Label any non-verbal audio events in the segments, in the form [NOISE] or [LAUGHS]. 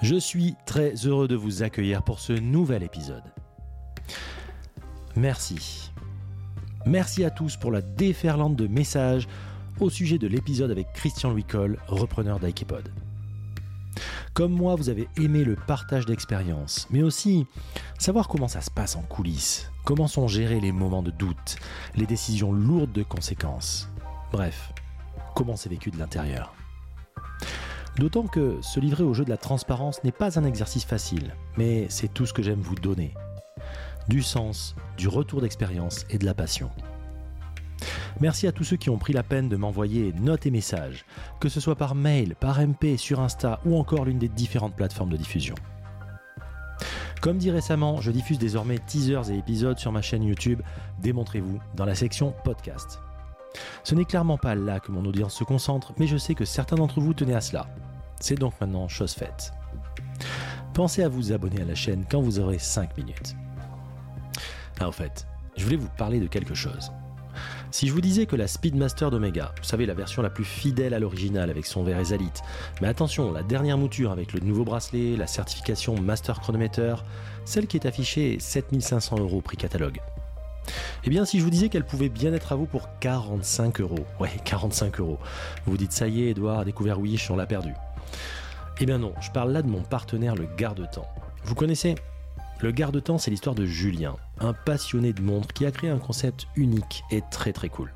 Je suis très heureux de vous accueillir pour ce nouvel épisode. Merci. Merci à tous pour la déferlante de messages au sujet de l'épisode avec Christian Louis Cole, repreneur d'Ikepod. Comme moi, vous avez aimé le partage d'expériences, mais aussi savoir comment ça se passe en coulisses, comment sont gérés les moments de doute, les décisions lourdes de conséquences. Bref, comment c'est vécu de l'intérieur. D'autant que se livrer au jeu de la transparence n'est pas un exercice facile, mais c'est tout ce que j'aime vous donner. Du sens, du retour d'expérience et de la passion. Merci à tous ceux qui ont pris la peine de m'envoyer notes et messages, que ce soit par mail, par MP, sur Insta ou encore l'une des différentes plateformes de diffusion. Comme dit récemment, je diffuse désormais teasers et épisodes sur ma chaîne YouTube Démontrez-vous dans la section podcast. Ce n'est clairement pas là que mon audience se concentre, mais je sais que certains d'entre vous tenaient à cela. C'est donc maintenant chose faite. Pensez à vous abonner à la chaîne quand vous aurez 5 minutes. Ah, en fait, je voulais vous parler de quelque chose. Si je vous disais que la Speedmaster d'Omega, vous savez la version la plus fidèle à l'original avec son verre Ezalite, mais attention, la dernière mouture avec le nouveau bracelet, la certification Master Chronometer, celle qui est affichée 7500 euros prix catalogue. Eh bien, si je vous disais qu'elle pouvait bien être à vous pour 45 euros, ouais, 45 euros, vous vous dites ça y est, Edouard découvert Wish, on l'a perdu. Eh bien non, je parle là de mon partenaire le garde-temps. Vous connaissez? Le garde-temps, c'est l'histoire de Julien, un passionné de montres qui a créé un concept unique et très très cool.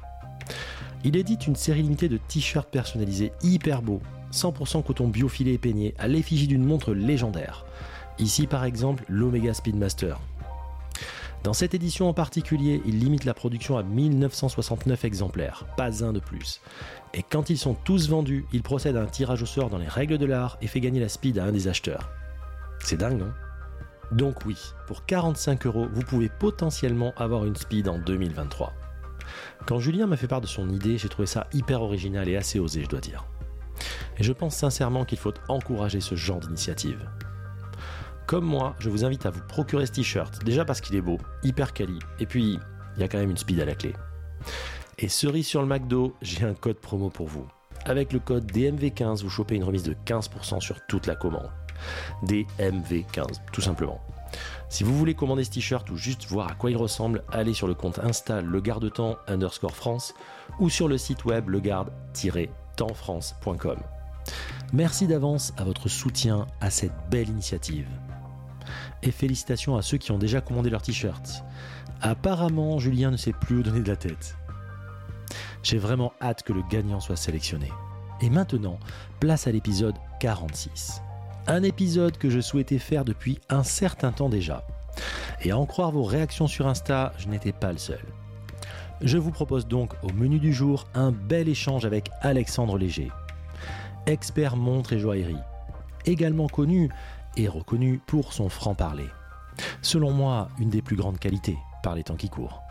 Il édite une série limitée de t-shirts personnalisés hyper beaux, 100% coton biofilé et peigné à l'effigie d'une montre légendaire. Ici par exemple l'Omega Speedmaster. Dans cette édition en particulier, il limite la production à 1969 exemplaires, pas un de plus. Et quand ils sont tous vendus, il procède à un tirage au sort dans les règles de l'art et fait gagner la speed à un des acheteurs. C'est dingue, non? Donc oui, pour 45 euros, vous pouvez potentiellement avoir une speed en 2023. Quand Julien m'a fait part de son idée, j'ai trouvé ça hyper original et assez osé, je dois dire. Et je pense sincèrement qu'il faut encourager ce genre d'initiative. Comme moi, je vous invite à vous procurer ce t-shirt, déjà parce qu'il est beau, hyper quali, et puis il y a quand même une speed à la clé. Et cerise sur le McDo, j'ai un code promo pour vous. Avec le code DMV15, vous chopez une remise de 15% sur toute la commande. DMV15, tout simplement. Si vous voulez commander ce t-shirt ou juste voir à quoi il ressemble, allez sur le compte Insta legarde-temps underscore France ou sur le site web legarde-tempsfrance.com. Merci d'avance à votre soutien à cette belle initiative. Et félicitations à ceux qui ont déjà commandé leur t-shirt. Apparemment, Julien ne sait plus où donner de la tête. J'ai vraiment hâte que le gagnant soit sélectionné. Et maintenant, place à l'épisode 46. Un épisode que je souhaitais faire depuis un certain temps déjà. Et à en croire vos réactions sur Insta, je n'étais pas le seul. Je vous propose donc au menu du jour un bel échange avec Alexandre Léger, expert montre et joaillerie, également connu et reconnu pour son franc-parler. Selon moi, une des plus grandes qualités par les temps qui courent.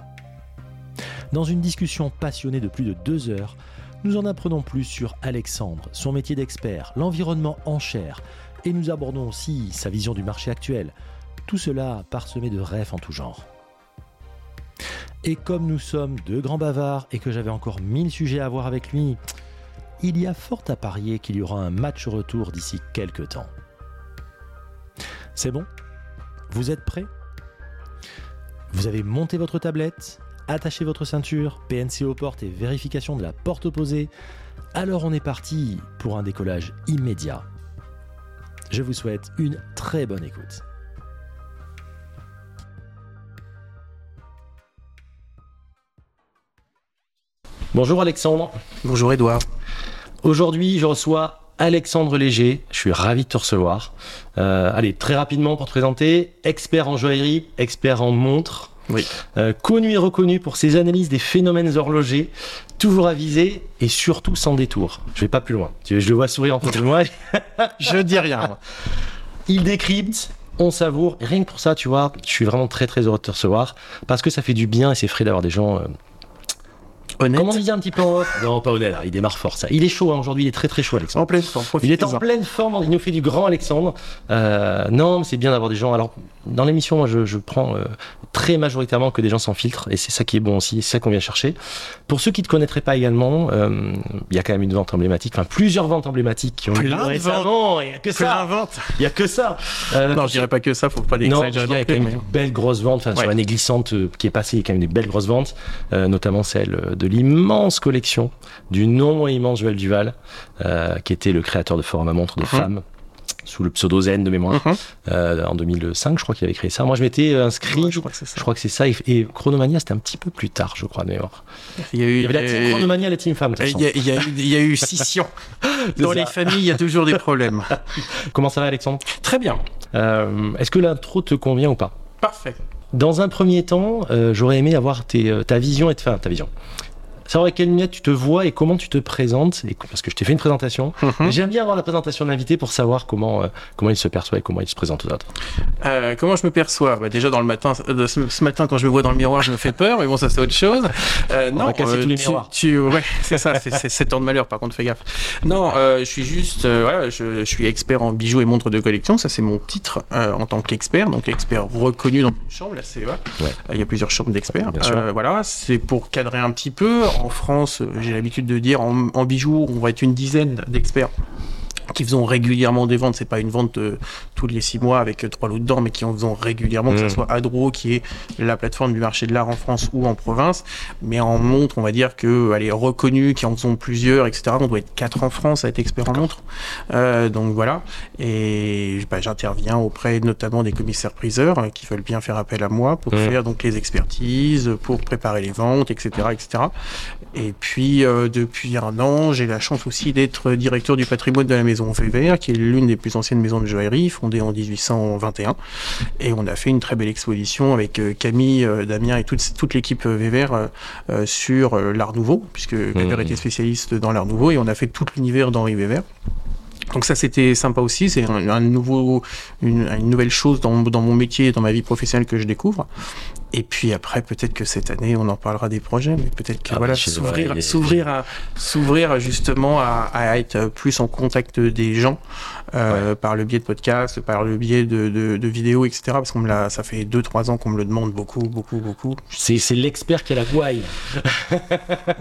Dans une discussion passionnée de plus de deux heures, nous en apprenons plus sur Alexandre, son métier d'expert, l'environnement en chair, et nous abordons aussi sa vision du marché actuel. Tout cela parsemé de rêves en tout genre. Et comme nous sommes deux grands bavards et que j'avais encore mille sujets à voir avec lui, il y a fort à parier qu'il y aura un match retour d'ici quelques temps. C'est bon? Vous êtes prêts? Vous avez monté votre tablette attachez votre ceinture, PNC aux portes et vérification de la porte opposée, alors on est parti pour un décollage immédiat. Je vous souhaite une très bonne écoute. Bonjour Alexandre. Bonjour Edouard. Aujourd'hui, je reçois Alexandre Léger. Je suis ravi de te recevoir. Euh, allez, très rapidement pour te présenter, expert en joaillerie, expert en montres, Oui. Euh, connu et reconnu pour ses analyses des phénomènes horlogers, toujours avisé et surtout sans détour. Je vais pas plus loin. Je le vois sourire en face de moi. [LAUGHS] Je dis rien. Il décrypte, on savoure. Et rien que pour ça, tu vois, je suis vraiment très très heureux de te recevoir parce que ça fait du bien et c'est frais d'avoir des gens. euh, Honnête. Comment on disait un petit peu en off Non, pas honnête. hein, Il démarre fort ça. Il est chaud hein, aujourd'hui. Il est très très chaud, Alexandre. En pleine forme. Il est en pleine forme, il nous fait du grand Alexandre. Euh, non, mais c'est bien d'avoir des gens. Alors, dans l'émission, moi, je, je prends euh, très majoritairement que des gens sans filtre, et c'est ça qui est bon aussi, c'est ça qu'on vient chercher. Pour ceux qui ne te connaîtraient pas également, euh, il y a quand même une vente emblématique, enfin plusieurs ventes emblématiques qui ont eu lieu récemment. Il n'y a que ça. vente. Il n'y a que ça. Euh, Non, je dirais pas que ça, faut pas non, je l'exagérer. dirais non qu'il y a quand même une belle grosse vente, enfin, sur Ouais. l'année glissante euh, qui est passée, il y a quand même des belles grosses ventes, euh, notamment celle de l'immense collection du non immense Joël Duval, euh, qui était le créateur de Forum à montre de Mhm. femmes, sous le pseudo Zen de mémoire, Mhm. euh, en 2005, je crois qu'il avait créé ça. Moi, je m'étais inscrit, Ouais, je crois que c'est ça. je crois que c'est ça, et, et Chronomania, c'était un petit peu plus tard, je crois, de mémoire. Il y a eu, Il y avait la team euh, Chronomania et la team femme. il y a, il y a eu, il y a eu scission. [LAUGHS] Dans ça. les familles, il y a toujours des problèmes. [LAUGHS] Comment ça va, Alexandre? Très bien. Euh, Est-ce que l'intro te convient ou pas? Parfait. Dans un premier temps, j'aurais aimé avoir tes, ta vision et enfin, ta vision. Savoir avec quelles lunettes tu te vois et comment tu te présentes, et, parce que je t'ai fait une présentation. Mhm. J'aime bien avoir la présentation de l'invité pour savoir comment, euh, comment il se perçoit et comment il se présente aux autres. Euh, comment je me perçois? Bah, Déjà dans le matin, euh, ce, ce matin quand je me vois dans le miroir, je me fais peur, mais bon ça c'est autre chose. On non, va casser tous les tu, miroirs. tu- ouais, [LAUGHS] c'est ça, c'est- c'est 7 ans de malheur. Par contre, fais gaffe. Non, je suis juste, voilà, je, je suis expert en bijoux et montres de collection. Ça c'est mon titre en tant qu'expert, donc expert reconnu dans une chambre. Là, c'est. Ouais. Il y a plusieurs chambres d'experts. Voilà, c'est pour cadrer un petit peu. En France, euh, j'ai l'habitude de dire en, en bijoux, on va être une dizaine d'experts qui faisons régulièrement des ventes. C'est pas une vente euh, tous les six mois avec euh, trois lots dedans, mais qui en faisons régulièrement, que ce soit Adro, qui est la plateforme du marché de l'art en France ou en province. Mais en montre, on va dire que elle est reconnue, qui en faisons plusieurs, etc. On doit être quatre en France à être expert en montre. Euh, donc voilà. Et bah, j'interviens auprès notamment des commissaires-priseurs euh, qui veulent bien faire appel à moi pour Mhm. faire donc les expertises, pour préparer les ventes, etc., etc. Et puis euh, depuis un an, j'ai la chance aussi d'être directeur du patrimoine de la maison Weber, qui est l'une des plus anciennes maisons de joaillerie, fondée en 1821. Et on a fait une très belle exposition avec euh, Camille, euh, Damien et toute, toute l'équipe euh, Weber sur l'art nouveau, puisque Weber était spécialiste dans l'art nouveau, et on a fait tout l'univers d'Henri Weber. Donc ça c'était sympa aussi, c'est un, un nouveau, une, une nouvelle chose dans, dans mon métier et dans ma vie professionnelle que je découvre. Et puis après, peut-être que cette année, on en parlera des projets, mais peut-être que Ah, voilà, bah, s'ouvrir, s'ouvrir, à, s'ouvrir justement à, à être plus en contact des gens euh, par le biais de podcasts, par le biais de, de, de vidéos, etc. Parce qu'on me l'a, ça fait 2-3 ans qu'on me le demande beaucoup, beaucoup, beaucoup. C'est l'expert qui a la gouaille. [LAUGHS]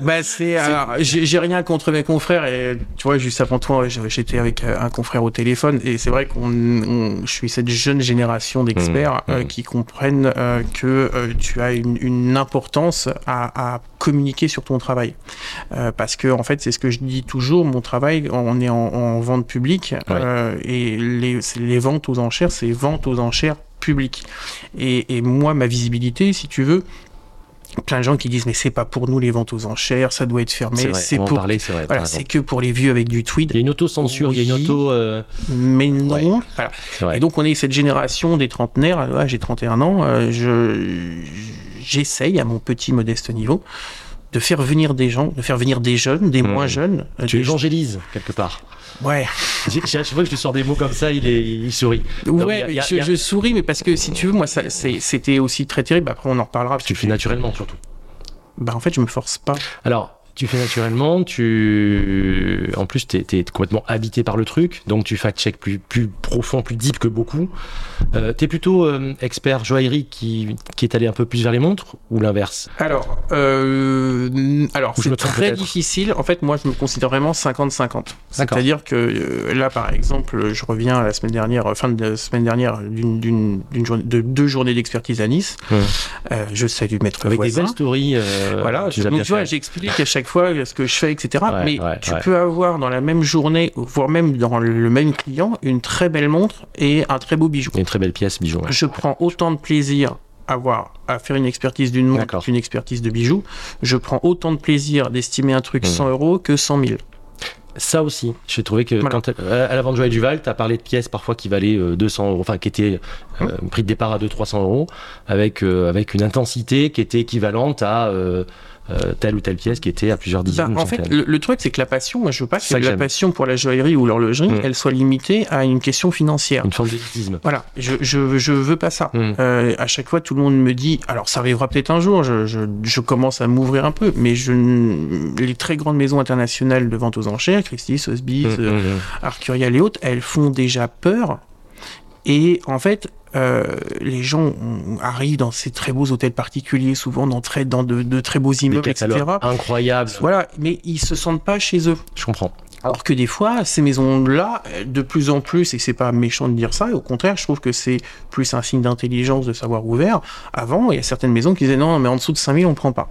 Bah c'est, alors, j'ai rien contre mes confrères et tu vois juste avant toi j'étais avec euh, un confrère au téléphone et c'est vrai qu'on, on- je suis cette jeune génération d'experts Mmh, euh, mmh. qui comprennent euh, que euh, tu as une, une importance à, à communiquer sur ton travail Euh, parce que en fait c'est ce que je dis toujours mon travail on est en, en vente publique Ouais. euh, et les, les ventes aux enchères c'est vente aux enchères publiques et, et moi ma visibilité si tu veux plein de gens qui disent mais c'est pas pour nous les ventes aux enchères, ça doit être fermé, C'est pour parler, c'est vrai. voilà, c'est que pour les vieux avec du tweed. Il y a une auto-censure, il y a une auto. euh, Mais non. Ouais. Voilà. Et donc on est cette génération des trentenaires. Là, j'ai 31 ans. euh, je j'essaye à mon petit modeste niveau de faire venir des gens, de faire venir des jeunes, des Mmh. moins jeunes. euh, Tu évangélises quelque part. Ouais. J'ai- À chaque fois que je te sors des mots comme ça, il, est, il sourit. Ouais, y a- je, il y a- je souris, mais parce que si tu veux, moi, ça, c'était aussi très terrible. Après, on en reparlera. parce Tu le fais naturellement surtout. Bah, en fait, je me force pas. Alors, tu fais naturellement, tu... En plus, tu es, complètement habité par le truc, donc tu fact-check plus, plus profond, plus deep que beaucoup. Euh, tu es plutôt euh, expert joaillerie qui, qui est allé un peu plus vers les montres, ou l'inverse? Alors, euh, alors je c'est très difficile. En fait, moi, je me considère vraiment 50-50. D'accord. C'est-à-dire que euh, là, par exemple, je reviens la semaine dernière, fin de la semaine dernière, d'une, d'une, de deux journées d'expertise à Nice. Euh, je salue maître Avec des belles stories. Voilà, as donc tu vois, j'explique à chaque fois ce que je fais, etc. Ouais, mais ouais, tu ouais. peux avoir dans la même journée, voire même dans le même client, une très belle montre et un très beau bijou. Une très belle pièce, bijou. Je prends autant de plaisir à, voir, à faire une expertise d'une montre qu'une expertise de bijoux. Je prends autant de plaisir d'estimer un truc Mhm. 100 euros que 100 000. Ça aussi, j'ai trouvé que Voilà. quand à à la vente Joël Duval, tu as parlé de pièces parfois qui valaient euh, 200 euros, enfin qui étaient euh, prix de départ à 200-300 euros, avec, euh, avec une intensité qui était équivalente à euh, euh, telle ou telle pièce qui était à plusieurs Bah, dizaines. ou en fait, le, le truc, c'est que la passion, moi, je veux pas que, la passion pour la joaillerie ou l'horlogerie, Mm. elle soit limitée à une question financière. une forme d'élitisme. Voilà, je, je, je veux pas ça. Mm. Euh, à chaque fois, tout le monde me dit, alors ça arrivera peut-être un jour, je, je, je commence à m'ouvrir un peu, mais je, les très grandes maisons internationales de vente aux enchères, Christie, Sotheby's, Mm, euh, mm. Arcurial et autres, elles font déjà peur. Et en fait, euh, les gens on- arrivent dans ces très beaux hôtels particuliers, souvent dans, très, dans de, de très beaux Des immeubles, etc. incroyables. Voilà, mais ils se sentent pas chez eux. Je comprends. Alors que des fois, ces maisons-là, de plus en plus, et c'est pas méchant de dire ça, et au contraire, je trouve que c'est plus un signe d'intelligence, de savoir ouvert. Avant, il y a certaines maisons qui disaient non, mais en dessous de 5000, on prend pas.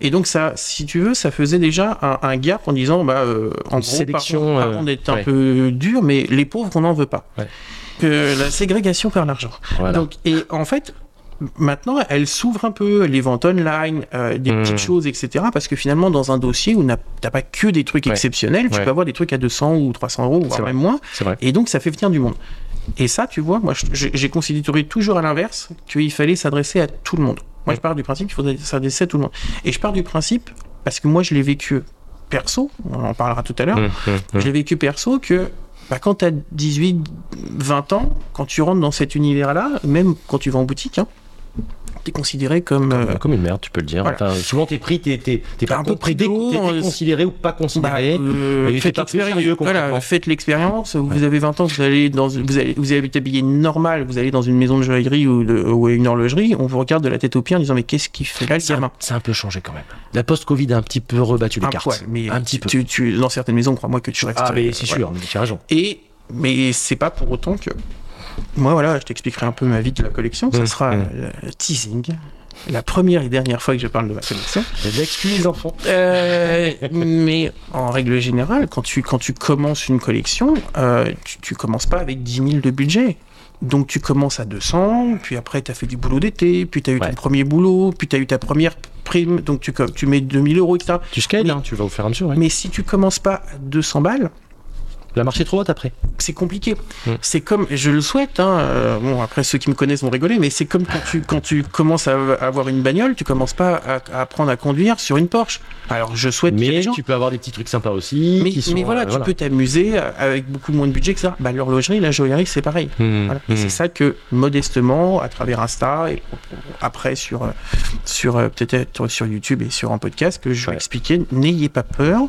Et donc ça, si tu veux, ça faisait déjà un, un gap en disant, bah, euh, en Une gros, sélection, par contre, par euh, contre, on est un ouais. peu dur, mais les pauvres, on n'en veut pas. Ouais. Que la ségrégation perd l'argent. Voilà. Donc, et en fait, maintenant, elle s'ouvre un peu, les ventes online, euh, des Mhm. petites choses, etc. Parce que finalement, dans un dossier où t'as pas que des trucs Ouais. exceptionnels, tu Ouais. peux avoir des trucs à 200 ou 300 euros, voire même moins. Et donc, ça fait venir du monde. Et ça, tu vois, moi, j'ai considéré toujours à l'inverse qu'il fallait s'adresser à tout le monde. Moi, je pars du principe qu'il faudrait s'adresser à tout le monde. Et je pars du principe, parce que moi, je l'ai vécu perso, on en parlera tout à l'heure, Mm, mm, mm. je l'ai vécu perso que bah, quand tu as 18, 20 ans, quand tu rentres dans cet univers-là, même quand tu vas en boutique, hein, tu es considéré comme. euh, Comme, une merde, tu peux le dire. voilà. Enfin, souvent, t'es pris, t'es t'es- t'es pas un peu pris t'es euh, considéré ou pas bah, considéré. euh, il fait faites l'expérience. Voilà, faites l'expérience. Vous avez 20 ans, vous allez dans, vous allez, vous habillé normal, vous allez dans une maison de joaillerie ou, de, ou une horlogerie, on vous regarde de la tête aux pieds en disant mais qu'est-ce qu'il fait là le C'est un, gamin c'est un peu changé quand même. La post-Covid a un petit peu rebattu les Un cartes. poil, mais un petit peu. Tu, tu, dans certaines maisons, crois-moi que tu restes. Ah, mais euh, c'est sûr, tu as raison. Et mais c'est pas pour autant que moi voilà, je t'expliquerai un peu ma vie de la collection. Ça Mmh, sera mmh. euh, le teasing. La première et dernière fois que je parle de ma collection. L'excuse, enfant. Euh, mais en règle générale, quand tu, quand tu commences une collection, euh, tu, tu commences pas avec 10 000 de budget. Donc tu commences à 200, puis après tu as fait du boulot d'été, puis tu as eu Ouais. ton premier boulot, puis tu as eu ta première prime, donc tu, tu mets 2000 euros, etc. Tu scales, Mais- hein, tu vas au fur et à mesure. ouais. Mais si tu commences pas à 200 balles, La marché trop haute après. c'est compliqué. Mm. C'est comme, je le souhaite, hein, euh, bon après ceux qui me connaissent vont rigoler, mais c'est comme quand tu, quand tu commences à avoir une bagnole, tu commences pas à, à apprendre à conduire sur une Porsche. Alors je souhaite Mais tu peux avoir des petits trucs sympas aussi. Mais, qui sont, mais voilà, euh, tu peux t'amuser euh, avec beaucoup moins de budget que ça. Bah, l'horlogerie, la joaillerie, c'est pareil. Mmh, Voilà. Et mmh. c'est ça que modestement, à travers Insta et après sur, sur peut-être sur YouTube et sur un podcast, que je vais expliquer, n'ayez pas peur.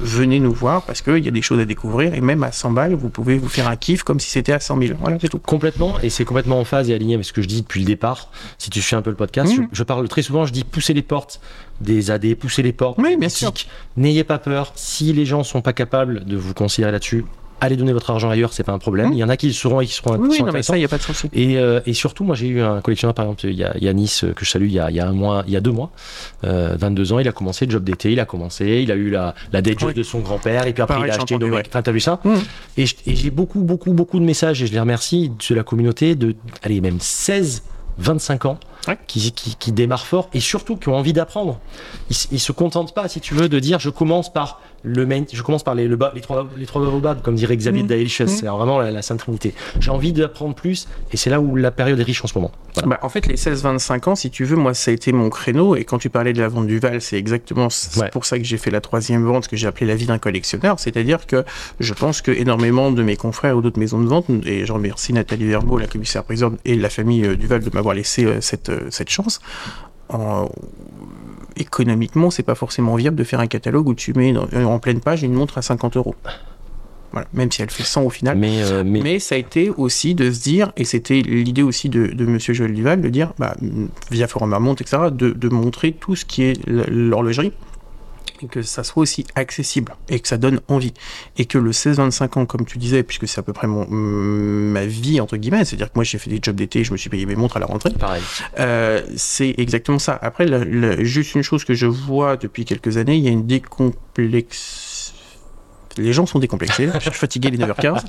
Venez nous voir parce qu'il y a des choses à découvrir et même à 100 balles, vous pouvez vous faire un kiff comme si c'était à 100 000. Voilà, c'est tout. Complètement, et c'est complètement en phase et aligné avec ce que je dis depuis le départ. Si tu suis un peu le podcast, je, je parle très souvent, je dis pousser les portes des AD, pousser les portes. Oui, bien. N'ayez pas peur. Si les gens sont pas capables de vous considérer là-dessus, allez donner votre argent ailleurs, c'est pas un problème. Mhm. Il y en a qui le seront et qui seront, Oui, qui oui, sont non, mais ça, il n'y a pas de souci. Et, euh, et surtout, moi j'ai eu un collectionneur, par exemple, il y a Yanis, euh, que je salue, il y a, il y a un mois, il y a deux mois, euh, 22 ans, il a commencé le job d'été, il a commencé, il a eu la, la Oui. de son grand-père, et puis après Pareil, il a acheté une ouais. Enfin, t'as vu ça Mhm. Et j'ai beaucoup, beaucoup, beaucoup de messages, et je les remercie, de la communauté de, allez, même 16, 25 ans, Ouais. qui, qui, qui démarrent fort, et surtout qui ont envie d'apprendre. Ils, ils se contentent pas, si tu veux, de dire je commence par le main, je commence par les, le bas, les trois, les trois comme dirait Xavier Mhm. c'est vraiment la, la Sainte Trinité. J'ai envie d'apprendre plus, et c'est là où la période est riche en ce moment. Voilà. Bah, en fait, les 16-25 ans, si tu veux, moi, ça a été mon créneau. Et quand tu parlais de la vente du Val, c'est exactement Ouais. pour ça que j'ai fait la troisième vente que j'ai appelée la vie d'un collectionneur. C'est-à-dire que je pense que énormément de mes confrères ou d'autres maisons de vente, et je remercie Nathalie Verbeau, la commissaire présidente, et la famille euh, Duval de m'avoir laissé euh, cette, euh, cette chance. En- Économiquement, c'est pas forcément viable de faire un catalogue où tu mets dans- en pleine page une montre à 50 euros. Voilà. Même si elle fait 100 au final. Mais, euh, mais, Mais ça a été aussi de se dire, et c'était l'idée aussi de, de Monsieur Joël Duval, de dire, bah, via Forum Marmont, etc., de, de montrer tout ce qui est l'horlogerie, et que ça soit aussi accessible, et que ça donne envie. Et que le 16-25 ans, comme tu disais, puisque c'est à peu près mon, ma vie, entre guillemets, c'est-à-dire que moi j'ai fait des jobs d'été, je me suis payé mes montres à la rentrée, pareil. euh, c'est exactement ça. Après, juste une chose que je vois depuis quelques années, il y a une décomplexe. Les gens sont décomplexés. [LAUGHS] je suis fatigué, les 9h15.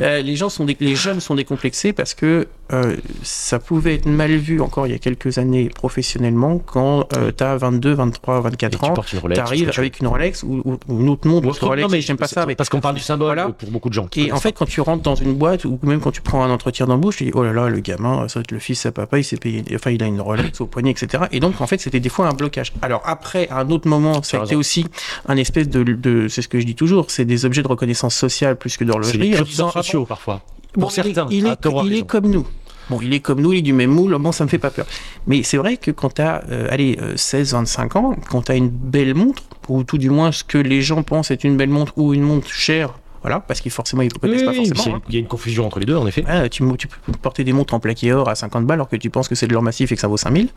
Euh, les gens sont, dé- les jeunes sont décomplexés parce que euh, ça pouvait être mal vu encore il y a quelques années professionnellement quand euh, tu as 22, 23, 24 ans, tu arrives avec une Rolex ou, ou, une autre montre. Ou Rolex, non, mais j'aime pas ça. Mais parce qu'on parle du symbole voilà. pour beaucoup de gens. Et en fait, quand tu rentres dans une boîte ou même quand tu prends un entretien d'embauche, tu dis oh là là, le gamin, ça va être le fils à papa, il s'est payé, enfin il a une Rolex au poignet, etc. Et donc en fait, c'était des fois un blocage. Alors après, à un autre moment, ça a été aussi un espèce de, de c'est ce que je dis toujours, c'est des objets de reconnaissance sociale plus que d'horlogerie. C'est des sociaux parfois. Pour certains, il est, il est comme nous. Bon, il est comme nous, il est du même moule, bon, ça me fait pas peur. Mais c'est vrai que quand tu as, euh, allez, 16, euh, 25 ans, quand tu as une belle montre, ou tout du moins ce que les gens pensent être une belle montre ou une montre chère, voilà, parce qu'il forcément ils ne connaissent pas forcément. Hein. Il y a une confusion entre les deux, en effet. tu, tu, peux porter des montres en plaqué or à 50 balles alors que tu penses que c'est de l'or massif et que ça vaut 5000.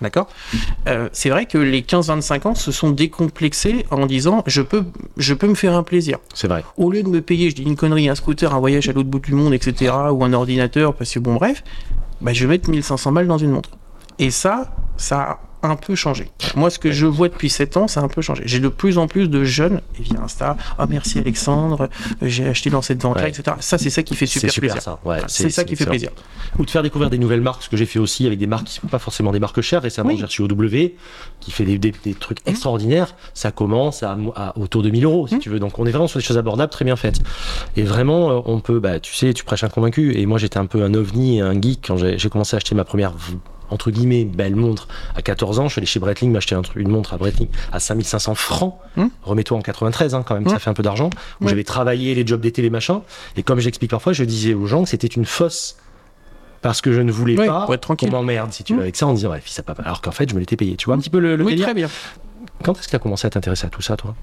D'accord euh, C'est vrai que les 15-25 ans se sont décomplexés en disant je peux, je peux me faire un plaisir. C'est vrai. Au lieu de me payer, je dis une connerie, un scooter, un voyage à l'autre bout du monde, etc., ou un ordinateur, parce que bon, bref, bah, je vais mettre 1500 balles dans une montre. Et ça, ça un peu changé. Moi, ce que je vois depuis 7 ans, ça a un peu changé. J'ai de plus en plus de jeunes via Insta. Oh, merci Alexandre, j'ai acheté dans cette vente-là, etc. Ça, c'est ça qui fait super, plaisir. c'est ça qui fait plaisir. Ou de faire découvrir des nouvelles marques, ce que j'ai fait aussi avec des marques qui ne sont pas forcément des marques chères. Récemment, j'ai reçu OW, qui fait des, des, trucs mmh. extraordinaires. Ça commence à, autour de 1000 euros, si mmh. tu veux. Donc, on est vraiment sur des choses abordables, très bien faites. Et vraiment, euh, on peut, bah, tu sais, tu prêches un convaincu. Et moi, j'étais un peu un ovni, un geek quand j'ai commencé à acheter ma première entre guillemets, belle montre à 14 ans. Je suis allé chez Breitling m'acheter une montre à Breitling à 5500 francs. Hmm. Remets-toi en 93, hein, quand même, ça fait un peu d'argent. Où j'avais travaillé les jobs d'été, les machins. Et comme j'explique parfois, je disais aux gens que c'était une fausse parce que je ne voulais pas qu'on m'emmerde si tu veux hmm. avec ça en disant ouais fils à papa alors qu'en fait je me l'étais payé tu vois un petit peu le, le oui, très bien quand est-ce que tu as commencé à t'intéresser à tout ça toi?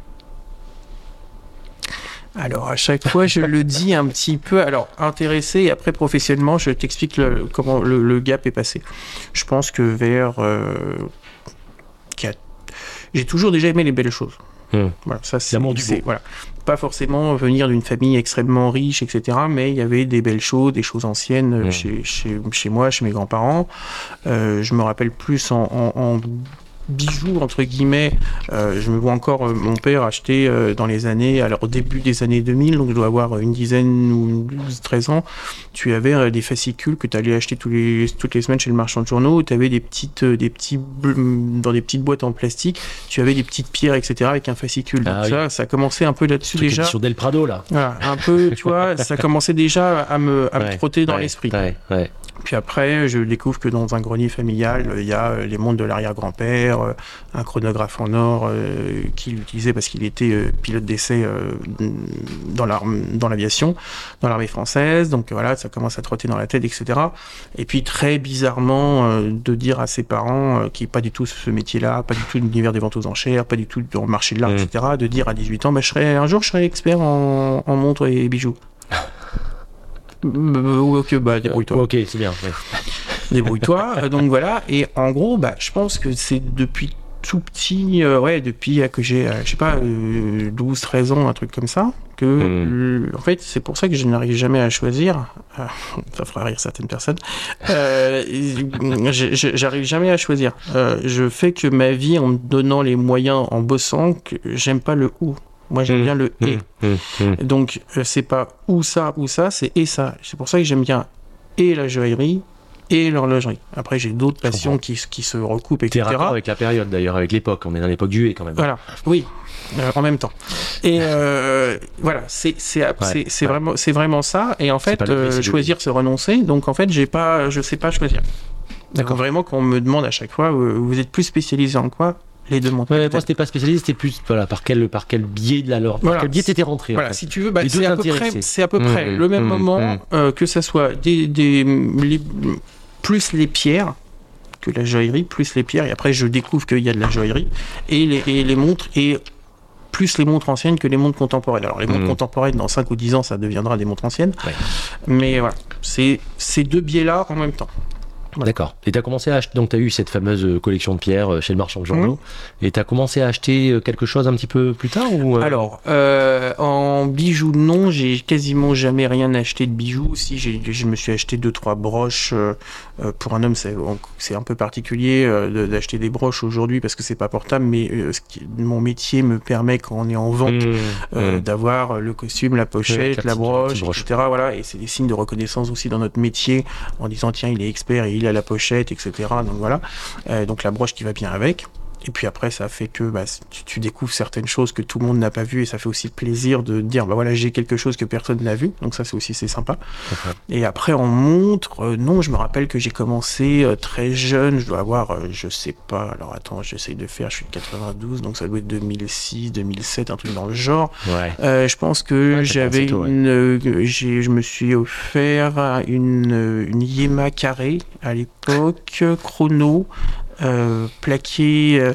Alors à chaque fois, je le dis un petit peu. Alors intéressé et après professionnellement, je t'explique comment le, gap est passé. Je pense que vers euh, j'ai toujours déjà aimé les belles choses. Hmm. Voilà, ça c'est voilà. Pas forcément venir d'une famille extrêmement riche, etc. Mais il y avait des belles choses, des choses anciennes hmm. chez, chez, chez, moi, chez mes grands-parents. Euh, je me rappelle plus en, en bijoux entre guillemets. Euh, je me vois encore euh, mon père acheter euh, dans les années, alors au début des années 2000, donc je dois avoir une dizaine ou 12, 13 ans. Tu avais des fascicules que tu allais acheter tous les, toutes les semaines chez le marchand de journaux. Tu avais des petites, des petits, dans des petites boîtes en plastique. Tu avais des petites pierres, etc. avec un fascicule. donc ah ça, ça a commencé un peu là-dessus déjà. Sur Del Prado là. Voilà, un peu, tu vois, ça commençait déjà à me, à me trotter dans l'esprit. Ouais, puis après, je découvre que dans un grenier familial, il y a euh, les montres de l'arrière-grand-père, euh, un chronographe en or euh, qu'il utilisait parce qu'il était pilote d'essai dans l'aviation, dans l'armée française. Donc voilà, ça commence à trotter dans la tête, etc. Et puis très bizarrement, de dire à ses parents, qui n'est pas du tout ce métier-là, pas du tout l'univers des ventes aux enchères, pas du tout dans le marché de l'art, mmh. etc., de dire à 18 ans, bah, je serai, un jour je serai expert en, en montres et bijoux. [LAUGHS] Ok, bah débrouille-toi. Ok, c'est bien. [LAUGHS] Débrouille-toi. Euh, donc voilà. Et en gros, bah, je pense que c'est depuis tout petit, euh, ouais, depuis que j'ai, euh, je sais pas, 12, 13 ans, un truc comme ça, que, hmm. en fait, c'est pour ça que je n'arrive jamais à choisir. [LAUGHS] ça fera rire certaines personnes. J'arrive jamais à choisir. je fais que ma vie en me donnant les moyens, en bossant, que j'aime pas le où. Moi, j'aime mmh. bien le et. Mmh. Mmh. Donc, euh, c'est pas ou ça ou ça, c'est et ça. C'est pour ça que j'aime bien et la joaillerie et l'horlogerie. Après, j'ai d'autres passions qui, qui, se recoupent, etc. C'est avec la période d'ailleurs, avec l'époque. On est dans l'époque du et quand même. Voilà, oui, euh, en même temps. Et euh, voilà, c'est c'est vraiment, vraiment ça. Et en fait, choisir, se renoncer. Donc en fait, j'ai pas, je sais pas choisir. D'accord. Vraiment, quand on me demande à chaque fois, vous êtes plus spécialisé en quoi? Les deux montres. Ouais, moi, c'était pas spécialisé, c'était plus voilà, par quel par quel biais de la leur, par quel biais t'étais rentré. Voilà, si tu veux, bah, c'est à peu près, c'est à peu près mmh, le même mmh, moment mmh. Euh, que ça soit des, des plus les pierres que la joaillerie, plus les pierres, et après je découvre qu'il y a de la joaillerie et les, et les montres et plus les montres anciennes que les montres contemporaines. Alors les montres contemporaines, dans 5 ou 10 ans, ça deviendra des montres anciennes. Mais voilà, c'est ces deux biais-là en même temps. D'accord. Et tu as commencé à acheter, donc tu as eu cette fameuse euh, collection de pierres euh, chez le marchand de journaux, et tu as commencé à acheter euh, quelque chose un petit peu plus tard ou Alors, euh, en bijoux, non, j'ai quasiment jamais rien acheté de bijoux. Si, j'ai- je me suis acheté deux, trois broches. euh, pour un homme, c'est un peu particulier euh, d'acheter des broches aujourd'hui parce que c'est pas portable, mais euh, ce qui- mon métier me permet, quand on est en vente, Mmh, euh, mmh. d'avoir le costume, la pochette, la broche, broche. etc. Voilà, et c'est des signes de reconnaissance aussi dans notre métier en disant tiens, il est expert et il a la pochette, etc. Donc voilà, Euh, donc la broche qui va bien avec. Et puis après, ça fait que bah, tu, tu découvres certaines choses que tout le monde n'a pas vues et ça fait aussi plaisir de dire bah voilà, j'ai quelque chose que personne n'a vu. Donc ça, c'est aussi c'est sympa. Et après, en montre, euh, non, je me rappelle que j'ai commencé euh, très jeune. Je dois avoir, euh, je sais pas. Alors attends, j'essaye de faire. Je suis de 92, donc ça doit être 2006, 2007, un truc dans le genre. Ouais. Euh, je pense que Ouais, j'avais ouais. une, j'ai, je me suis offert une, une Yema carrée à l'époque, chrono, plaqué, euh,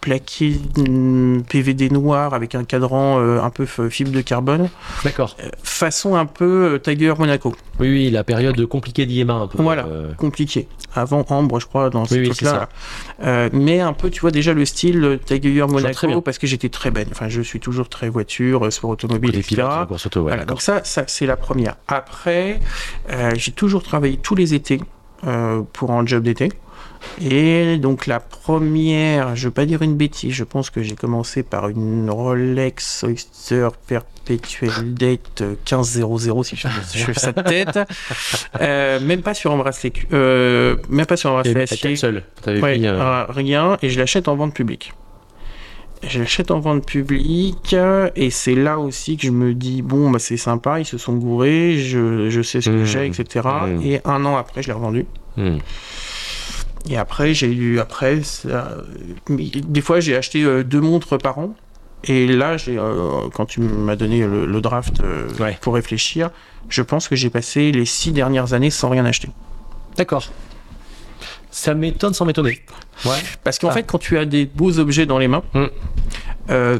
plaqué hum, PVD noir avec un cadran euh, un peu fibre de carbone, D'accord. euh, façon un peu euh, Tiger Monaco. Oui, oui, la période compliquée d'IEMA un peu. Voilà. euh, Compliqué. Avant Ambre, je crois, dans ce oui, truc-là. Euh, mais un peu, tu vois, déjà le style euh, Tiger Monaco, parce que j'étais très baigne. Enfin, je suis toujours très voiture, euh, sport automobile, les etc. pilotes, la course auto, ouais, Voilà, donc ça, ça c'est la première. Après, euh, j'ai toujours travaillé tous les étés euh, pour un job d'été. Et donc la première, je veux pas dire une bêtise, je pense que j'ai commencé par une Rolex Oyster Perpetual Date euh, 1500 si je, je fais ça de tête. Euh, même pas sur un bracelet, euh, même pas sur un Et bracelet seule. T'avais Ouais, pris, euh, euh, rien, et je l'achète en vente publique. Je l'achète en vente publique, euh, et c'est là aussi que je me dis, bon, bah, c'est sympa, ils se sont gourés, je, je sais ce que Mmh. j'ai, etc. Mmh. Et un an après, je l'ai revendu. hmm. Et après, j'ai eu, après, ça- des fois, j'ai acheté euh, deux montres par an. Et là, euh, quand tu m'as donné le, le draft euh, Ouais. pour réfléchir, je pense que j'ai passé les six dernières années sans rien acheter. D'accord. Ça m'étonne sans m'étonner. Ouais. Parce qu'en Ah. fait, quand tu as des beaux objets dans les mains, Mm. euh,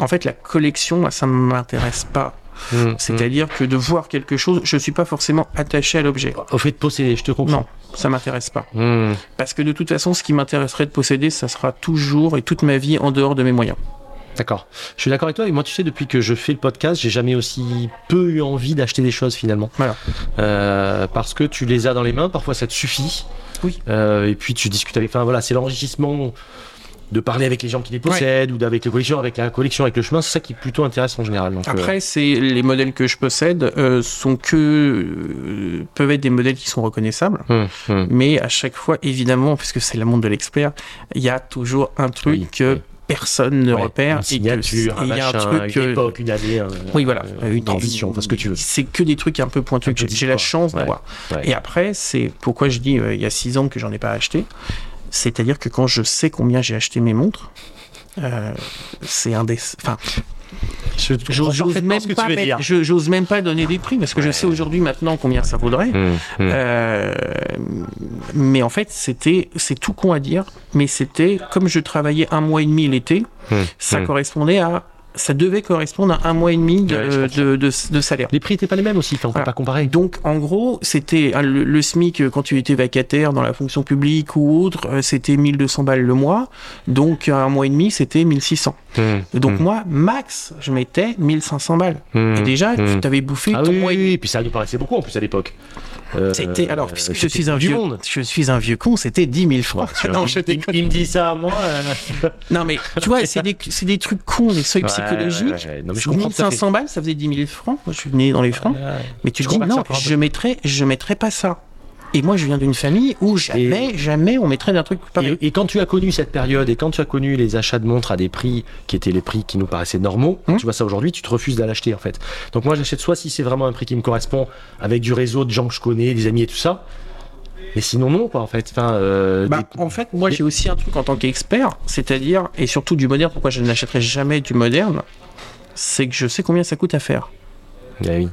en fait, la collection, moi, ça ne m'intéresse pas. Hmm, C'est-à-dire que de voir quelque chose, je ne suis pas forcément attaché à l'objet. Au fait de posséder, je te comprends. Non, ça m'intéresse pas. Hmm. Parce que de toute façon, ce qui m'intéresserait de posséder, ça sera toujours et toute ma vie en dehors de mes moyens. D'accord. Je suis d'accord avec toi. Et moi, tu sais, depuis que je fais le podcast, j'ai jamais aussi peu eu envie d'acheter des choses finalement. Voilà. Euh, parce que tu les as dans les mains. Parfois, ça te suffit. Oui. Euh, et puis, tu discutes avec. Enfin, voilà, c'est l'enrichissement de parler avec les gens qui les possèdent ou d'avec les collections, avec la collection, avec le chemin. C'est ça qui est plutôt intéressant en général. Donc, euh, Après, c'est les modèles que je possède euh, sont que euh, peuvent être des modèles qui sont reconnaissables. hum, hum. Mais à chaque fois, évidemment, puisque c'est le monde de l'expert, il y a toujours un truc Oui, que oui. personne ne Ouais, repère. Une signature, et il y a un truc. une époque, une année. un- Oui, voilà. Une ambition, enfin ce que tu veux. C'est que des trucs un peu pointus que j'ai- la chance Ouais. d'avoir. Et après, c'est pourquoi je dis il y a six ans que j'en ai pas acheté. C'est-à-dire que quand je sais combien j'ai acheté mes montres, euh, c'est un des. Enfin, Je j'ose même ce que pas tu veux mettre- dire. je- j'ose même pas donner des prix parce que je sais aujourd'hui maintenant combien ça vaudrait. Hum, hum. Euh, mais en fait, c'était, c'est tout con à dire, mais c'était comme je travaillais un mois et demi l'été, Hum, ça correspondait à, ça devait correspondre à un mois et demi de, Ouais, je comprends. de, de- de salaire. Les prix n'étaient pas les mêmes aussi, enfin, on peut Voilà. pas comparer. Donc, en gros, c'était ah, le, le SMIC euh, quand tu étais vacataire dans la fonction publique ou autre, euh, c'était 1200 balles le mois. Donc, un mois et demi, c'était 1600. Hum, Donc, hum, moi, max, je mettais 1500 balles. hum, Et déjà, tu t'avais bouffé Ah ton oui, mois oui, et demi. oui, puis ça nous paraissait beaucoup en plus à l'époque. Euh, C'était, alors, puisque je suis un vieux, monde. je suis un vieux con, c'était 10 000 francs. [LAUGHS] non, je il, il me dit ça à moi. euh. Non, mais tu vois, c'est des, c'est des trucs cons, des seuils Ouais, psychologiques. ouais, ouais. Non, mais je comprends tout à fait. 1500 balles, ça faisait 10 000 francs. Moi, je suis né dans les francs. Ouais. Mais tu Je te dis, non, je mettrais, je mettrais pas ça. Et moi, je viens d'une famille où jamais, jamais on mettrait d'un truc pareil. Et, et quand tu as connu cette période et quand tu as connu les achats de montres à des prix qui étaient les prix qui nous paraissaient normaux, Hum. tu vois ça aujourd'hui, tu te refuses d'aller l'acheter en fait. Donc moi j'achète soit si c'est vraiment un prix qui me correspond avec du réseau de gens que je connais, des amis et tout ça. Mais sinon non quoi en fait. Enfin, euh, Bah, des- en fait, moi, des- j'ai aussi un truc en tant qu'expert, c'est-à-dire, et surtout du moderne, pourquoi je n'achèterai jamais du moderne, c'est que je sais combien ça coûte à faire. Bah oui.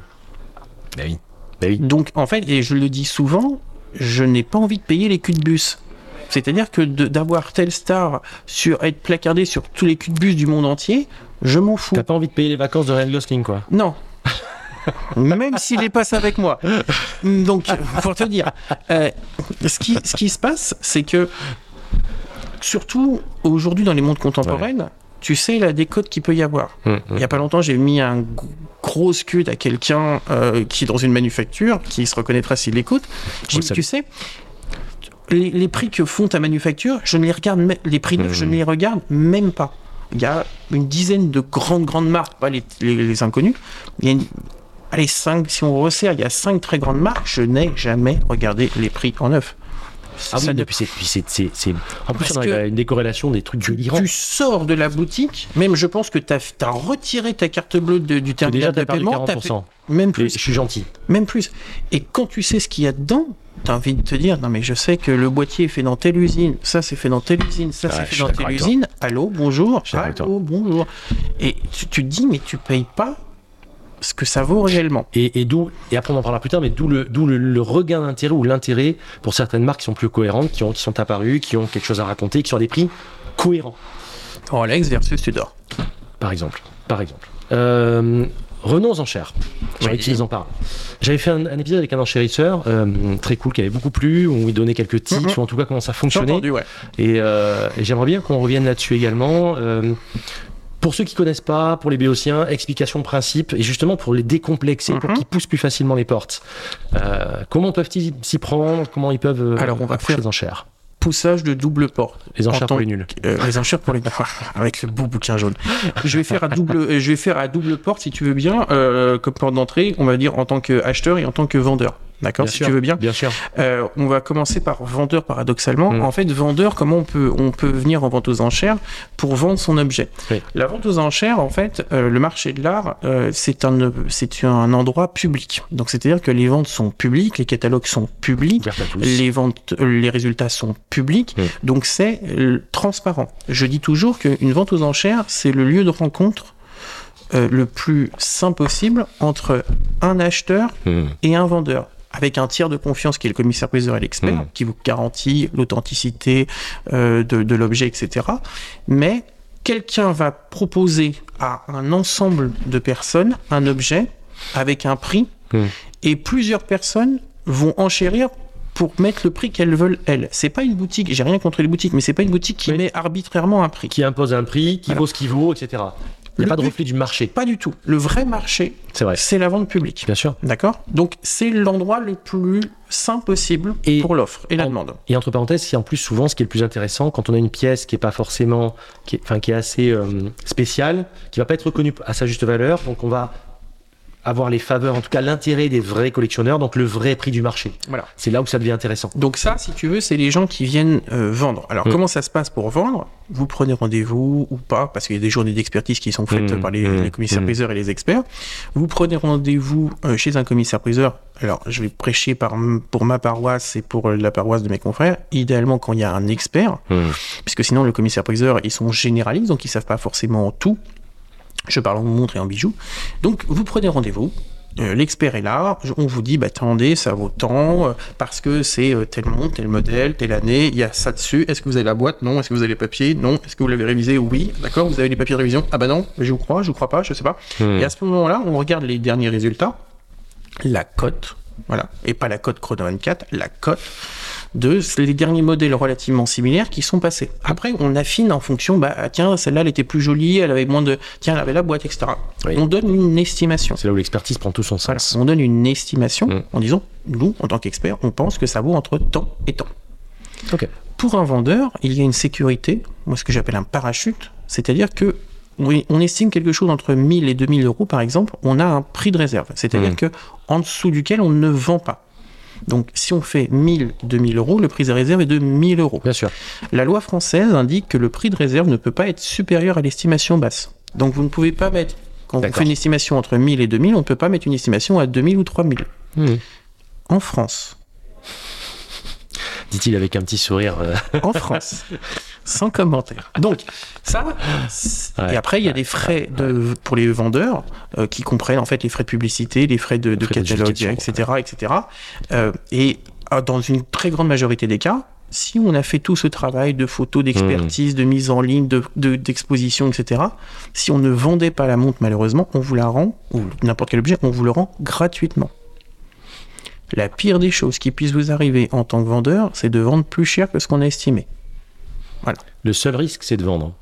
Bah oui. Bah oui. Donc, en fait, et je le dis souvent, je n'ai pas envie de payer les culs de bus. C'est-à-dire que d'avoir telle star sur être placardé sur tous les culs de bus du monde entier, je m'en fous. T'as pas envie de payer les vacances de Ryan Gosling quoi. Non. [LAUGHS] même s'il est passe avec moi. Donc, pour te dire, euh, ce, qui, ce qui se passe, c'est que, surtout aujourd'hui dans les mondes contemporains, tu sais la décote qu'il peut y avoir. Hum, hum. Il n'y a pas longtemps, j'ai mis un g- gros scud à quelqu'un euh, qui est dans une manufacture, qui se reconnaîtra s'il l'écoute. J'ai dit, tu sais, les, les prix que font ta manufacture, je ne les regarde, les prix neufs, je ne les regarde même pas. Il y a une dizaine de grandes, grandes marques, pas les, les, les inconnues. Il y a une- allez, cinq, si on resserre, il y a cinq très grandes marques, je n'ai jamais regardé les prix en neuf. Ah oui, et c'est, c'est, c'est, En plus, on à une décorrélation des trucs délirants. tu sors de la boutique, même je pense que tu as, retiré ta carte bleue de- du terminal de paiement, t'as 40%. fait- même Et plus. je suis gentil. Même plus. Et quand tu sais ce qu'il y a dedans, t'as envie de te dire, non mais je sais que le boîtier est fait dans telle usine, ça c'est fait dans telle usine, ça Ouais, c'est fait dans telle usine. Allô, bonjour. Allô, bonjour. Et tu, tu te dis, mais tu payes pas ce que ça vaut réellement. Et, et d'où, et après on en parlera plus tard, mais d'où le, d'où le, le regain d'intérêt ou l'intérêt pour certaines marques qui sont plus cohérentes, qui, ont, qui sont apparues, qui ont quelque chose à raconter, qui sont à des prix cohérents, Rolex versus Tudor. par exemple. Par exemple. Euh, Renault aux enchères. J'ai Oui. envie qu'ils en parlent. J'avais fait un, un épisode avec un enchérisseur euh, très cool qui avait beaucoup plu, où il donnait quelques tips, ou en tout cas comment ça fonctionnait. entendu, ouais. Et, euh, et j'aimerais bien qu'on revienne là-dessus également. Euh, pour ceux qui connaissent pas, pour les béotiens, explication de principe, et justement pour les décomplexer, pour Mhm. qu'ils poussent plus facilement les portes. Euh, comment peuvent-ils s'y prendre? Comment ils peuvent euh, Alors, on va faire- les enchères? Poussage de double porte. Les enchères En pour les nuls. Euh, les enchères pour les [LAUGHS] avec le beau bouquin jaune. Je vais faire à double, je vais faire à double porte si tu veux bien, euh, comme porte d'entrée, on va dire en tant qu'acheteur et en tant que vendeur. D'accord, si sûr. tu veux bien. Bien sûr. Euh, on va commencer par vendeur paradoxalement. Mm. En fait, vendeur, comment on peut, on peut venir en vente aux enchères pour vendre son objet? Oui. La vente aux enchères, en fait, euh, le marché de l'art, euh, c'est un, c'est un endroit public. Donc, c'est-à-dire que les ventes sont publiques, les catalogues sont publics, les ventes, euh, les résultats sont publics, Mm. donc c'est euh, transparent. Je dis toujours qu'une vente aux enchères, c'est le lieu de rencontre euh, le plus sain possible entre un acheteur Hmm. et un vendeur avec un tiers de confiance qui est le commissaire-priseur et l'expert, Mm. qui vous garantit l'authenticité euh, de, de l'objet, etc. Mais quelqu'un va proposer à un ensemble de personnes un objet avec un prix, Mm. et plusieurs personnes vont enchérir pour mettre le prix qu'elles veulent elles. C'est pas une boutique, j'ai rien contre les boutiques, mais c'est pas une boutique qui Oui. met arbitrairement un prix. Qui impose un prix, qui Voilà. vaut ce qu'il vaut, etc. Il n'y a pas de reflet du marché. Pas du tout. Le vrai marché, C'est vrai. c'est la vente publique. Bien sûr. D'accord? Donc c'est l'endroit le plus sain possible Et pour l'offre et la en- demande. Et entre parenthèses, c'est en plus souvent ce qui est le plus intéressant quand on a une pièce qui est pas forcément, qui est, enfin qui est assez euh, spéciale, qui va pas être reconnue à sa juste valeur, donc on va avoir les faveurs, en tout cas l'intérêt des vrais collectionneurs, donc le vrai prix du marché. Voilà. C'est là où ça devient intéressant. Donc ça, si tu veux, c'est les gens qui viennent euh, vendre. Alors Mm. comment ça se passe pour vendre? Vous prenez rendez-vous ou pas? Parce qu'il y a des journées d'expertise qui sont faites Mm, par les, mm, les commissaires-priseurs mm. et les experts. Vous prenez rendez-vous euh, chez un commissaire-priseur. Alors je vais prêcher par, pour ma paroisse et pour la paroisse de mes confrères. Idéalement quand il y a un expert, puisque sinon le commissaire-priseur, ils sont généralistes, donc ils savent pas forcément tout. Je parle en montre et en bijoux. Donc vous prenez rendez-vous. euh, L'expert est là, on vous dit, bah attendez, ça vaut tant, euh, parce que c'est euh, tel montre, tel modèle, telle année, il y a ça dessus, est-ce que vous avez la boîte? Non, est-ce que vous avez les papiers? Non, est-ce que vous l'avez révisé? Oui, d'accord, vous avez les papiers de révision? Ah bah non, je vous crois, je vous crois pas, je sais pas. Hmm. Et à ce moment-là, on regarde les derniers résultats, la cote, voilà, et pas la cote Chrono 24, la cote de les derniers modèles relativement similaires qui sont passés. Après, on affine en fonction, bah tiens, celle-là, elle était plus jolie, elle avait moins de, tiens, elle avait la boîte, etc. Oui. On donne une estimation. C'est là où l'expertise prend tout son Voilà, sens. on donne une estimation Mm. en disant, nous, en tant qu'experts, on pense que ça vaut entre temps et temps. Pour un vendeur, il y a une sécurité, moi ce que j'appelle un parachute, c'est-à-dire que oui, on estime quelque chose entre 1000 et 2000 euros par exemple, on a un prix de réserve, c'est-à-dire Mhm. que en dessous duquel on ne vend pas. Donc si on fait 1000, 2000 euros, le prix de réserve est de 1000 euros. Bien sûr. La loi française indique que le prix de réserve ne peut pas être supérieur à l'estimation basse. Donc vous ne pouvez pas mettre, quand D'accord. faites une estimation entre 1000 et 2000, on ne peut pas mettre une estimation à 2000 ou 3000. Hmm. En France, Dit-il avec un petit sourire. euh, en France, [LAUGHS] sans commentaire. Donc, ça, Ouais, et après, il y a des frais de, pour les vendeurs euh, qui comprennent en fait les frais de publicité, les frais de, de frais de catalogue, etc. etc. Euh, et euh, dans une très grande majorité des cas, si on a fait tout ce travail de photos, d'expertise, de mise en ligne, de, de- d'exposition, etc., si on ne vendait pas la montre, malheureusement, on vous la rend, ou n'importe quel objet, on vous le rend gratuitement. La pire des choses qui puisse vous arriver en tant que vendeur, c'est de vendre plus cher que ce qu'on a estimé. Le seul risque, c'est de vendre.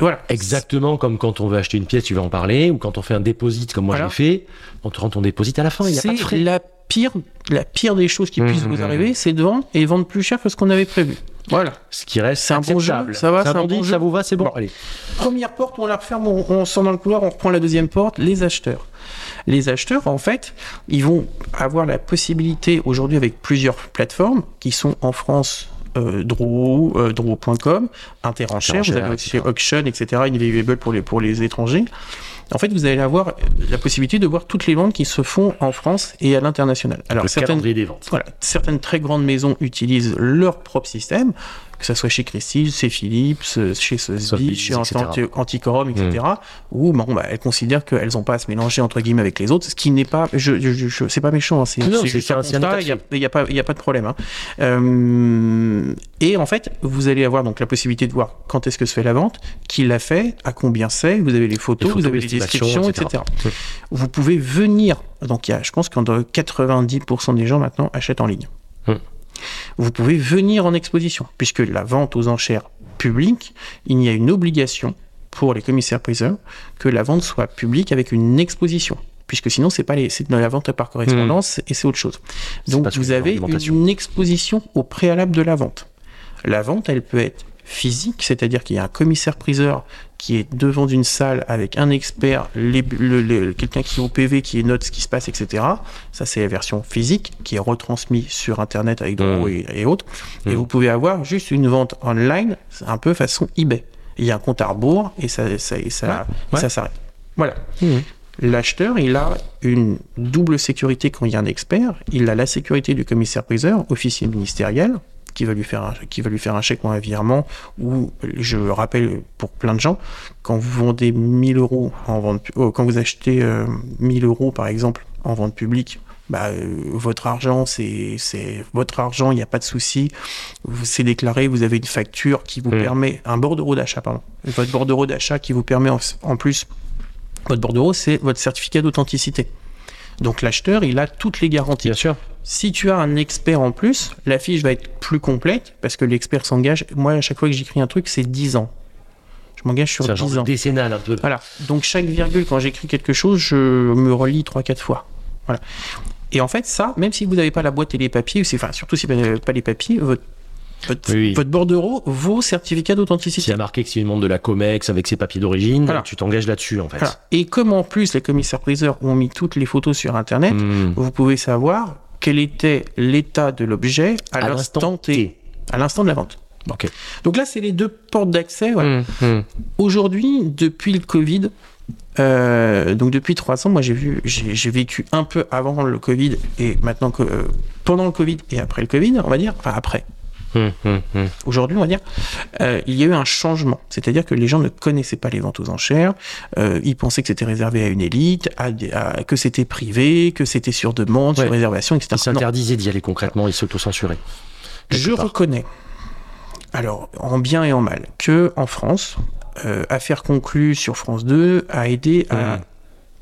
Voilà. Exactement comme quand on veut acheter une pièce, tu vas en parler, ou quand on fait un dépôt, comme moi Voilà. j'ai fait, on te rend ton dépôt à la fin, il n'y a pas de C'est frais. la pire, la pire des choses qui Mmh, puissent mmh, vous mmh. arriver, c'est de vendre et vendre plus cher que ce qu'on avait prévu. Voilà. Ce qui reste, C'est un bon jeu, ça va, C'est un c'est un bon bon deal, jeu. ça vous va, c'est bon. Bon. Allez. Première porte, on la referme, on, on sort dans le couloir, on reprend la deuxième porte, les acheteurs. Les acheteurs, en fait, ils vont avoir la possibilité aujourd'hui avec plusieurs plateformes qui sont en France. Euh, Draw, euh, Draw.com, Interenchère, vous avez aussi. Auction, etc., Invaluable pour les, pour les étrangers. En fait, vous allez avoir la possibilité de voir toutes les ventes qui se font en France et à l'international. Alors, le certaines, calendrier des ventes. voilà, certaines très grandes maisons utilisent leur propre système, que ce soit chez Christie's, chez Philips, euh, chez Sotheby's, chez etc. Anti- Antiquorum, etc. Où bon, bah, elles considèrent qu'elles n'ont pas à se mélanger entre guillemets avec les autres, ce qui n'est pas, je, je, je- je- c'est pas méchant, hein, c'est juste un constat, il y a- y pas, il y a pas de problème. hein. Euh, et en fait, vous allez avoir donc la possibilité de voir quand est-ce que se fait la vente, qui l'a fait, à combien c'est, vous avez les photos, Les photos, vous avez les descriptions, etc. etc. Vous pouvez venir, donc il y a, je pense qu'en 90% des gens maintenant achètent en ligne. Hmm. Vous pouvez venir en exposition, puisque la vente aux enchères publique, il y a une obligation pour les commissaires-priseurs que la vente soit publique avec une exposition. Puisque sinon, c'est pas les, c'est de la vente par correspondance et c'est autre chose. Donc, vous avez une exposition au préalable de la vente. La vente, elle peut être physique, c'est-à-dire qu'il y a un commissaire-priseur qui est devant une salle avec un expert, les- le- le- quelqu'un qui est au PV, qui note ce qui se passe, etc. Ça, c'est la version physique qui est retransmise sur Internet avec Draw Mm. et, et autres. Et Mm. vous pouvez avoir juste une vente online, un peu façon eBay. Il y a un compte à rebours et ça, ça, et ça, Ouais. ça s'arrête. Voilà. Mhm. L'acheteur, il a une double sécurité quand il y a un expert. Il a la sécurité du commissaire-priseur, officier ministériel, qui va lui faire un, qui va lui faire un chèque ou un virement. Ou, je rappelle pour plein de gens, quand vous vendez 1000 euros en vente, oh, quand vous achetez euh, 1000 euros par exemple en vente publique, bah, euh, votre argent, c'est c'est votre argent, il n'y a pas de souci. C'est déclaré, vous avez une facture qui vous Mm. permet, un bordereau d'achat, pardon. Votre bordereau d'achat qui vous permet en, en plus votre bordereau, c'est votre certificat d'authenticité. Donc l'acheteur, il a toutes les garanties. Bien sûr. Si tu as un expert en plus, la fiche va être plus complète parce que l'expert s'engage. Moi, à chaque fois que j'écris un truc, c'est 10 ans. Je m'engage sur C'est un genre 10 de ans. décennal un peu. Voilà. Donc chaque virgule, quand j'écris quelque chose, je me relis 3-4 fois. Voilà. Et en fait, ça, même si vous n'avez pas la boîte et les papiers, enfin, surtout si vous n'avez pas les papiers, votre, votre, Oui, oui. votre bordereau vaut certificat S'il d'authenticité. y a marqué que c'est une montre de la COMEX avec ses papiers d'origine, Voilà. tu t'engages là-dessus en fait. Voilà. Et comme en plus les commissaires-priseurs ont mis toutes les photos sur Internet, Hmm. vous pouvez savoir quel était l'état de l'objet à, À l'instant T, à l'instant de la vente. Ok. Donc là, c'est les deux portes d'accès. voilà. Hmm, hmm. Aujourd'hui, depuis le Covid, euh, donc depuis trois ans, moi j'ai vu, j'ai vécu un peu avant le Covid et maintenant que euh, pendant le Covid et après le Covid, on va dire, enfin après. Hmm, hmm, hmm. Aujourd'hui, on va dire, euh, il y a eu un changement. C'est-à-dire que les gens ne connaissaient pas les ventes aux enchères. euh, ils pensaient que c'était réservé à une élite, à des- à- que c'était privé, que c'était sur demande, Ouais. sur réservation, etc. Il Non. s'interdisait d'y aller concrètement, il s'auto-censurait. Je part. reconnais, alors en bien et en mal, que en France, euh, Affaires conclues sur France 2 a aidé à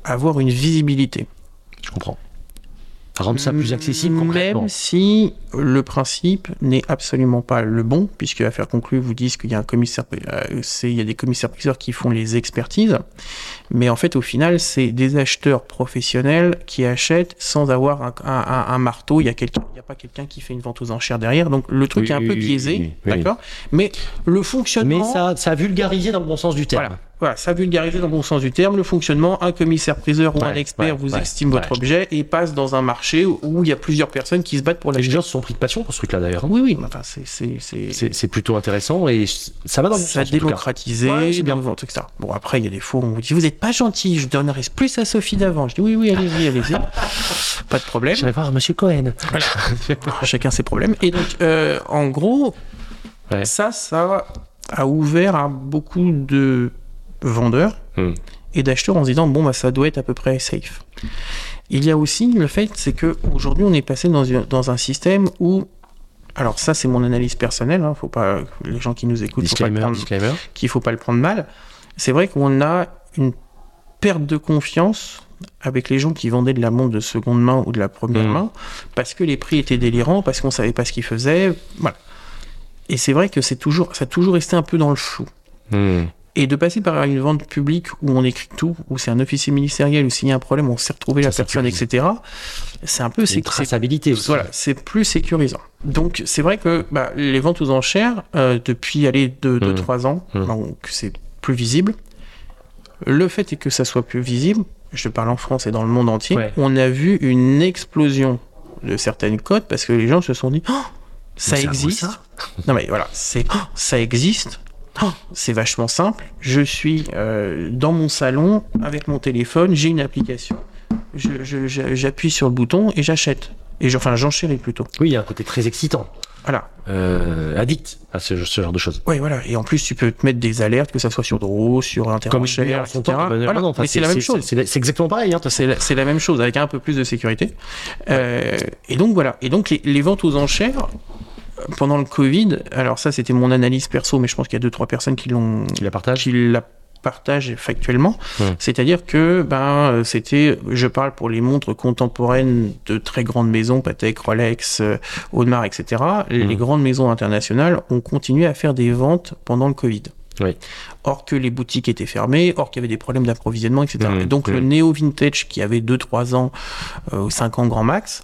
avoir une visibilité. Je comprends. Rendre ça plus accessible concrètement. Même si le principe n'est absolument pas le bon, puisque Affaires conclues vous disent qu'il y a un commissaire, euh, c'est- il y a des commissaires priseurs qui font les expertises, mais en fait au final c'est des acheteurs professionnels qui achètent sans avoir un, un- un- un marteau. Il y a quelqu'un, il y a pas quelqu'un qui fait une vente aux enchères derrière, donc le truc Oui, est un oui, peu oui, biaisé, oui, oui. d'accord? Mais le fonctionnement, Mais ça, ça a vulgarisé dans le bon sens du terme. voilà, voilà, ça vulgarisé dans le bon sens du terme. Le fonctionnement, un commissaire-priseur ou un expert ouais, vous ouais, estime votre objet et passe dans un marché où il y a plusieurs personnes qui se battent pour Les l'acheter. gens se sont pris de passion pour ce truc-là d'ailleurs. Oui, oui, mais enfin, c'est, c'est, c'est, C'est c'est plutôt intéressant et ça va dans le bon ça a sens. en tout cas. démocratisé, Ouais, c'est bien. bien vente, etc. Bon, après, il y a des fois où on vous dit, vous n'êtes pas gentil, je donnerai plus à Sophie d'avant. Je dis, oui, oui, allez-y, allez-y. pas de problème. J'irai voir Monsieur Cohen. [LAUGHS] Chacun ses problèmes. Et donc, euh, en gros, Ouais. ça, ça a ouvert à beaucoup de vendeurs Hmm. et d'acheteurs en se disant, bon, bah, ça doit être à peu près safe. Il y a aussi le fait, c'est que aujourd'hui on est passé dans, une- dans un système où Alors ça, c'est mon analyse personnelle. Hein, faut pas les gens qui nous écoutent, faut pas le Disclaimer, prendre- qu'il faut pas le prendre mal. C'est vrai qu'on a une perte de confiance avec les gens qui vendaient de la montre de seconde main ou de la première Mhm. main parce que les prix étaient délirants, parce qu'on savait pas ce qu'ils faisaient. Voilà. Et c'est vrai que c'est toujours, ça a toujours resté un peu dans le flou. Hmm. Et de passer par une vente publique où on écrit tout, où c'est un officier ministériel, où s'il y a un problème, on sait retrouver la personne, etc. C'est un peu, C'est traçabilité aussi. voilà, c'est plus sécurisant. Donc c'est vrai que bah, les ventes aux enchères, euh, depuis aller de Mhm. 3 ans, Mhm. donc c'est plus visible. Le fait est que ça soit plus visible, je parle en France et dans le monde entier, Ouais. on a vu une explosion de certaines cotes parce que les gens se sont dit Oh, ça existe. ça Non mais voilà, c'est Oh, ça existe. Oh, c'est vachement simple. Je suis euh, dans mon salon avec mon téléphone, j'ai une application. Je- je- je- J'appuie sur le bouton et j'achète. Et enfin, j'enchéris plutôt. Oui, il y a un côté très excitant. Voilà. Euh, addict à ce, ce genre de choses. Oui, voilà. Et en plus, tu peux te mettre des alertes, que ça soit sur Draw, sur son etc. temps, Voilà. non, Mais c'est la même chose. C'est exactement pareil. Hein. C'est la, même chose, avec un peu plus de sécurité. Euh, et donc voilà. Et donc les, les ventes aux enchères euh, pendant le Covid. Alors ça, c'était mon analyse perso, mais je pense qu'il y a deux trois personnes qui l'ont, Tu la partages qui la partagent factuellement. C'est-à-dire que ben euh, c'était, je parle pour les montres contemporaines de très grandes maisons, Patek, Rolex, euh, Audemars, etc. Les Mhm. grandes maisons internationales ont continué à faire des ventes pendant le Covid. Oui. Or que les boutiques étaient fermées, or qu'il y avait des problèmes d'approvisionnement, etc. Mhm. Et donc le Mhm. néo-vintage qui avait 2-3 ans euh, ou 5 ans grand max,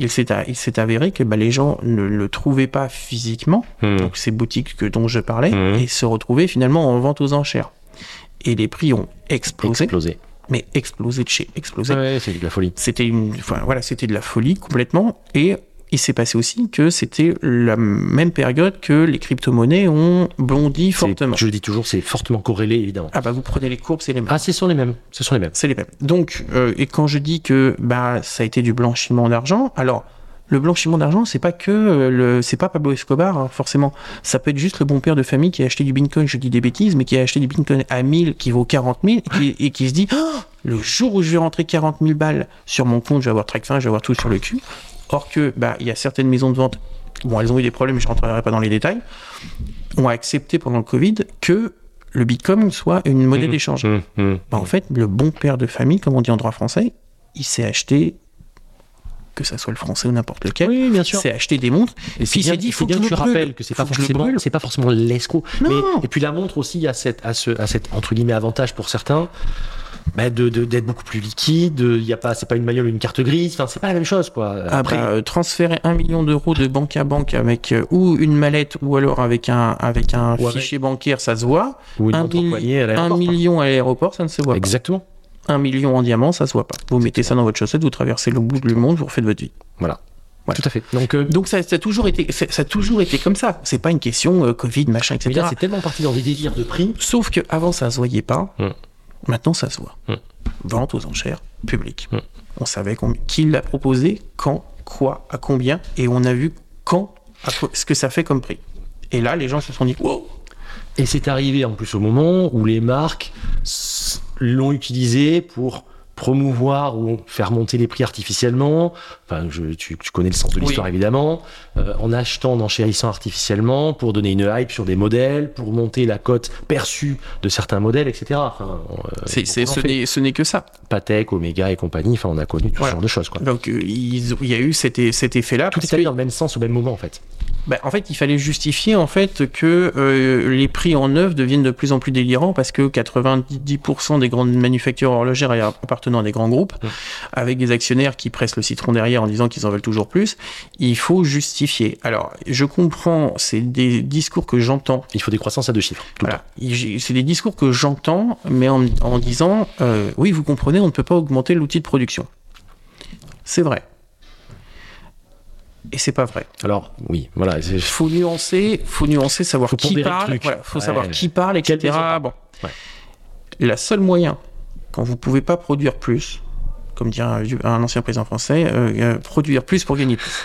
il s'est avéré que bah, les gens ne le trouvaient pas physiquement, Hmm. donc ces boutiques que, dont je parlais, Mhm. et se retrouvaient finalement en vente aux enchères. Et les prix ont explosé, Explosé. mais explosé de chez explosé. Ouais, c'est de la folie. C'était une, enfin, voilà, c'était de la folie complètement. Et il s'est passé aussi que c'était la même période que les crypto-monnaies ont bondi fortement. Je le dis toujours, c'est fortement corrélé, évidemment. Ah bah vous prenez les courbes, c'est les mêmes. Ah, ce sont les mêmes. Ce sont les mêmes. C'est les mêmes. Donc, euh, et quand je dis que bah ça a été du blanchiment d'argent, alors le blanchiment d'argent, c'est pas que euh, le, c'est pas Pablo Escobar hein, forcément. Ça peut être juste le bon père de famille qui a acheté du Bitcoin, je dis des bêtises, mais qui a acheté du Bitcoin à 1000 qui vaut 40 000 et qui, et qui se dit Ah, [GASPS] le jour où je vais rentrer 40 000 balles sur mon compte, je vais avoir TrackFin, je vais avoir tout sur le cul. Or que bah il y a certaines maisons de vente, bon elles ont eu des problèmes, je rentrerai pas dans les détails, ont accepté pendant le Covid que le Bitcoin soit une monnaie Mhm. d'échange. Hmm, hmm. Bah, en fait, le bon père de famille, comme on dit en droit français, il s'est acheté, que ça soit le français ou n'importe lequel, Oui, bien sûr. s'est aché des montres. Et Puis c'est il s'est dit, c'est faut bien que que tu rappelles que c'est pas forcément, c'est pas forcément l'escroc. Mais, et puis la montre aussi a cette, à ce, à cet entre guillemets avantage pour certains, bah, de, d'être beaucoup plus liquide. Il y a pas, c'est pas une maillole ou une carte grise. Enfin, c'est pas la même chose, quoi. Après, bah, euh, transférer un million d'euros de banque à banque avec euh, ou une mallette ou alors avec un avec un Ou avec- fichier bancaire, ça se voit. ou une un mille- a Un million à l'aéroport, ça ne se voit Exactement. pas. Un million en diamant, ça se voit pas. Vous mettez ça dans votre chaussette, vous traversez le bout du monde, vous refaites votre vie. Voilà. Voilà. Tout à fait. Donc, euh, Donc ça, ça a toujours été, ça, ça a toujours été comme ça. C'est pas une question euh, Covid, machin, mais etc. là, c'est tellement parti dans des délires de prix. Sauf que avant ça se voyait pas. Mm. Maintenant ça se voit. Mm. Vente aux enchères publiques. Mm. On savait combien- qui l'a proposé, quand, quoi, à combien, et on a vu quand, à quoi- ce que ça fait comme prix. Et là, les gens se sont dit, wow, Et c'est arrivé en plus au moment où les marques l'ont utilisé pour promouvoir ou faire monter les prix artificiellement. Enfin, je, tu, tu connais le sens de l'histoire Oui. évidemment. Euh, en achetant, en enchérissant artificiellement pour donner une hype sur des modèles, pour monter la cote perçue de certains modèles, etc. Enfin, euh, c'est, ce, n'est, que ça. Patek, Omega et compagnie. Enfin, on a connu tout Voilà. ce genre de choses. Quoi. Donc euh, il y a eu cet, e- cet effet-là. Tout est allé que- dans le même sens au même moment en fait. Bah, en fait, il fallait justifier en fait que euh, les prix en neuf deviennent de plus en plus délirants parce que 90% des grandes manufactures horlogères appartenant à des grands groupes, avec des actionnaires qui pressent le citron derrière en disant qu'ils en veulent toujours plus, il faut justifier. Alors, je comprends, c'est des discours que j'entends. Il faut des croissances à deux chiffres. Tout Voilà, Il- c'est des discours que j'entends, mais en, en disant, euh, oui, vous comprenez, on ne peut pas augmenter l'outil de production. C'est vrai. Et c'est pas vrai. Alors, oui, voilà. faut nuancer, faut nuancer, savoir Faut qui parle, voilà, faut Ouais. savoir qui parle, etc. Bon. Ouais. La seule moyen, quand vous pouvez pas produire plus, comme dirait un, ancien président français, euh, euh, produire plus pour gagner plus.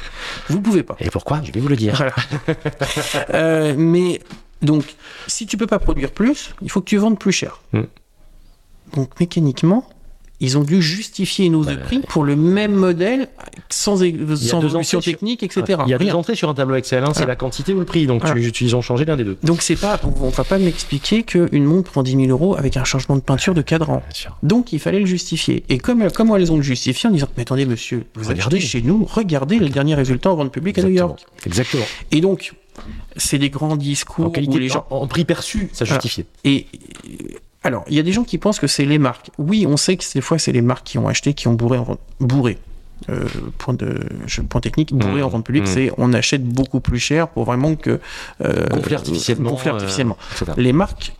Vous pouvez pas. Et pourquoi? Je vais vous le dire. Voilà. [LAUGHS] Euh, mais donc, si tu peux pas produire plus, il faut que tu vendes plus cher. Mm. Donc mécaniquement, ils ont dû justifier une hausse de prix pour le même modèle sans, sans évolution sur- technique, etc. Il y a Rien. deux entrées sur un tableau Excel, hein, c'est Voilà. la quantité ou le prix. Donc Voilà. tu, tu- ils ont changé l'un des deux. Donc c'est pas, on va pas m'expliquer qu'une montre prend 10 000 euros avec un changement de peinture de cadran. Donc il fallait le justifier. Et comme, comment elles ont le justifié en disant Mais attendez, monsieur, vous Regardez. chez nous, regardez le dernier résultat en vente publique à New. York. Exactement. Et donc, c'est des grands En, discours où qualité, les gens. en, en prix perçu, ça justifiait. Et alors, il y a des gens qui pensent que c'est les marques. Oui, on sait que des fois, c'est les marques qui ont acheté, qui ont bourré en vente. Bourré. Euh, point, de, point technique, bourré Mmh. en vente publique, Mmh. c'est on achète beaucoup plus cher pour vraiment que. Euh, Gonfler artificiellement. gonfler euh, artificiellement. Les marques,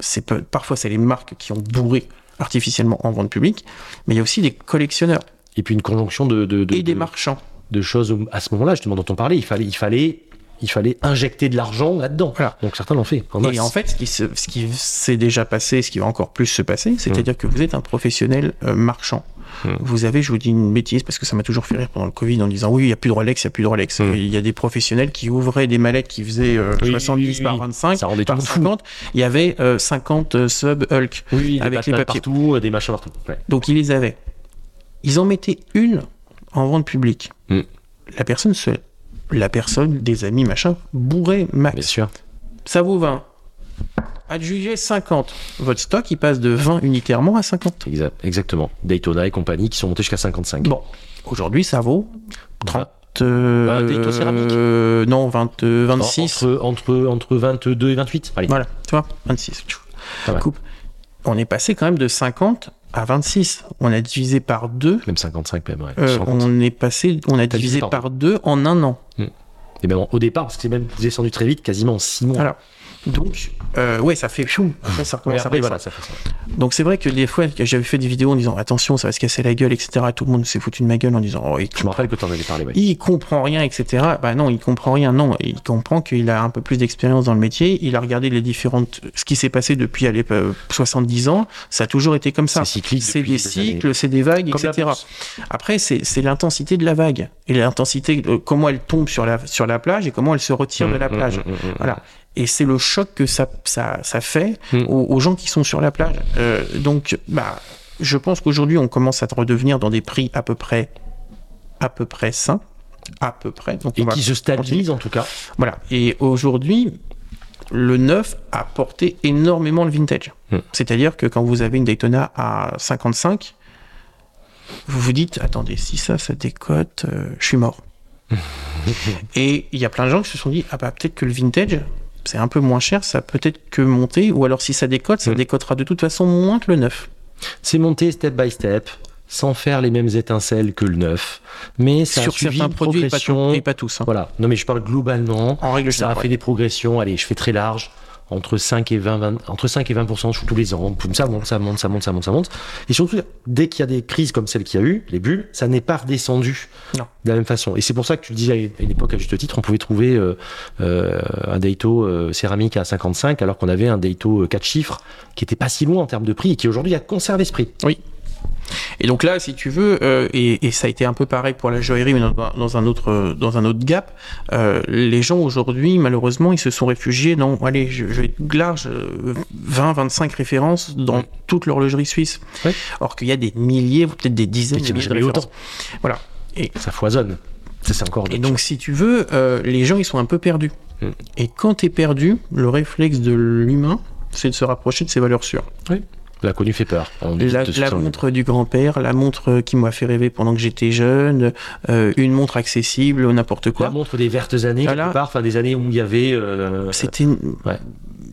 c'est parfois c'est les marques qui ont bourré artificiellement en vente publique, mais il y a aussi des collectionneurs Et puis une conjonction de, de, de, et des de- marchands. de choses à ce moment-là, justement, dont on parlait. Il fallait, il fallait, il fallait injecter de l'argent là-dedans. Voilà. Donc certains l'ont fait. en Et en fait, ce qui, se- ce qui s'est déjà passé, ce qui va encore plus se passer, c'est-à-dire que vous êtes un professionnel euh, marchand. Mm. Vous avez, je vous dis une bêtise, parce que ça m'a toujours fait rire pendant le Covid en disant oui, il n'y a plus de Rolex, il n'y a plus de Rolex. Mm. Et Il y a des professionnels qui ouvraient des mallettes qui faisaient euh, Oui, 70 oui, oui, par oui. 25, Ça rendait tout par fou. 50. Il y avait euh, 50 euh, sub Hulk. oui, oui, des avec les papiers. partout, euh, des machins partout. Ouais. Donc ils les avaient. Ils en mettaient une en vente publique. Mm. La personne se... La personne, des amis, machin, bourré max. Bien sûr. Ça vaut 20. Adjugé 50. Votre stock, il passe de 20 unitairement à 50. Exa- exactement. Daytona et compagnie qui sont montés jusqu'à 55. Bon, aujourd'hui, ça vaut 30. Bah, euh, euh, non, 20, euh, 26. Entre, entre, entre 22 et 28. Allez. Voilà, tu vois, 26. Pas mal. Coupe. On est passé quand même de 50 à 26. On a divisé par deux. Même 55 même. Ouais. euh, on est passé, on a divisé par par deux en un an. Et même au départ, parce que c'est même descendu très vite, quasiment en 6 mois. Donc, euh, ouais, ça fait chou. Ça recommence à après, descendre. voilà, ça fait ça. Donc c'est vrai que des fois, que j'avais fait des vidéos en disant attention, ça va se casser la gueule, etc. Et tout le monde s'est foutu de ma gueule en disant oh, il, Je me rappelle que tu en avais parlé. Ouais. il comprend rien, etc. Bah non, il comprend rien. Non, il comprend qu'il a un peu plus d'expérience dans le métier. Il a regardé les différentes, ce qui s'est passé depuis euh, 70 ans. Ça a toujours été comme ça. C'est cyclique. C'est des années. cycles, c'est des vagues, Comme etc. Après, c'est l'intensité de la vague et l'intensité, euh, comment elle tombe sur la sur la plage et comment elle se retire de la Mmh, plage. mmh, mmh, mmh. Voilà. Et c'est le choc que ça, ça, ça fait Mm. aux, aux gens qui sont sur la plage. Euh, donc, bah, je pense qu'aujourd'hui, on commence à redevenir dans des prix à peu près, à peu près sains. À peu près. Donc, Et qui se stabilise en tout cas. voilà. Et aujourd'hui, le neuf a porté énormément le vintage. Mm. C'est-à-dire que quand vous avez une Daytona à 55, vous vous dites, attendez, si ça, ça décote, euh, je suis mort. [LAUGHS] Et il y a plein de gens qui se sont dit, ah bah peut-être que le vintage, c'est un peu moins cher, ça peut être que monter, ou alors si ça décote, ça Mm. décotera de toute façon moins que le neuf. C'est monté step by step, sans faire les mêmes étincelles que le neuf. Mais ça Sur a certains une produits, et pas, tout- et pas tous. hein. Voilà. Non, mais je parle globalement. En règle Ça a fait des progressions. Allez, je fais très large. Entre 5 et 20, 20 entre 5 et 20% sous tous les ans. Ça monte, ça monte, ça monte, ça monte, ça monte. Et surtout, dès qu'il y a des crises comme celle qu'il y a eu, les bulles, ça n'est pas redescendu Non. de la même façon. Et c'est pour ça que tu le disais à une époque, à juste titre, on pouvait trouver euh, euh, un Daito euh, céramique à 55 alors qu'on avait un Daito 4 chiffres qui était pas si loin en termes de prix et qui aujourd'hui a conservé ce prix. Et donc là, si tu veux, euh, et, et ça a été un peu pareil pour la joaillerie, mais dans, dans un autre euh, dans un autre gap, euh, les gens aujourd'hui, malheureusement, ils se sont réfugiés dans, allez, je, je vais être large, euh, 20, 25 références dans toute l'horlogerie suisse. Or qu'il y a des milliers, peut-être des dizaines de milliers de références. Voilà. Et, Ça foisonne. Ça, c'est encore. et donc, si tu veux, euh, les gens, ils sont un peu perdus. Mm. Et quand tu es perdu, le réflexe de l'humain, c'est de se rapprocher de ses valeurs sûres. L'inconnu fait peur. On La, la montre du grand-père, la montre qui m'a fait rêver pendant que j'étais jeune, euh, une montre accessible, n'importe La quoi. montre des vertes années, Voilà. quelque part, enfin des années où il y avait. euh, C'était, une- Ouais.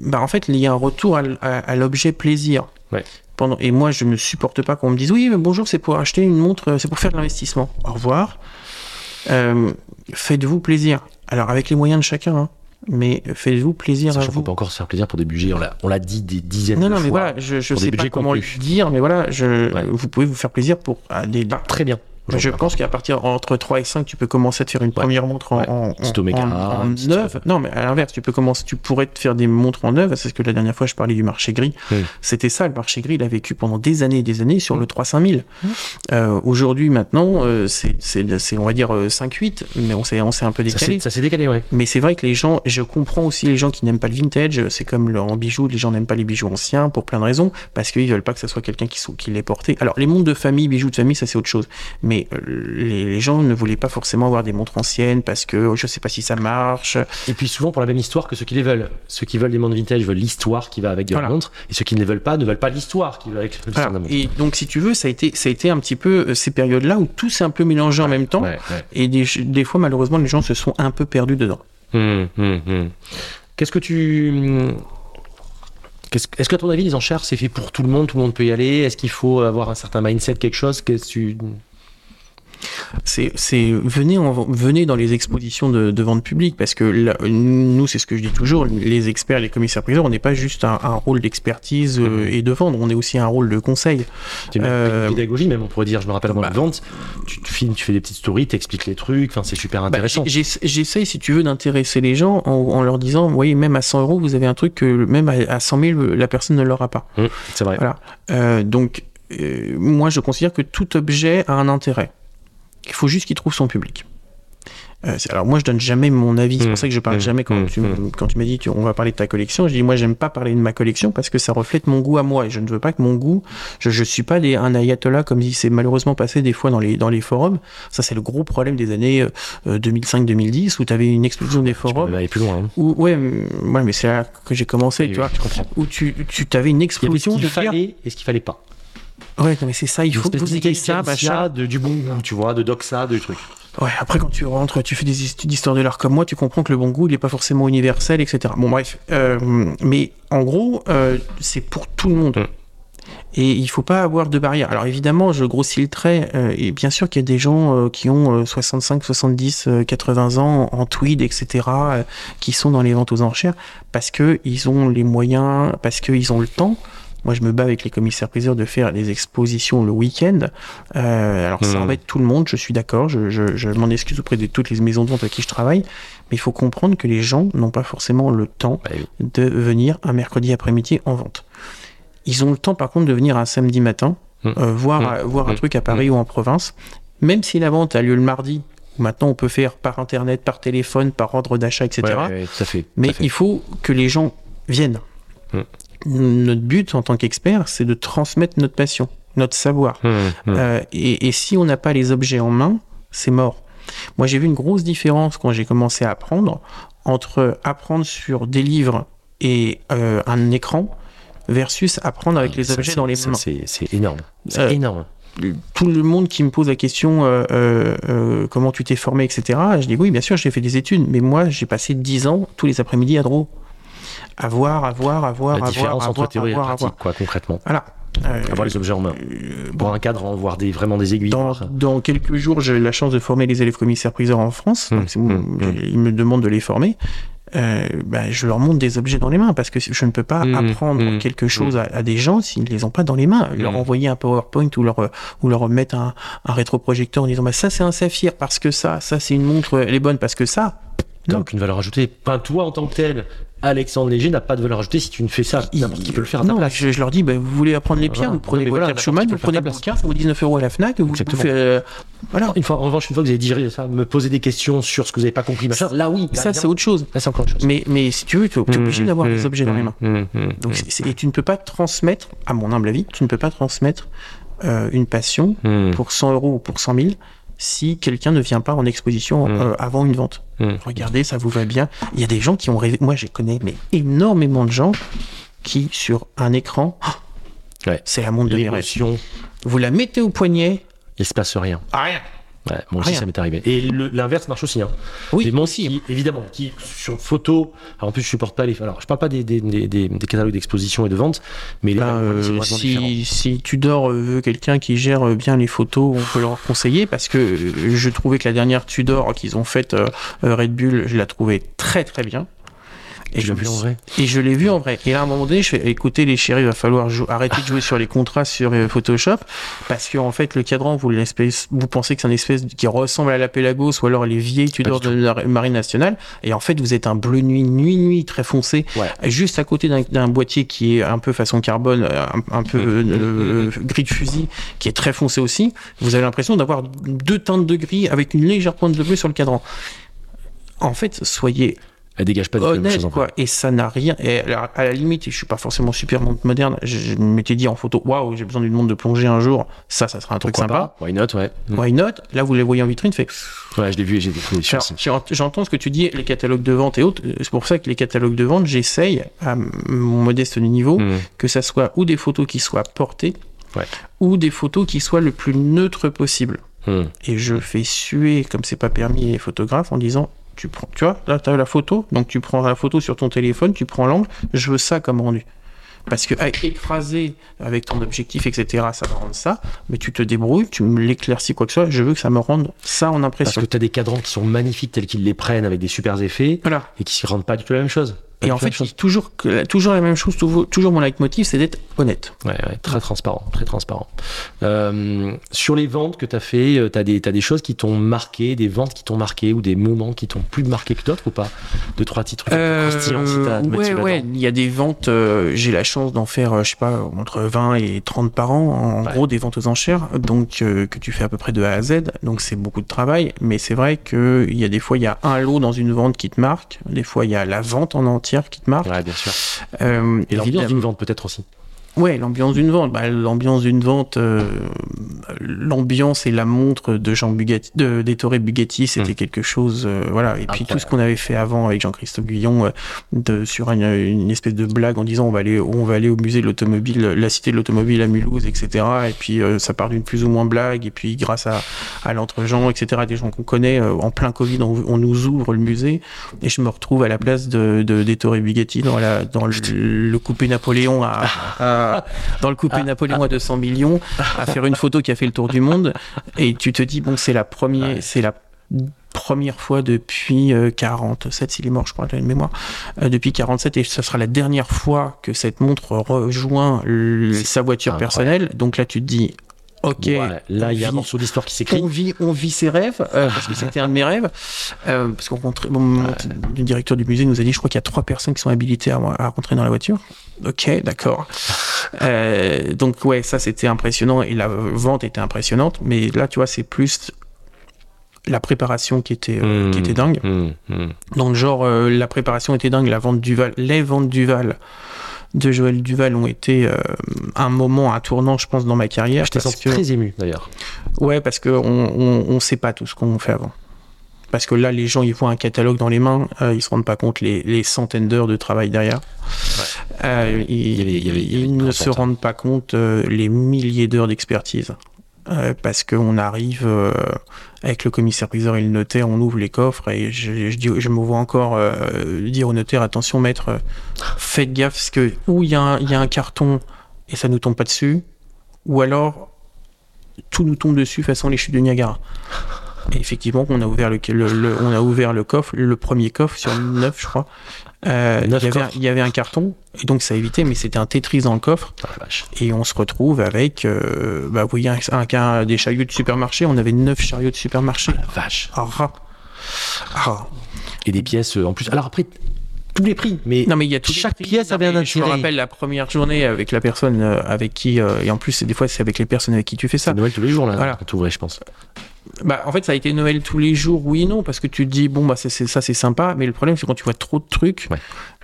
bah en fait, il y a un retour à, l- à- à l'objet plaisir. Ouais. Pendant, et moi, je ne supporte pas qu'on me dise oui, mais bonjour, c'est pour acheter une montre, euh, c'est pour faire de l'investissement. Au revoir. Euh, faites-vous plaisir. Alors avec les moyens de chacun, hein, mais faites-vous plaisir à Sachant qu'on vous. peut encore se faire plaisir pour des budgets. On l'a, on l'a dit des dizaines Non, de non, fois. mais voilà, je, des sais pas comment le dire, mais voilà, je, Ouais. vous pouvez vous faire plaisir pour ah, des, Très bien. Je pense qu'à partir entre 3 et 5, tu peux commencer à te faire une première montre en, Ouais. en, Petite en- Omega, en- en petite- neuf. Non, mais à l'inverse, tu peux commencer, tu pourrais te faire des montres en neuf. C'est ce que la dernière fois je parlais du marché gris. Mm. C'était ça, le marché gris, il a vécu pendant des années et des années sur Mm. le 300 Euh, Aujourd'hui, maintenant, euh, c'est, on va dire euh, 5-8, mais on s'est, on s'est un peu décalé. ça s'est décalé, ouais. Mais c'est vrai que les gens, je comprends aussi les gens qui n'aiment pas le vintage. C'est comme le, en bijoux, les gens n'aiment pas les bijoux anciens pour plein de raisons, parce qu'ils veulent pas que ça soit quelqu'un qui, qui l'ait porté. Alors les montres de famille, bijoux de famille, ça c'est autre chose. Mais euh, les, les gens ne voulaient pas forcément avoir des montres anciennes parce que oh, je sais pas si ça marche. Et puis souvent pour la même histoire que ceux qui les veulent. Ceux qui veulent des montres vintage veulent l'histoire qui va avec des Voilà. montres, et ceux qui ne les veulent pas ne veulent pas l'histoire qui va avec l'histoire Voilà. Et donc si tu veux, ça a été, ça a été un petit peu euh, ces périodes-là où tout s'est un peu mélangé en même temps. Ouais, ouais. Et des, des fois, malheureusement, les gens se sont un peu perdus dedans. Hum, hum, hum. Qu'est-ce que tu. Est-ce que, à ton avis, les enchères, c'est fait pour tout le monde Tout le monde peut y aller? Est-ce qu'il faut avoir un certain mindset, quelque chose? Qu'est-ce que tu... c'est c'est venez en, venez dans les expositions de, de vente publique parce que là, nous c'est ce que je dis toujours les experts les commissaires priseurs on n'est pas juste un, un rôle d'expertise euh, Mhm. et de vendre on est aussi un rôle de conseil C'est une Euh, pédagogie, même, on pourrait dire. Je me rappelle avant bah. la vente, tu te filmes, tu fais des petites stories, tu expliques les trucs, enfin, c'est super Bah, intéressant. j'ai- j'essaye si tu veux d'intéresser les gens en, en leur disant vous voyez même à 100 euros vous avez un truc que même à, à 100 000 la personne ne l'aura pas Hum, c'est vrai. Voilà. Euh, donc, euh, moi, je considère que tout objet a un intérêt. Il faut juste qu'il trouve son public. Euh, alors moi je donne jamais mon avis, c'est pour ça que je parle mm, jamais quand, mm, tu, quand tu m'as dit tu- on va parler de ta collection, je dis moi j'aime pas parler de ma collection parce que ça reflète mon goût à moi et je ne veux pas que mon goût, je, je suis pas des, un ayatollah comme il s'est malheureusement passé des fois dans les, dans les forums, ça c'est le gros problème des années euh, 2005-2010 où tu avais une explosion des Tu peux forums, même aller plus loin. hein. où, ouais, ouais mais c'est là que j'ai commencé, Oui, tu oui, vois, je comprends. où tu, tu avais une explosion qu'il de fallait et ce qu'il fallait pas. Ouais non, mais c'est ça, il faut que vous ayez ça, machin. de, du bon goût, tu vois, de doxa, de trucs. Ouais, après quand tu rentres, tu fais des études d'histoire de l'art comme moi, tu comprends que le bon goût, il est pas forcément universel, etc. Bon bref, euh, mais en gros, euh, c'est pour tout le monde. Mm. Et il faut pas avoir de barrière. Alors évidemment, je grossis le trait, euh, et bien sûr qu'il y a des gens euh, qui ont euh, 65, 70, euh, 80 ans en tweed, etc., qui sont dans les ventes aux enchères, parce que ils ont les moyens, parce qu'ils ont le temps. Moi, je me bats avec les commissaires priseurs de faire des expositions le week-end. Euh, alors, ça Mhm. embête tout le monde, je suis d'accord. Je, je, je m'en excuse auprès de toutes les maisons de vente avec qui je travaille. Mais il faut comprendre que les gens n'ont pas forcément le temps Bah oui. de venir un mercredi après-midi en vente. Ils ont le temps, par contre, de venir un samedi matin, Mhm. euh, voir, Mhm. voir un truc à Paris ou en province. Même si la vente a lieu le mardi, où maintenant on peut faire par internet, par téléphone, par ordre d'achat, etc. Ouais, ouais, tout à fait. tout Mais à fait. il faut que les gens viennent. Notre but en tant qu'expert, c'est de transmettre notre passion, notre savoir. Hum, hum. Euh, et, et si on n'a pas les objets en main, c'est mort. Moi, j'ai vu une grosse différence quand j'ai commencé à apprendre entre apprendre sur des livres et euh, un écran versus apprendre avec les Ça, objets dans les ça, mains. C'est énorme. C'est Euh, énorme. Tout le monde qui me pose la question euh, euh, euh, comment tu t'es formé, etc. Je dis oui, bien sûr, j'ai fait des études, mais moi, j'ai passé 10 ans tous les après-midi à Draw. À voir, à voir, à voir, La différence voir, à entre théorie à et pratique, quoi, concrètement. Voilà. Euh, Avoir les objets en main. euh, Pour un cadre, en voir des, vraiment des aiguilles. Dans, dans quelques jours, j'ai la chance de former les élèves commissaires priseurs en France. Mmh, Donc, c'est- mmh, Ils me demandent de les former. Euh, ben, je leur montre des objets dans les mains parce que je ne peux pas Mmh, apprendre mmh, quelque chose à, à des gens s'ils ne les ont pas dans les mains. Leur Mmh. envoyer un PowerPoint ou leur, ou leur mettre un, un rétroprojecteur en disant bah, ça c'est un saphir parce que ça, ça c'est une montre, elle est bonne parce que ça. T'as Non. aucune valeur ajoutée. Enfin, toi, en tant que tel, Alexandre Léger n'a pas de valeur ajoutée si tu ne fais ça. Il- N'importe qui peut le faire à ta non, place. je, je leur dis, bah, vous voulez apprendre les pierres, Voilà. vous prenez Walter voilà, Schumann, vous prenez bouquin, vaut 19 euros à la FNAC, vous, vous faites, euh, voilà. Une fois, en revanche, une fois que vous avez digéré ça, me poser des questions sur ce que vous n'avez pas compris, machin, là oui. là, Ça, c'est autre chose. Là, c'est encore autre chose. Mais, mais si tu veux, tu es obligé Mmh, d'avoir mmh, les objets dans les mains. mmh, mmh. Donc, et tu ne peux pas transmettre, à mon humble avis, tu ne peux pas transmettre euh, une passion pour 100 euros ou pour 100 000 si quelqu'un ne vient pas en exposition Mm. euh, avant une vente. mmh. Regardez, ça vous va bien. Il y a des gens qui ont rêvé. Moi, je connais mais énormément de gens qui, sur un écran, oh, Ouais. [GASPS] c'est la montre de Vous la mettez au poignet. il se passe rien. Rien. Ouais, moi aussi, Rien. ça m'est arrivé. Et le- l'inverse marche aussi. Hein. Oui, des montres aussi. qui, évidemment, qui sur photo. Alors en plus, je supporte pas les. Alors, je parle pas des, des, des, des- des catalogues d'exposition et de vente, mais les. Ben, euh, si, si Tudor euh, veut quelqu'un qui gère euh, bien les photos, on peut leur conseiller parce que je trouvais que la dernière Tudor qu'ils ont faite euh, Red Bull, je la trouvais très très bien. Et je me vu en vrai Et je l'ai vu en vrai. Et là, à un moment donné, je fais écoutez, les chéris, il va falloir arrêter de jouer sur les contrastes sur euh, Photoshop parce que en fait, le cadran, vous, vous pensez que c'est un espèce qui ressemble à la Pelagos ou alors les vieilles Tudors de la Marine nationale. Et en fait, vous êtes un bleu nuit, nuit, nuit très foncé, Ouais. juste à côté d'un- boîtier qui est un peu façon carbone, euh, un, un peu euh, euh, gris de fusil, qui est très foncé aussi. Vous avez l'impression d'avoir deux teintes de gris avec une légère pointe de bleu sur le cadran. En fait, soyez Elle dégage pas du tout la même chose quoi. et ça n'a rien. Et à la limite je suis pas forcément super moderne. Je, m'étais dit en photo waouh j'ai besoin d'une montre de plongée un jour. Ça ça sera un truc Pourquoi sympa. Why not, ouais. Why not? Là vous les voyez en vitrine fait Ouais, je l'ai vu et j'ai j'entends ce que tu dis les catalogues de vente et autres. C'est pour ça que les catalogues de vente j'essaye à mon modeste niveau Mm. que ça soit ou des photos qui soient portées Ouais. ou des photos qui soient le plus neutre possible. Mm. et je fais suer comme c'est pas permis les photographes en disant tu prends tu vois là tu as la photo donc tu prends la photo sur ton téléphone tu prends l'angle je veux ça comme rendu. Parce que avec écraser avec ton objectif etc ça va rendre ça mais tu te débrouilles tu me l'éclaircis quoi que ce soit je veux que ça me rende ça en Parce impression que tu as des cadrans qui sont magnifiques tels qu'ils les prennent avec des super effets voilà. et qui ne rendent pas du tout la même chose. Et en fait chose. c'est toujours la même chose toujours, mon leitmotiv c'est d'être honnête Ouais, ouais, très transparent, très transparent. Euh, sur les ventes que tu as fait, tu as, des choses qui t'ont marqué, des ventes qui t'ont marqué ou des moments qui t'ont plus marqué que d'autres ou pas? Deux, trois trucs Euh, croustillants si ouais, ouais, il y a des ventes, euh, j'ai la chance d'en faire, euh, je sais pas, entre 20 et 30 par an, en Ouais. gros des ventes aux enchères, donc euh, que tu fais à peu près de A à Z, donc c'est beaucoup de travail, mais c'est vrai que il y a des fois, il y a un lot dans une vente qui te marque, des fois, il y a la vente en entière qui te marque. Ouais, bien sûr. Euh, Et l'ambiance d'une vente peut-être aussi. Ouais, l'ambiance d'une vente. Bah, l'ambiance d'une vente, euh, l'ambiance et la montre de Jean Bugatti, de d'Ettore Bugatti, c'était Mm. quelque chose, euh, voilà. Et puis tout ce qu'on avait fait avant avec Jean-Christophe Guillon, euh, de, sur une, une espèce de blague en disant on va aller, on va aller au musée de l'automobile, la cité de l'automobile à Mulhouse, etc. Et puis euh, ça part d'une plus ou moins blague. Et puis grâce à, à l'entre-gens, etc. Des gens qu'on connaît, euh, en plein Covid, on, on nous ouvre le musée et je me retrouve à la place de, de d'Ettore Bugatti dans la, dans le, le coupé Napoléon à, à- [LAUGHS] dans le coupé Napoléon à 200 millions à faire une photo qui a fait le tour du monde et tu te dis bon c'est la première Ouais. c'est la première fois depuis euh, 47 s'il est mort je crois de mémoire euh, depuis 47 et ce sera la dernière fois que cette montre rejoint le- sa voiture incroyable. personnelle donc là tu te dis ok là, il y a un morceau d'histoire qui s'écrit. on vit, on vit ses rêves, euh, parce que c'était un de mes rêves. Euh, parce qu'on bon, mon- le directeur du musée nous a dit, je crois qu'il y a trois personnes qui sont habilitées à, à rentrer dans la voiture. Ok, d'accord. [LAUGHS] Euh, donc ouais, ça c'était impressionnant et la vente était impressionnante. Mais là, tu vois, c'est plus la préparation qui était, qui était dingue. Mm, mm. Dans le genre, la préparation était dingue, la vente Duval, les ventes Duval de Joël Duval ont été euh, un moment, un tournant, je pense, dans ma carrière. Je t'ai senti que... très ému d'ailleurs. Ouais, parce qu'on on, on sait pas tout ce qu'on fait avant. Parce que là, les gens, ils voient un catalogue dans les mains, euh, ils se rendent pas compte les, les centaines d'heures de travail derrière. Euh, ils Il y avait- il y avait- il y avait ils une ne se rendent pas compte les milliers d'heures d'expertise. Euh, parce qu'on arrive euh, avec le commissaire-priseur et le notaire, on ouvre les coffres et je, me vois encore euh, dire au notaire attention maître, faites gaffe parce que ou il y, y a un carton et ça nous tombe pas dessus, ou alors tout nous tombe dessus façon les chutes de Niagara. Et effectivement, on a ouvert le, le- le- on a ouvert le coffre, le premier coffre sur neuf, je crois. Euh, il, y avait, un- coffres. il y avait un carton, et donc ça évité, mais c'était un Tetris dans le coffre, Ah, et on se retrouve avec, euh, bah, vous voyez, un, un- un- des chariots de supermarché, on avait neuf chariots de supermarché. La vache. Ah, ah. Ah. Et des pièces euh, en plus. Alors après, tous les prix, mais Non mais il y a tous les Chaque prix. pièce Non, avait un mais Je me intérêt. rappelle la première journée avec la personne euh, avec qui, euh, et en plus des fois c'est avec les personnes avec qui tu fais ça. c'est Noël tous les jours là. Voilà. Quand t'ouvrais, je pense. Bah, en fait, ça a été Noël tous les jours, oui et non, parce que tu te dis, bon, bah, c'est, ça, c'est sympa, mais le problème, c'est quand tu vois trop de trucs. Ouais.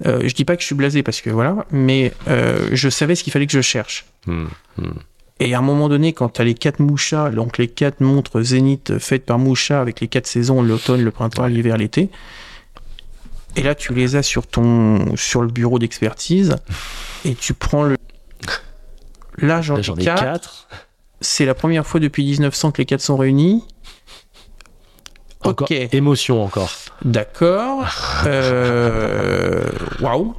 Euh, je dis pas que je suis blasé, parce que voilà, mais euh, je savais ce qu'il fallait que je cherche. Hmm, hmm. Et à un moment donné, quand tu as les quatre Moucha, donc les quatre montres Zénith faites par Moucha avec les quatre saisons, l'automne, le printemps, l'hiver, l'été, et là, tu les as sur, ton, sur le bureau d'expertise, et tu prends le. Là, j'en ai j'en ai quatre. quatre. C'est la première fois depuis 1900 que les quatre sont réunis. Encore. Ok. Émotion encore. D'accord. [LAUGHS] Euh, Waouh.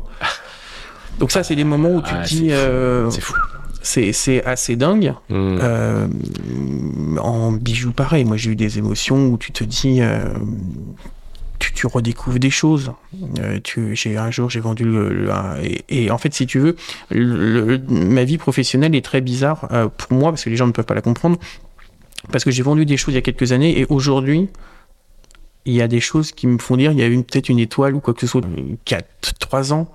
Donc ça, c'est des moments où tu Ah, te dis, euh, C'est fou. c'est c'est assez dingue. Hmm. Euh, en bijoux, pareil. Moi, j'ai eu des émotions où tu te dis, euh, tu, redécouvres des choses. Euh, j'ai un jour j'ai vendu le, et, en fait si tu veux, ma vie professionnelle est très bizarre euh, pour moi parce que les gens ne peuvent pas la comprendre parce que j'ai vendu des choses il y a quelques années et aujourd'hui il y a des choses qui me font dire il y a une peut-être une étoile ou quoi que ce soit. 4, 3 ans,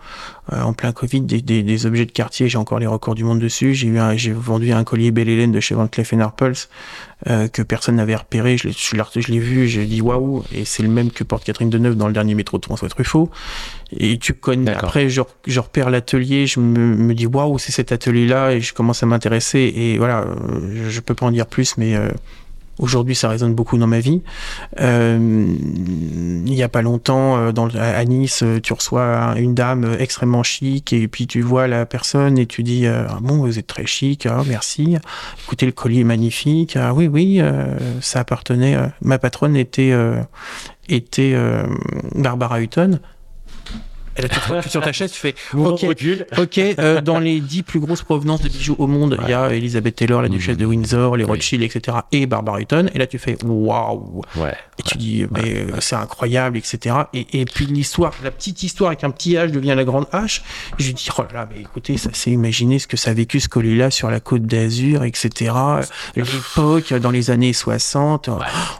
euh, en plein Covid, des, des, des objets de quartier, j'ai encore les records du monde dessus. J'ai eu un- j'ai vendu un collier Belle Hélène de chez Van Cleef Arpels euh, que personne n'avait repéré. Je l'ai je l'ai- je l'ai vu, j'ai dit waouh, et c'est le même que Porte Catherine de Neuve dans le dernier métro de François Truffaut. Et tu connais. Après, je, je repère l'atelier, je me, me dis waouh, c'est cet atelier-là, et je commence à m'intéresser. Et voilà, euh, je peux pas en dire plus, mais euh, Aujourd'hui, ça résonne beaucoup dans ma vie. Euh, il y a pas longtemps, euh, à Nice, euh, tu reçois un- une dame extrêmement chic et puis tu vois la personne et tu dis ah bon, vous êtes très chic, ah, merci. Écoutez, le collier est magnifique. Ah oui, oui, ça appartenait. ma patronne était était Barbara Hutton. Et là, tu te sur ta chaise, tu fais Ok. de recul. Ok, euh, dans les dix plus grosses provenances de bijoux au monde, il y a Elizabeth Taylor, la duchesse de Windsor, les Oui. Rothschild, etc. et Barbara Hutton. Et là, tu fais waouh Ouais. Et tu dis, mais euh, c'est incroyable, etc. Et, et puis l'histoire, la petite histoire avec un petit H devient la grande H. Je dis, oh là là, mais écoutez, ça c'est imaginer ce que ça a vécu ce collier-là sur la côte d'Azur, etc. L'époque, dans les années 60, Ouais.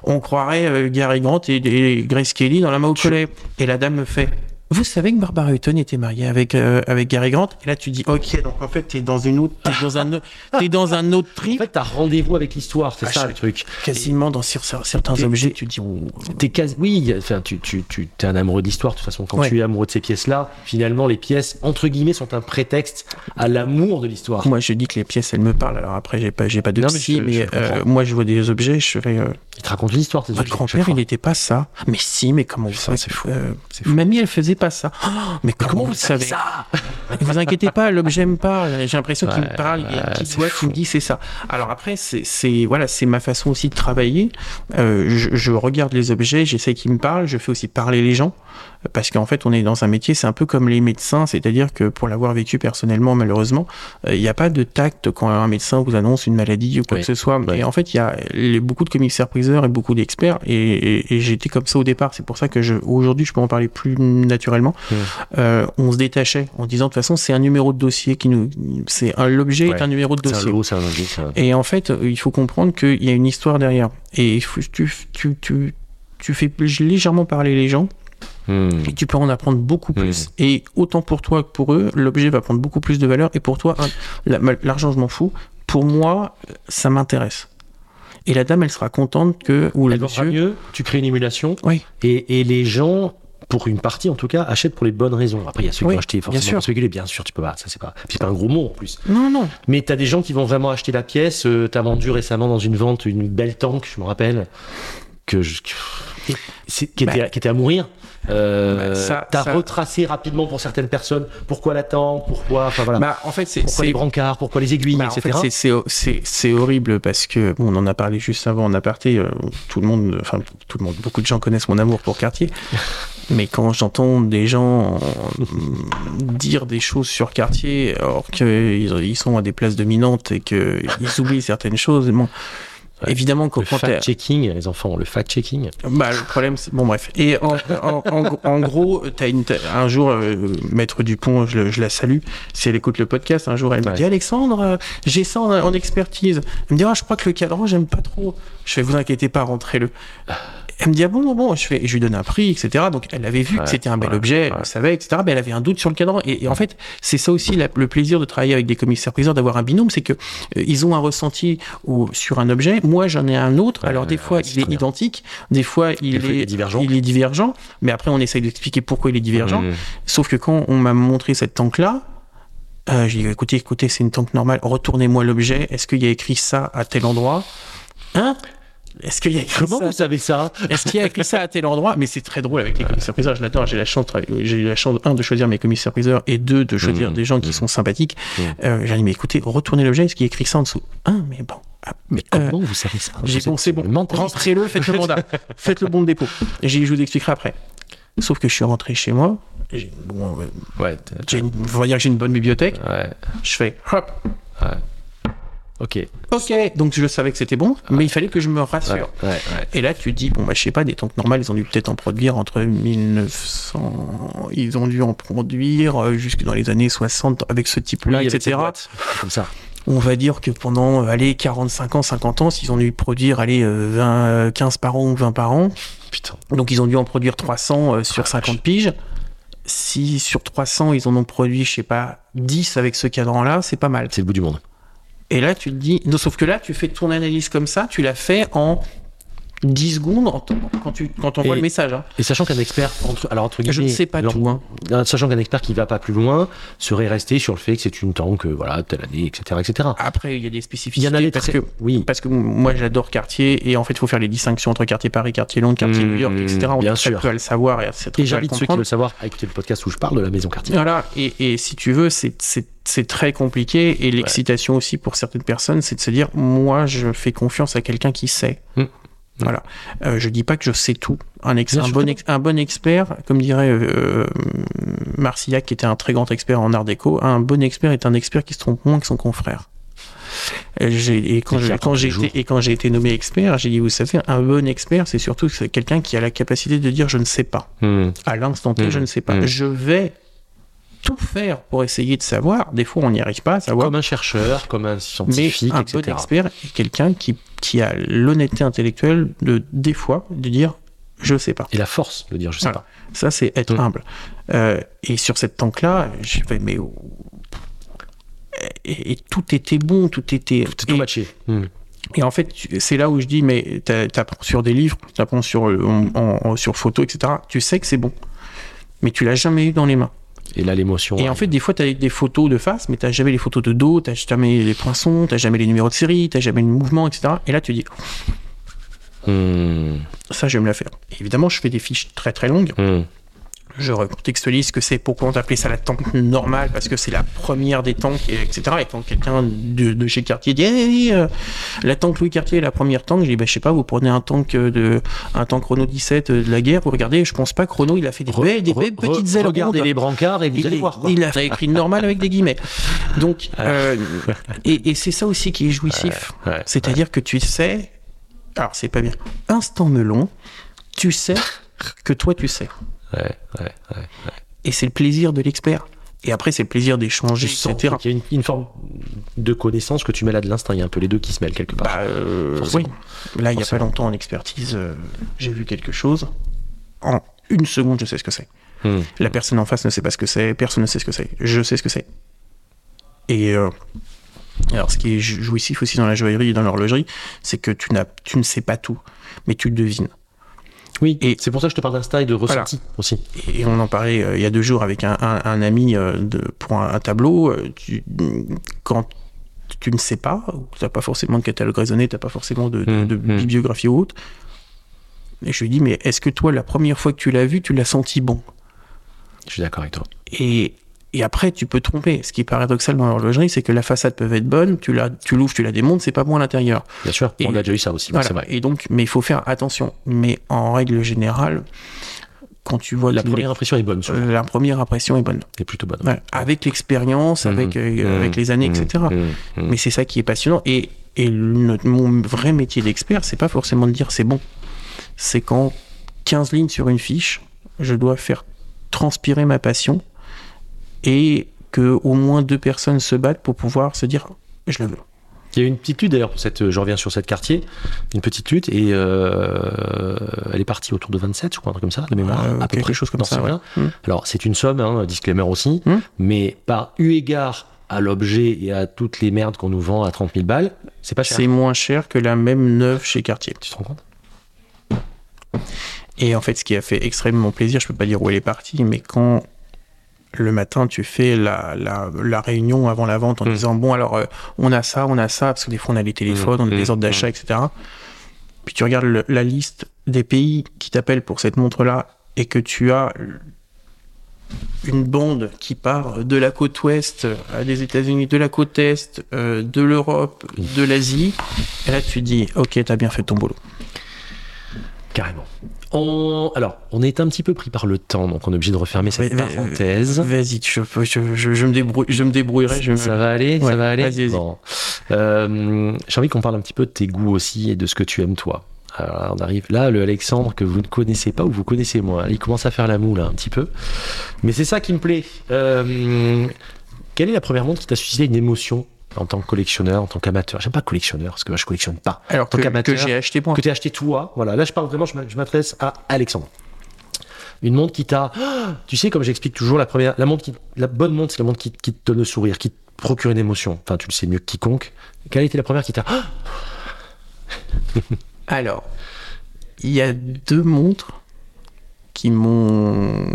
on croirait euh, Gary Grant et, et Grace Kelly dans la main au collet. Et la dame me fait, vous savez que Barbara Hutton était mariée avec, euh, avec Gary Grant Et là, tu dis, ok, donc en fait, t'es dans une autre, t'es dans un, autre- [LAUGHS] t'es dans un autre En trip, fait, t'as rendez-vous avec l'histoire, c'est Ah, ça le truc. quasiment dans cer- cer- certains t'es- objets, t'es- tu dis, ouh. T'es quasi... Oui, enfin, tu, tu, tu es un amoureux d'histoire, de toute façon. Quand Ouais. tu es amoureux de ces pièces-là, finalement, les pièces, entre guillemets, sont un prétexte à l'amour de l'histoire. Moi, je dis que les pièces, elles me parlent. Alors après, j'ai pas, j'ai pas de Non, mais psy, je- mais, je euh, moi, je vois des objets, je fais. euh, Ils te racontent l'histoire, ces votre grand-père, il n'était pas ça. Mais si, mais comment Putain, savez c'est fou. euh, C'est fou. Mamie, elle faisait pas ça. [GASPS] Oh, mais comment, Comment vous vous savez savez ça [LAUGHS] Vous inquiétez pas, l'objet me parle. J'ai l'impression qu'il me parle. Il y a ouais, une petite c'est voix qui me dit c'est ça. Alors après, c'est, voilà, c'est ma façon aussi de travailler. Euh, je, je regarde les objets, j'essaie qu'ils me parlent. Je fais aussi parler les gens parce qu'en fait, on est dans un métier, c'est un peu comme les médecins, c'est-à-dire que pour l'avoir vécu personnellement, malheureusement, euh, il n'y a pas de tact quand un médecin vous annonce une maladie ou quoi Oui. que ce soit. Et en fait, il y a les- beaucoup de commissaires-priseurs et beaucoup d'experts, et, et- et j'étais comme ça au départ. C'est pour ça que je, aujourd'hui, je peux en parler plus naturellement. Euh, on se détachait en disant de toute façon, c'est un numéro de dossier qui nous, c'est un, l'objet Ouais. est un numéro de un dossier. lot, c'est un objet, c'est un- Et en fait, il faut comprendre qu'il y a une histoire derrière. Et tu, tu, tu, tu fais légèrement parler les gens Hmm. et tu peux en apprendre beaucoup plus. Et autant pour toi que pour eux, l'objet va prendre beaucoup plus de valeur. Et pour toi, l'argent, je m'en fous. Pour moi, ça m'intéresse. Et la dame, elle sera contente que, ou le monsieur, mieux, tu crées une émulation, Oui. et, et les gens, pour une partie en tout cas, achètent pour les bonnes raisons. Après, il y a ceux qui Oui, vont acheter bien forcément sûr. pour spéculer, bien sûr, tu peux pas, ça c'est pas, c'est pas un gros mot en plus. non, non, Mais t'as des gens qui vont vraiment acheter la pièce, euh, t'as vendu récemment dans une vente une belle tank, je me rappelle, que je, que- c'est- qui, était, qui était à mourir. Euh, Bah, ça- t'as ça- retracé rapidement pour certaines personnes pourquoi la tank, pourquoi, enfin voilà, Bah, en fait, c'est, pourquoi les brancards, pourquoi les aiguilles, Bah, en etc. fait, c'est horrible parce que, bon, on en a parlé juste avant en aparté, euh, tout le monde, enfin, tout le monde, beaucoup de gens connaissent mon amour pour Cartier. Mais quand j'entends des gens euh, dire des choses sur Cartier, alors qu'ils ils sont à des places dominantes et qu'ils oublient certaines choses, bon, évidemment, quand le fact-checking, les enfants, le fact-checking. bah, le problème, c'est... Bon, bref. Et en, en, en, en gros, t'as une, un jour, euh, Maître Dupont, je, la salue, si elle écoute le podcast, un jour, elle me dit, Alexandre, euh, j'ai ça en, en expertise. Elle me dit, ah, je crois que le cadran, j'aime pas trop. Je fais, vous inquiétez pas, rentrez-le. Elle me dit, ah bon, bon, bon, je fais, et je lui donne un prix, etc. Donc, elle avait vu Ouais, que c'était un bel ouais, objet, elle ouais. le savait, etc. Mais elle avait un doute sur le cadran. Et, et en fait, c'est ça aussi la- le plaisir de travailler avec des commissaires-priseurs, d'avoir un binôme, c'est que euh, ils ont un ressenti au- sur un objet. Moi, j'en ai un autre. Alors, des fois, il est bien. identique. Des fois, il Des fois, il est, est divergent. il est divergent. Mais après, on essaye d'expliquer pourquoi il est divergent. Mmh. Sauf que quand on m'a montré cette tank-là, euh, j'ai dit, écoutez, écoutez, c'est une tank normale. Retournez-moi l'objet. Est-ce qu'il y a écrit ça à tel endroit? Hein? Est-ce qu'il y a écrit Comment ça vous savez ça est-ce qu'il y a écrit ça à tel endroit Mais c'est très drôle avec les commissaires priseurs. Je l'adore. J'ai la chance, j'ai eu la chance un de choisir mes commissaires priseurs et deux de choisir Mhm. des gens qui Mhm. sont sympathiques. Mhm. Euh, j'ai dit mais écoutez, retournez l'objet. Est-ce qu'il y a écrit ça en dessous? Hein Mais bon. Ah, Mais euh, comment vous savez ça? j'ai bon, c'est bon. Rentrez-le, faites le mandat, [LAUGHS] faites le bon de dépôt. Et je vous expliquerai après. Sauf que je suis rentré chez moi. j'ai- Bon, euh, Ouais, une- on va dire que j'ai une bonne bibliothèque. ouais. Je fais hop. Ouais. Ok. Ok, donc je savais que c'était bon, mais il fallait que je me rassure. Ouais, ouais, ouais. Et là, tu te dis, bon, bah, je sais pas, des tanks normales, ils ont dû peut-être en produire entre 1900. Ils ont dû en produire euh, jusque dans les années 60 avec ce type-là, Oui, etc. [LAUGHS] Comme ça. On va dire que pendant, euh, allez, 45 ans, 50 ans, s'ils ont dû produire, allez, euh, 20, euh, 15 par an ou 20 par an, Putain. donc ils ont dû en produire 300 euh, sur Ah, 50 piges. Si sur 300, ils en ont produit, je sais pas, 10 avec ce cadran-là, c'est pas mal. C'est le bout du monde. Et là, tu te dis, non, sauf que là, tu fais ton analyse comme ça, tu l'as fait en 10 secondes quand tu quand envoies Et- le message. hein. Et sachant qu'un expert, entre, alors entre Je ne guillemets, sais pas tout. Hein. euh, sachant qu'un expert qui va pas plus loin serait resté sur le fait que c'est une tank, euh, voilà, telle année, etc., etc. Après, il y a des Il spécificités. y en a des parce très- que oui. parce que moi j'adore quartier et en fait il faut faire les distinctions entre quartier Paris, quartier Londres, quartier Mmh, New York, etc. On bien sûr. peu à le savoir et c'est très Et j'invite ceux qui veulent savoir à écouter le podcast où je parle de la maison quartier. Voilà, et, et si tu veux, c'est- c'est très compliqué et l'excitation aussi pour certaines personnes, c'est de se dire, moi je fais confiance à quelqu'un qui sait. Mm. Voilà. Euh, je dis pas que je sais tout. Un, ex- un, bon que ex- un bon expert, comme dirait euh, Marcillac, qui était un très grand expert en art déco, un bon expert est un expert qui se trompe moins que son confrère. Et, et quand j'ai été, nommé expert, j'ai dit, vous savez, un bon expert, c'est surtout quelqu'un qui a la capacité de dire je ne sais pas Hmm. à l'instant T, je ne sais pas. Mhm. Je vais tout faire pour essayer de savoir. Des fois, on n'y arrive pas à savoir. Comme un chercheur, comme un Mais scientifique, un etc. bon expert est quelqu'un qui, qui a l'honnêteté intellectuelle de, des fois, de dire je sais pas. Et la force de dire je sais Voilà. pas. Ça, c'est être Mhm. humble. Euh, et sur cette tank-là, j'ai fait, mais. oh. Et, et tout était bon, tout était. Tout et- matché. Hmm. et en fait, c'est là où je dis, mais t'a- t'apprends sur des livres, t'apprends sur, euh, en- en- en- sur photo, etc. Tu sais que c'est bon. Mais tu l'as jamais eu dans les mains. Et là, l'émotion. Et en fait, des fois, t'as des photos de face, mais t'as jamais les photos de dos, t'as jamais les poinçons, t'as jamais les numéros de série, t'as jamais le mouvement, etc. Et là, tu dis, Hmm. ça, je vais me la faire. Et évidemment, je fais des fiches très très longues. Hmm. Je recontextualise ce que c'est, pourquoi on appelait ça la tank normale, parce que c'est la première des tanks, et etc. Et quand quelqu'un de, de chez Cartier dit, Eh, oui, euh, la tank Louis Cartier est la première tank, je dis, bah, je sais pas, vous prenez un tank euh, de, un tank Renault 17 de la guerre, vous regardez, je pense pas que Renault, il a fait des, Re- belles- des re- belles petites re- ailes Regardez rondes. les brancards et vous il, allez est- voir. quoi. il a écrit normal avec des guillemets. Donc, euh, et, et c'est ça aussi qui est jouissif. Ouais, C'est-à-dire que tu sais, alors c'est pas bien, instant melon, tu sais que toi tu sais. Ouais, ouais, ouais. Et c'est le plaisir de l'expert. Et après, c'est le plaisir d'échanger, etc. qu'il y a une, une forme de connaissance que tu mets là de l'instinct. Il y a un peu les deux qui se mêlent quelque part. Bah, euh, oui. Là, il n'y a pas longtemps en expertise, euh, j'ai vu quelque chose. En une seconde, je sais ce que c'est. Hmm. La personne en face ne sait pas ce que c'est, personne ne sait ce que c'est. Je sais ce que c'est. Et euh, alors, ce qui est jou- jouissif aussi dans la joaillerie et dans l'horlogerie, c'est que tu, n'as, tu ne sais pas tout, mais tu le devines. Oui, Et- c'est pour ça que je te parle d'instinct et de Voilà. ressenti aussi. Et on en parlait euh, il y a deux jours avec un, un- un ami euh, de, pour un, un tableau. euh, tu- quand tu ne sais pas, tu n'as pas forcément de catalogue raisonné, tu n'as pas forcément de, de- Mm, de mm. bibliographie ou autre. Et je lui dis, mais est-ce que toi, la première fois que tu l'as vu, tu l'as senti bon? Je suis d'accord avec toi. et, et après, tu peux tromper. Ce qui est paradoxal dans l'horlogerie, c'est que la façade peut être bonne, tu, la, tu l'ouvres, tu la démontes, c'est pas bon à l'intérieur. Bien sûr, Et- on a déjà eu ça aussi, Voilà. c'est vrai. Et donc, mais il faut faire attention. Mais en règle générale, quand tu vois La première impression est bonne, souvent. la première impression est bonne. est plutôt bonne. Ouais, avec l'expérience, avec, euh, Mhm. avec les années, etc. Mhm. Mais c'est ça qui est passionnant. Et, et notre- mon vrai métier d'expert, c'est pas forcément de dire c'est bon. C'est quand 15 lignes sur une fiche, je dois faire transpirer ma passion et que au moins deux personnes se battent pour pouvoir se dire je le veux. Il y a eu une petite lutte d'ailleurs pour cette. Je reviens sur cette quartier, une petite lutte et euh, elle est partie autour de 27, je crois, un truc comme ça, de mémoire, Euh, à peu près. chose comme ça, c'est ouais. rien. Mm. Alors c'est une somme, hein, disclaimer aussi, Mm. mais par eu égard à l'objet et à toutes les merdes qu'on nous vend à 30 000 balles, c'est pas cher. C'est moins cher que la même neuve chez Cartier. Tu te rends compte? Et en fait, ce qui a fait extrêmement plaisir, je peux pas dire où elle est partie, mais quand le matin tu fais la, la, la réunion avant la vente en Mm. disant bon alors euh, on a ça, on a ça, parce que des fois on a les téléphones, on a Mm. des ordres d'achat, etc. Puis tu regardes le- la liste des pays qui t'appellent pour cette montre-là et que tu as une bande qui part de la côte ouest à des États-Unis, de la côte est, euh, de l'Europe, de l'Asie, et là tu dis ok t'as bien fait ton boulot. Carrément. On... Alors, on est un petit peu pris par le temps, donc on est obligé de refermer cette parenthèse. Vas-y, je, peux- je, je, je me débrouille, je me débrouillerai. Me- Ça va aller, Ouais, ça va aller. vas-y, vas-y. Bon. Euh, J'ai envie qu'on parle un petit peu de tes goûts aussi et de ce que tu aimes toi. Alors, on arrive là, le Alexandre que vous ne connaissez pas ou vous connaissez moins. Il commence à faire la moule hein, un petit peu, mais c'est ça qui me plaît. Euh, quelle est la première montre qui t'a suscité une émotion en tant que collectionneur, en tant qu'amateur J'aime pas collectionneur parce que moi je collectionne pas. Alors tant que, qu'amateur, que j'ai acheté moi. Que tu as acheté toi. Voilà, là je parle vraiment, je m'a- je m'adresse à Alexandre. Une montre qui t'a. [GASPS] Tu sais, comme j'explique toujours, la première, la montre qui, la bonne montre, c'est la montre qui, qui te donne le sourire, qui te procure une émotion. Enfin, tu le sais mieux que quiconque. Quelle était la première qui t'a. [GASPS] Alors, il y a deux montres qui m'ont.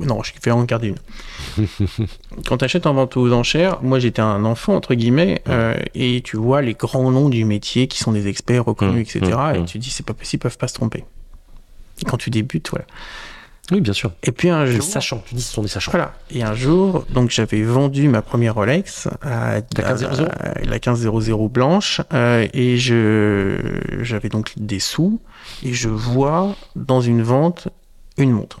Non, je vais en garder une. Quand tu achètes en vente aux enchères, moi j'étais un enfant, entre guillemets, euh, et tu vois les grands noms du métier qui sont des experts reconnus, Mmh, etc. mmh, et mmh. tu dis, c'est pas possible, ils peuvent pas se tromper. Et quand tu débutes, voilà. Oui, bien sûr. Et puis un Des jour. sachants. Tu dis ce sont des sachants. Voilà. Et un jour, donc j'avais vendu ma première Rolex à, La 1500? à- la 1500 blanche euh, et je j'avais donc des sous et je vois dans une vente une montre.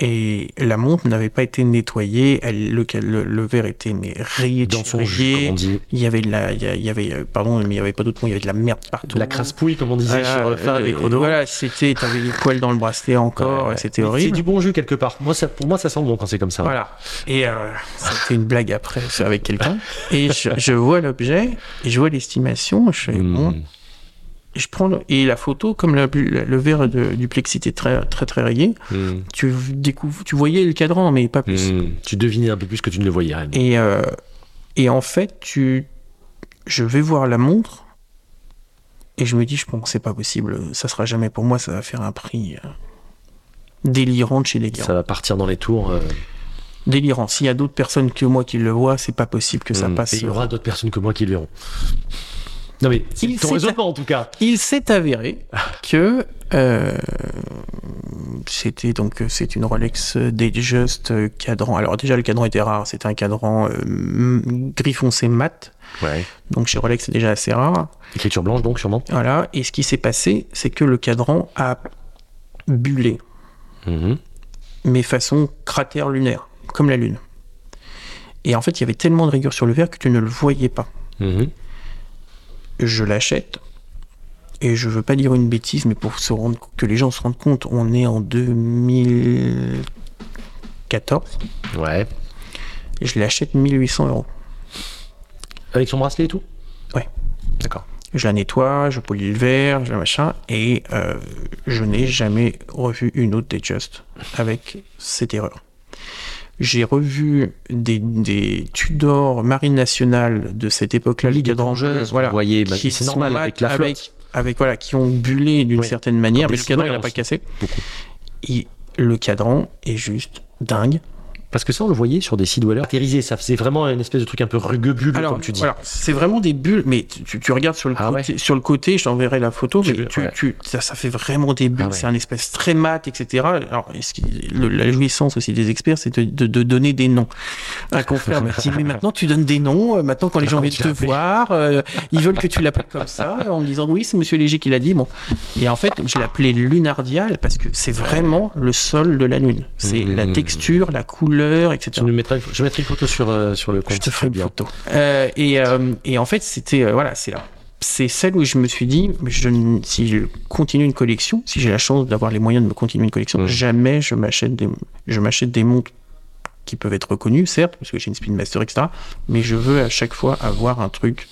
Et la montre n'avait pas été nettoyée, elle, le, le, le verre était mais rayé, Dans son jus. Il y avait de la, il y avait, euh, pardon, mais il y avait pas d'autre mot, il y avait de la merde partout. La crasse-pouille, comme on disait Voilà, sur euh, fin euh, des chronos. Voilà, c'était, t'avais les poils dans le bracelet encore, Ouais, c'était Mais C'est horrible. du bon jus quelque part. Moi, ça, pour moi, ça sent bon quand c'est comme ça. Voilà. Et euh, c'était une blague après avec quelqu'un. Et je, je vois l'objet et je vois l'estimation. Je fais Mmh. bon. Et je prends le- et la photo, comme la- la- le verre de, du plexi était très très très rayé, Mmh. tu découvres, tu voyais le cadran, mais pas plus. Mmh. Tu devinais un peu plus que tu ne le voyais. Et euh, et en fait, tu, je vais voir la montre et je me dis, je pense, c'est pas possible. Ça sera jamais pour moi. Ça va faire un prix euh, délirant de chez délirant. Ça va partir dans les tours. euh, Délirant. S'il y a d'autres personnes que moi qui le voient, c'est pas possible que ça mmh. passe. Et il y aura d'autres personnes que moi qui le verront. Non mais Il ton s'est- raisonnement en tout cas. Il s'est avéré que euh, c'était donc c'est une Rolex Datejust cadran. Alors déjà le cadran était rare, c'était un cadran euh, gris foncé mat. Ouais. Donc chez Rolex c'est déjà assez rare. Écriture blanche donc sûrement. Voilà. Et ce qui s'est passé, c'est que le cadran a bullé, Mmh. mais façon cratère lunaire, comme la lune. Et en fait, il y avait tellement de rigueur sur le verre que tu ne le voyais pas. Mmh. Je l'achète. Et je veux pas dire une bêtise, mais pour se rendre, que les gens se rendent compte, on est en 2014 Ouais. et je l'achète 1800 euros. Avec son bracelet et tout? Ouais. D'accord. Je la nettoie, je polis le verre, je machin, et euh, je n'ai jamais revu une autre Datejust avec cette erreur. J'ai revu des, des Tudor Marine Nationale de cette époque-là, cadrans plongeuses, bleus, voilà, vous voyez, bah, c'est normal avec la flotte. avec, avec, voilà, qui ont bullé d'une Oui. certaine manière, Comme mais le cadran il n'a pas cassé. Beaucoup. Et le cadran est juste dingue. Parce que ça, on le voyait sur des sites wallers. Caractérisé, ça faisait vraiment une espèce de truc un peu rugueux bulle, Alors, comme tu dis. voilà, c'est vraiment des bulles, mais tu, tu- tu regardes sur le, Ah côté, sur le côté, je t'enverrai la photo, Tu mais veux- tu, ouais. tu- ça, ça fait vraiment des bulles, Ah ouais. c'est un espèce très mat, etc. Alors, le- la jouissance aussi des experts, c'est de, de- de donner des noms. Un confrère m'a dit, mais maintenant tu donnes des noms, euh, maintenant quand les gens Comment viennent te voir, euh, ils veulent que tu l'appelles comme ça, en me disant, oui, c'est Monsieur Léger qui l'a dit, bon. Et en fait, je l'ai appelé lunardial parce que c'est vraiment le sol de la lune. C'est Mmh. la texture, la couleur, etc. Tu nous mettras une, je mettrai une photo sur, euh, sur le compte. Je te ferai une bien. photo. Euh, et, euh, et en fait, c'était euh, voilà, c'est là. C'est celle où je me suis dit, je, si je continue une collection, si j'ai la chance d'avoir les moyens de me continuer une collection, jamais je m'achète des, je m'achète des montres qui peuvent être reconnues, certes, parce que j'ai une Speedmaster, etc. Mais je veux à chaque fois avoir un truc,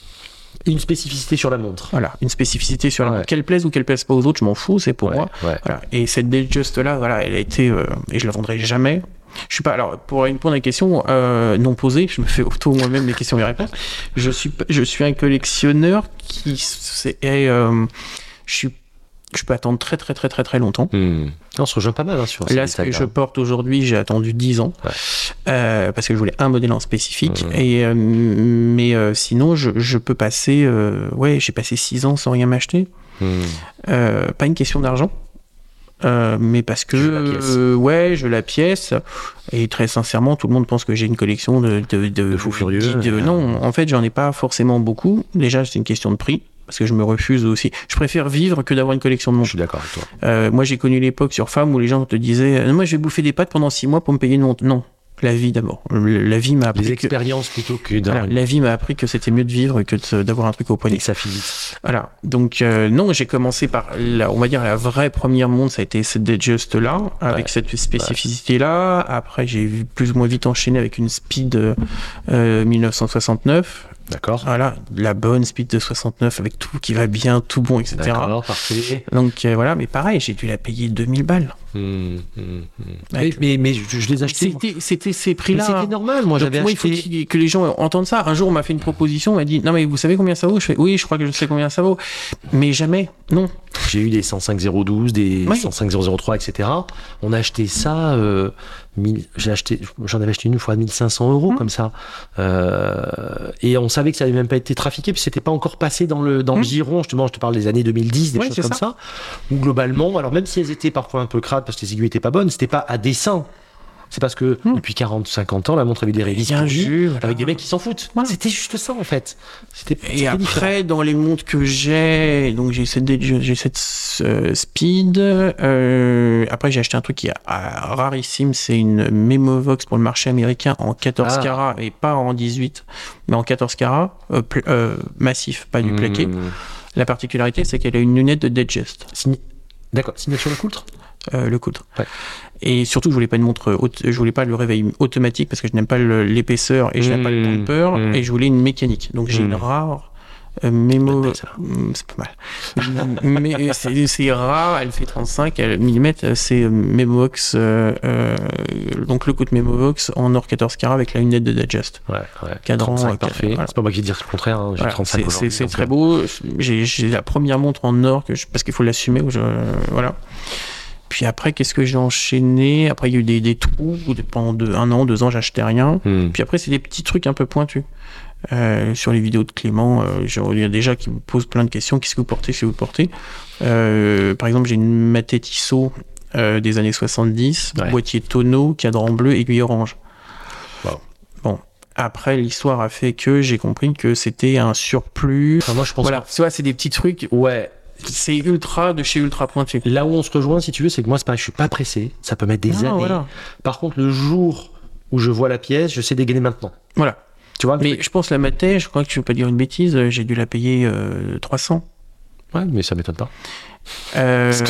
une spécificité sur la montre. voilà, une spécificité sur la Ouais. montre. Qu'elle plaise ou qu'elle plaise pas aux autres, je m'en fous, c'est pour Ouais, moi. ouais. Voilà. Et cette Datejust là, voilà, elle a été, euh, et je la vendrai jamais. Je suis pas, alors, pour répondre à la question euh, non posée, je me fais auto moi-même les questions et les réponses. Je suis, je suis un collectionneur qui, c'est, et, euh, je suis, je peux attendre très très très très très longtemps. Hmm. On se rejoint pas mal hein, sur Là, ce que je porte aujourd'hui, j'ai attendu 10 ans Ouais. euh, parce que je voulais un modèle en spécifique. Mhm. Et euh, mais euh, sinon, je, je peux passer, ouais, j'ai passé 6 ans sans rien m'acheter. Hmm. Pas une question d'argent. Euh, mais parce que euh, ouais je la pièce et très sincèrement tout le monde pense que j'ai une collection de de, De fous furieux, de- euh. non en fait j'en ai pas forcément beaucoup déjà c'est une question de prix parce que je me refuse aussi. Je préfère vivre que d'avoir une collection de Je montres. suis d'accord avec toi. Euh, moi, j'ai connu l'époque sur Femme où les gens te disaient euh, Moi, je vais bouffer des pâtes pendant six mois pour me payer une montre. Non, la vie d'abord. La vie m'a appris. Les que- expériences plutôt que d'un- voilà, la vie m'a appris que c'était mieux de vivre que d'avoir un truc au et poignet. que ça finisse. Voilà. Donc euh, non, j'ai commencé par la, on va dire la vraie première montre, ça a été cette Datejust là, avec Ouais. cette spécificité là. Après, j'ai plus ou moins vite enchaîné avec une Speed euh, 1969. D'accord. Voilà, la bonne Speed de 69 avec tout qui va bien, tout bon, etc. D'accord, parfait. Donc euh, voilà, mais pareil, j'ai dû la payer 2000 balles. Hum, hum, hum. Mais, mais, mais je, je les achetais. C'était, ces prix-là. C'était normal. Moi, j'avais moi, il faut acheté. que les gens entendent ça. Un jour, on m'a fait une proposition, on m'a dit Non, mais vous savez combien ça vaut? Je fais Oui, je crois que je sais combien ça vaut. Mais jamais, non. J'ai eu des 105.012, des Oui. 105.003, etc. On a acheté ça. euh, j'ai acheté, j'en avais acheté une fois à 1500 euros Mmh. comme ça. Euh, et on savait que ça avait même pas été trafiqué, puis c'était pas encore passé dans le dans le Mmh. giron. Justement, je te parle des années 2010, des Ouais, choses comme ça. Où globalement, alors même si elles étaient parfois un peu crades parce que les aiguilles étaient pas bonnes, c'était pas à dessein. C'est parce que Mmh. depuis 40, 50 ans, la montre avait des révises vu, voilà. avec des mecs qui s'en foutent. Voilà. C'était juste ça en fait. C'était Et après, différent. dans les montres que j'ai, donc j'ai cette, j'ai cette euh, Speed. euh, après, j'ai acheté un truc qui est ah, rarissime, c'est une Memovox pour le marché américain en 14 Ah. carats et pas en 18, mais en 14 carats, euh, pl- euh, massif, pas du plaqué. Mmh. La particularité, c'est qu'elle a une lunette de Datejust, Signé- D'accord, signature de coultre euh, le coudre. Ouais. Et surtout, je voulais pas une montre, haute- je voulais pas le réveil automatique parce que je n'aime pas l'épaisseur et je n'aime pas le Mmh. damper Mmh. et je voulais une mécanique. Donc j'ai Mmh. une rare euh, Memo. Belle, celle-là. Mm, C'est pas mal. [LAUGHS] Mais c'est c'est rare, elle fait 35 elle- mm, c'est euh, Memovox, euh, euh, donc le coup de Memovox en or 14 carats avec la lunette de Digest. Ouais, ouais. Cadran, 35, euh, parfait. voilà. C'est pas moi qui dire le contraire, hein. j'ai Voilà, 35 c'est- très euh, beau. J'ai la première montre en or que je- parce qu'il faut l'assumer. Voilà. Puis après, qu'est-ce que j'ai enchaîné? Après, il y a eu des, des trous. Pendant deux- un an, deux ans, j'achetais rien. hmm. Puis après, c'est des petits trucs un peu pointus. Euh, sur les vidéos de Clément, euh, il y a déjà qui me pose plein de questions. Qu'est-ce que vous portez? Qu'est-ce que vous portez? Euh, Par exemple, j'ai une Maté Tissot euh, des années 70, Ouais. boîtier tonneau, cadran bleu, aiguille orange. Wow. Bon, après, l'histoire a fait que j'ai compris que c'était un surplus. Enfin, moi, je pense Voilà, vois, c'est des petits trucs. que- ouais. C'est ultra de chez ultra pointu. Là où on se rejoint, si tu veux, c'est que moi, c'est pareil, je suis pas pressé. Ça peut mettre des Non, années. voilà. Par contre, le jour où je vois la pièce, je sais dégainer maintenant. Voilà. Tu vois Mais truc je pense la Maté, je crois que ne veux pas dire une bêtise, euh, j'ai dû la payer euh, 300. Ouais, mais ça m'étonne pas. Euh, Parce que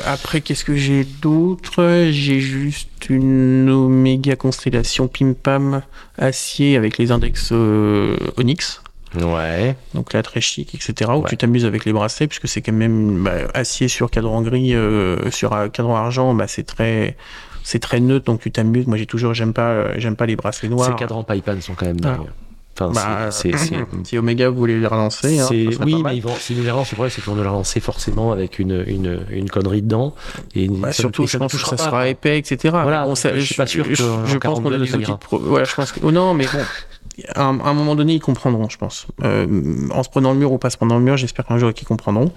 c'est- après, qu'est-ce que j'ai d'autre? J'ai juste une Omega Constellation Pim Pam acier avec les index euh, Onyx. Ouais. Donc là, très chic, etc. Où Ouais. tu t'amuses avec les bracelets, puisque c'est quand même bah, acier sur cadran gris, euh, sur un cadran argent, bah, c'est très, c'est très neutre, donc tu t'amuses. Moi, j'ai toujours, j'aime pas, euh, j'aime pas les bracelets Ces noirs. cadrans Paipan sont quand même Ah. dingues. Enfin, Bah, [CLEARS THROAT] si Omega voulait les relancer, hein, oui, mais ils vont, si nous les relancent, le problème, c'est qu'ils vont nous la relancer forcément avec une, une, une connerie dedans. Et Bah, ça- surtout, je pense que ça sera épais, etc. Voilà, Bon, ça- je suis pas sûr Je, que je pense qu'on a 42, des outils pro- Voilà, je pense que... oh, non, mais bon, à un, à un moment donné, ils comprendront, je pense. Euh, en se prenant le mur ou pas se prenant le mur, j'espère qu'un jour ils comprendront.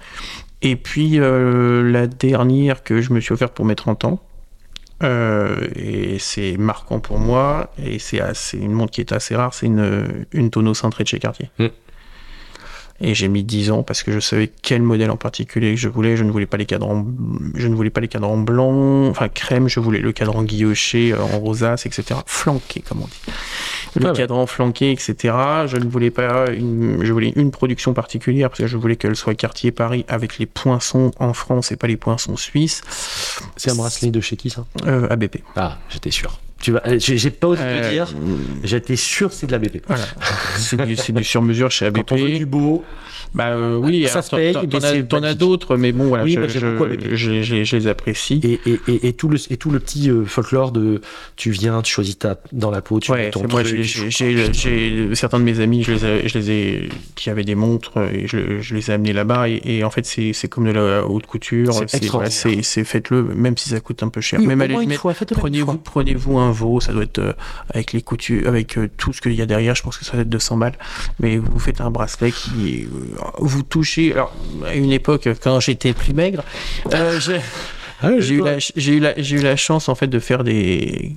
Et puis, euh, la dernière que je me suis offerte pour mes 30 ans, euh, et c'est marquant pour moi, et c'est une montre qui est assez rare, c'est une, une tonneau cintrée de chez Cartier. Mm. Et j'ai mis 10 ans parce que je savais quel modèle en particulier que je voulais. Je ne voulais pas les cadrans, je ne voulais pas les cadrans blancs, enfin crème. Je voulais le cadran guilloché en rosace, etc. Flanqué, comme on dit. Le ouais. cadran flanqué, etc. Je ne voulais pas une, je voulais une production particulière parce que je voulais qu'elle soit Cartier Paris avec les poinçons en France et pas les poinçons suisses. C'est un bracelet de chez qui, ça? Euh, ABP. Ah, j'étais sûr. Tu vas, j'ai j'ai pas osé te Euh, dire. J'étais sûr que c'est de la BP. Voilà. [LAUGHS] c'est du, c'est du sur-mesure chez ABP. Quand on veut du beau, Bah euh, oui, Ça se paye, t'en- as, d'autres, mais bon voilà, Oui, je, je- beaucoup ABP. je- je- je les apprécie. et, et, et, et tout le, et tout le petit euh, folklore de tu viens, tu choisis ta, dans la peau, tu Ouais, mets ton truc, j'ai- certains de mes amis, je les ai, je les ai qui avaient des montres et je, je les ai amenés là-bas et, et en fait c'est comme de la haute couture, C'est voilà, faites-le même si ça coûte un peu cher. Oui, même à prenez-vous fois. prenez-vous un veau, ça doit être euh, avec les coutures, avec euh, tout ce qu'il y a derrière, je pense que ça doit être 200 balles, mais vous faites un bracelet qui euh, vous touchez. Alors à une époque quand j'étais plus maigre, euh, j'ai- Ah J'ai eu, la, eu la, eu la chance en fait de faire des.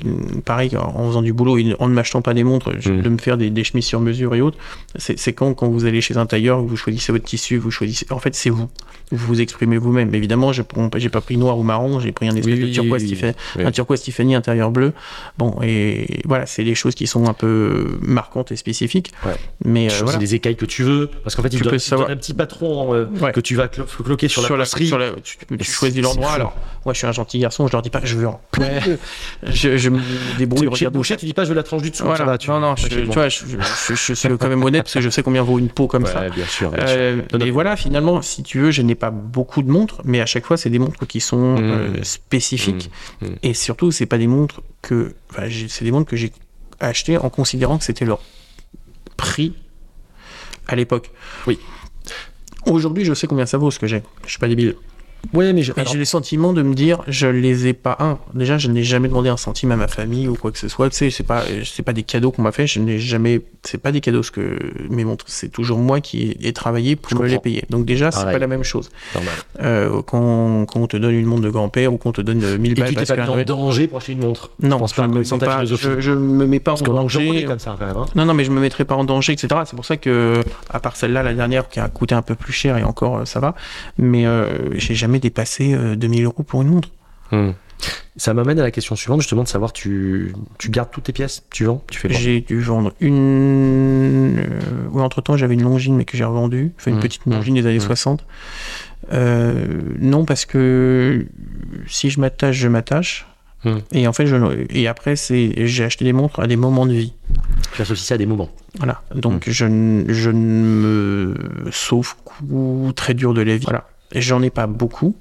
Pareil, en faisant du boulot en ne m'achetant pas des montres, Mm. de me faire des, des chemises sur mesure et autres. C'est, quand, quand vous allez chez un tailleur, vous choisissez votre tissu, vous choisissez. En fait, c'est vous. Vous vous exprimez vous-même. Évidemment, je prends pas- j'ai pas pris noir ou marron, j'ai pris un espèce Oui, de turquoise, oui, oui. Tiffany- un turquoise Tiffany intérieur bleu. Bon, et voilà, c'est des choses qui sont un peu marquantes et spécifiques. Ouais. Mais euh, voilà. les écailles que tu veux, parce qu'en fait, il Tu donne, peux il savoir- un petit patron euh, Ouais. que tu vas clo- cloquer sur, la posterie. sur la- tu, tu choisis l'endroit. Alors, moi, je suis un gentil garçon, je leur dis pas, je veux en plein. Je, je me débrouille, Tu regarde boucher, tu dis pas je veux la tranche du dessous. Voilà. ça va, tu- non, non, je, tu vois, je, je- je suis quand même honnête parce que je sais combien vaut une peau comme ça. Bien sûr. bien. Euh, voilà, finalement, si tu veux, je n'ai pas beaucoup de montres, mais à chaque fois, c'est des montres qui sont Mmh. euh, spécifiques. Mmh. Mmh. Et surtout, c'est pas des montres que, enfin, c'est des montres que j'ai achetées en considérant que c'était leur prix à l'époque. Oui. Aujourd'hui, je sais combien ça vaut ce que j'ai. Je suis pas débile. Ouais, mais j'ai le sentiment de me dire, je les ai pas un. Déjà, je n'ai jamais demandé un centime à ma famille ou quoi que ce soit. Tu sais, c'est pas, c'est pas des cadeaux qu'on m'a fait. Je n'ai jamais, c'est pas des cadeaux ce que mes montres. C'est toujours moi qui ai travaillé pour Je me les payer. Donc déjà, c'est pas la même chose. Euh, quand, quand on te donne une montre de grand-père ou qu'on te donne euh, 1000 Et balles tu t'es pas mis en danger pour acheter une montre? non, pense pas je me, ta pas, je, je me mets pas en danger. comme ça quand même. hein. Non, non, mais je me mettrai pas en danger, etc. C'est pour ça que, à part celle-là, la dernière, qui a coûté un peu plus cher et encore, euh, ça va. Mais euh, j'ai jamais dépassé euh, 2000 euros pour une montre. Hmm. Ça m'amène à la question suivante, justement, de savoir, tu, tu gardes toutes tes pièces Tu vends Tu fais J'ai dû vendre une. Euh, oui, entre temps, j'avais une longine, mais que j'ai revendue. Enfin, une Mmh, petite longine des années mmh. 60. Euh, non, parce que si je m'attache, je m'attache. Mmh. Et en fait, je, et après, c'est, j'ai acheté des montres à des moments de vie. Tu associes ça à des moments. Voilà. Donc, je, je ne me sauve coup très dur de la vie. Voilà. J'en ai pas beaucoup.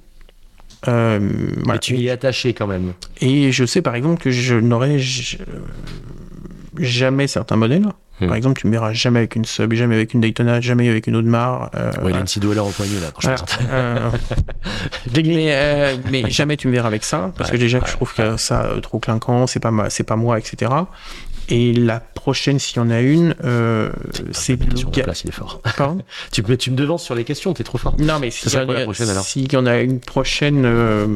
Euh, voilà. Mais tu y es attaché quand même. Et je sais par exemple que je n'aurai jamais certains modèles. Hmm. Par exemple, tu me verras jamais avec une Sub, jamais avec une Daytona, jamais avec une Audemars. Euh, Ouais, il a une petite douleur au poignet là. quand je. Euh, [LAUGHS] mais, euh, mais jamais tu me verras avec ça, parce Ouais, que déjà ouais, je trouve que ça euh, trop clinquant, c'est pas, ma- c'est pas moi, etc. Et la prochaine, s'il y en a une, euh, c'est place, il est fort. Pardon [LAUGHS] tu, me, tu me devances sur les questions, t'es trop fort. Non, mais s'il y, s'il y en a une prochaine, euh,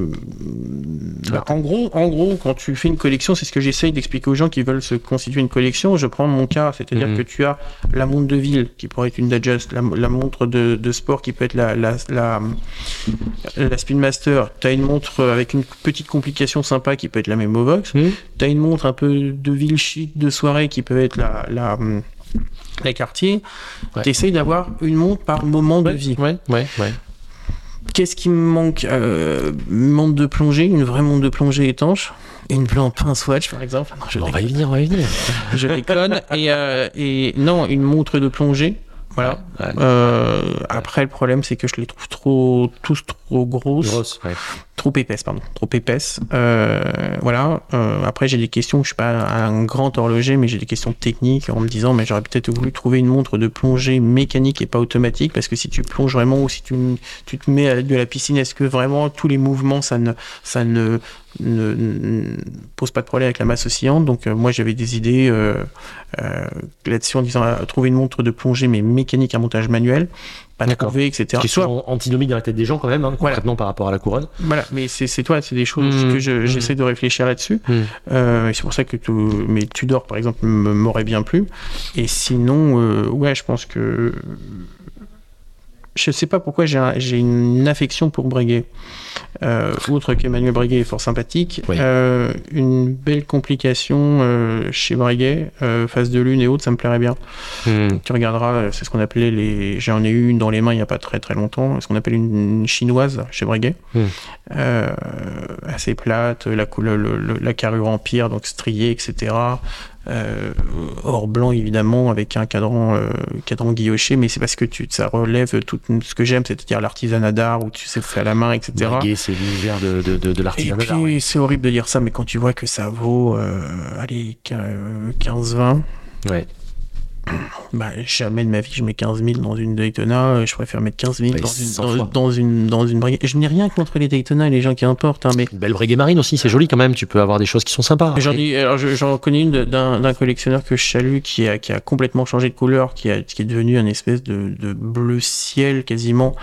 bah, en gros, en gros, quand tu fais une collection, c'est ce que j'essaye d'expliquer aux gens qui veulent se constituer une collection. Je prends mon cas, c'est-à-dire Mhm. que tu as la montre de ville qui pourrait être une Datejust, la, la montre de, de sport qui peut être la, la, la, la Spin Master. Tu as une montre avec une petite complication sympa qui peut être la Memovox. Mhm. Tu as une montre un peu de ville chic de soirée qui peut être la, la, la Cartier. Ouais. Tu essayes d'avoir une montre par moment de vie. Ouais, ouais, ouais. Qu'est-ce qui me manque euh, montre de plongée, une vraie montre de plongée étanche. Une lampe pince watch par exemple? Non, je, On va y venir, on va y venir. [LAUGHS] je déconne. et, euh, et non, une montre de plongée. Voilà. Ouais. Euh, après, le problème, c'est que je les trouve trop, tous trop grosses, Grosse. Trop épaisses, pardon, trop épaisses. Euh, voilà. Euh, après, j'ai des questions. Je suis pas un grand horloger, mais j'ai des questions techniques en me disant, mais j'aurais peut-être voulu trouver une montre de plongée mécanique et pas automatique, parce que si tu plonges vraiment ou si tu, tu te mets à de la piscine, est-ce que vraiment tous les mouvements, ça ne, ça ne, ne, ne pose pas de problème avec la masse oscillante? Donc, euh, moi, j'avais des idées euh, euh, là-dessus en disant, trouver une montre de plongée mais mécanique à montage manuel, pas trouvé, etc. Qui Soit- antinomique dans la tête des gens quand même, hein, Voilà. concrètement par rapport à la couronne. Voilà, mais c'est toi, c'est des choses Mhm. que je- j'essaie de réfléchir là-dessus. Mhm. Euh, c'est pour ça que tout, mes Tudor, par exemple, m- m'auraient bien plu. Et sinon, euh, ouais, je pense que. Je sais pas pourquoi j'ai un- j'ai une affection pour Breguet. Euh, outre qu'Emmanuel Breguet est fort sympathique, Oui. euh, une belle complication euh, chez Breguet, face de lune et autres, ça me plairait bien. Hmm. Tu regarderas, c'est ce qu'on appelait les. J'en ai eu une dans les mains il n'y a pas très très longtemps, ce qu'on appelle une, une chinoise chez Breguet. Hmm. Assez plate, la, le- le- la carrure empire, donc striée, etc. Euh, or blanc évidemment avec un cadran euh, cadran guilloché mais c'est parce que tu ça relève tout ce que j'aime c'est-à-dire l'artisanat d'art où tu sais faire à la main etc C'est l'univers de, de, de, de et l'artisanat. puis, c'est horrible de dire ça, mais quand tu vois que ça vaut, euh, allez, 15-20, Ouais. Bah, jamais de ma vie je mets 15 000 dans une Daytona, euh, je préfère mettre 15 000 Ouais, dans, 100 une, dans, dans une, dans une Je n'ai rien contre les Daytona et les gens qui importent, hein, mais Une belle Breguet marine aussi, c'est joli quand même. Tu peux avoir des choses qui sont sympas. J'en connais une d'un collectionneur que je salue qui a, qui a complètement changé de couleur, qui, a, qui est devenu un espèce de, de bleu ciel quasiment.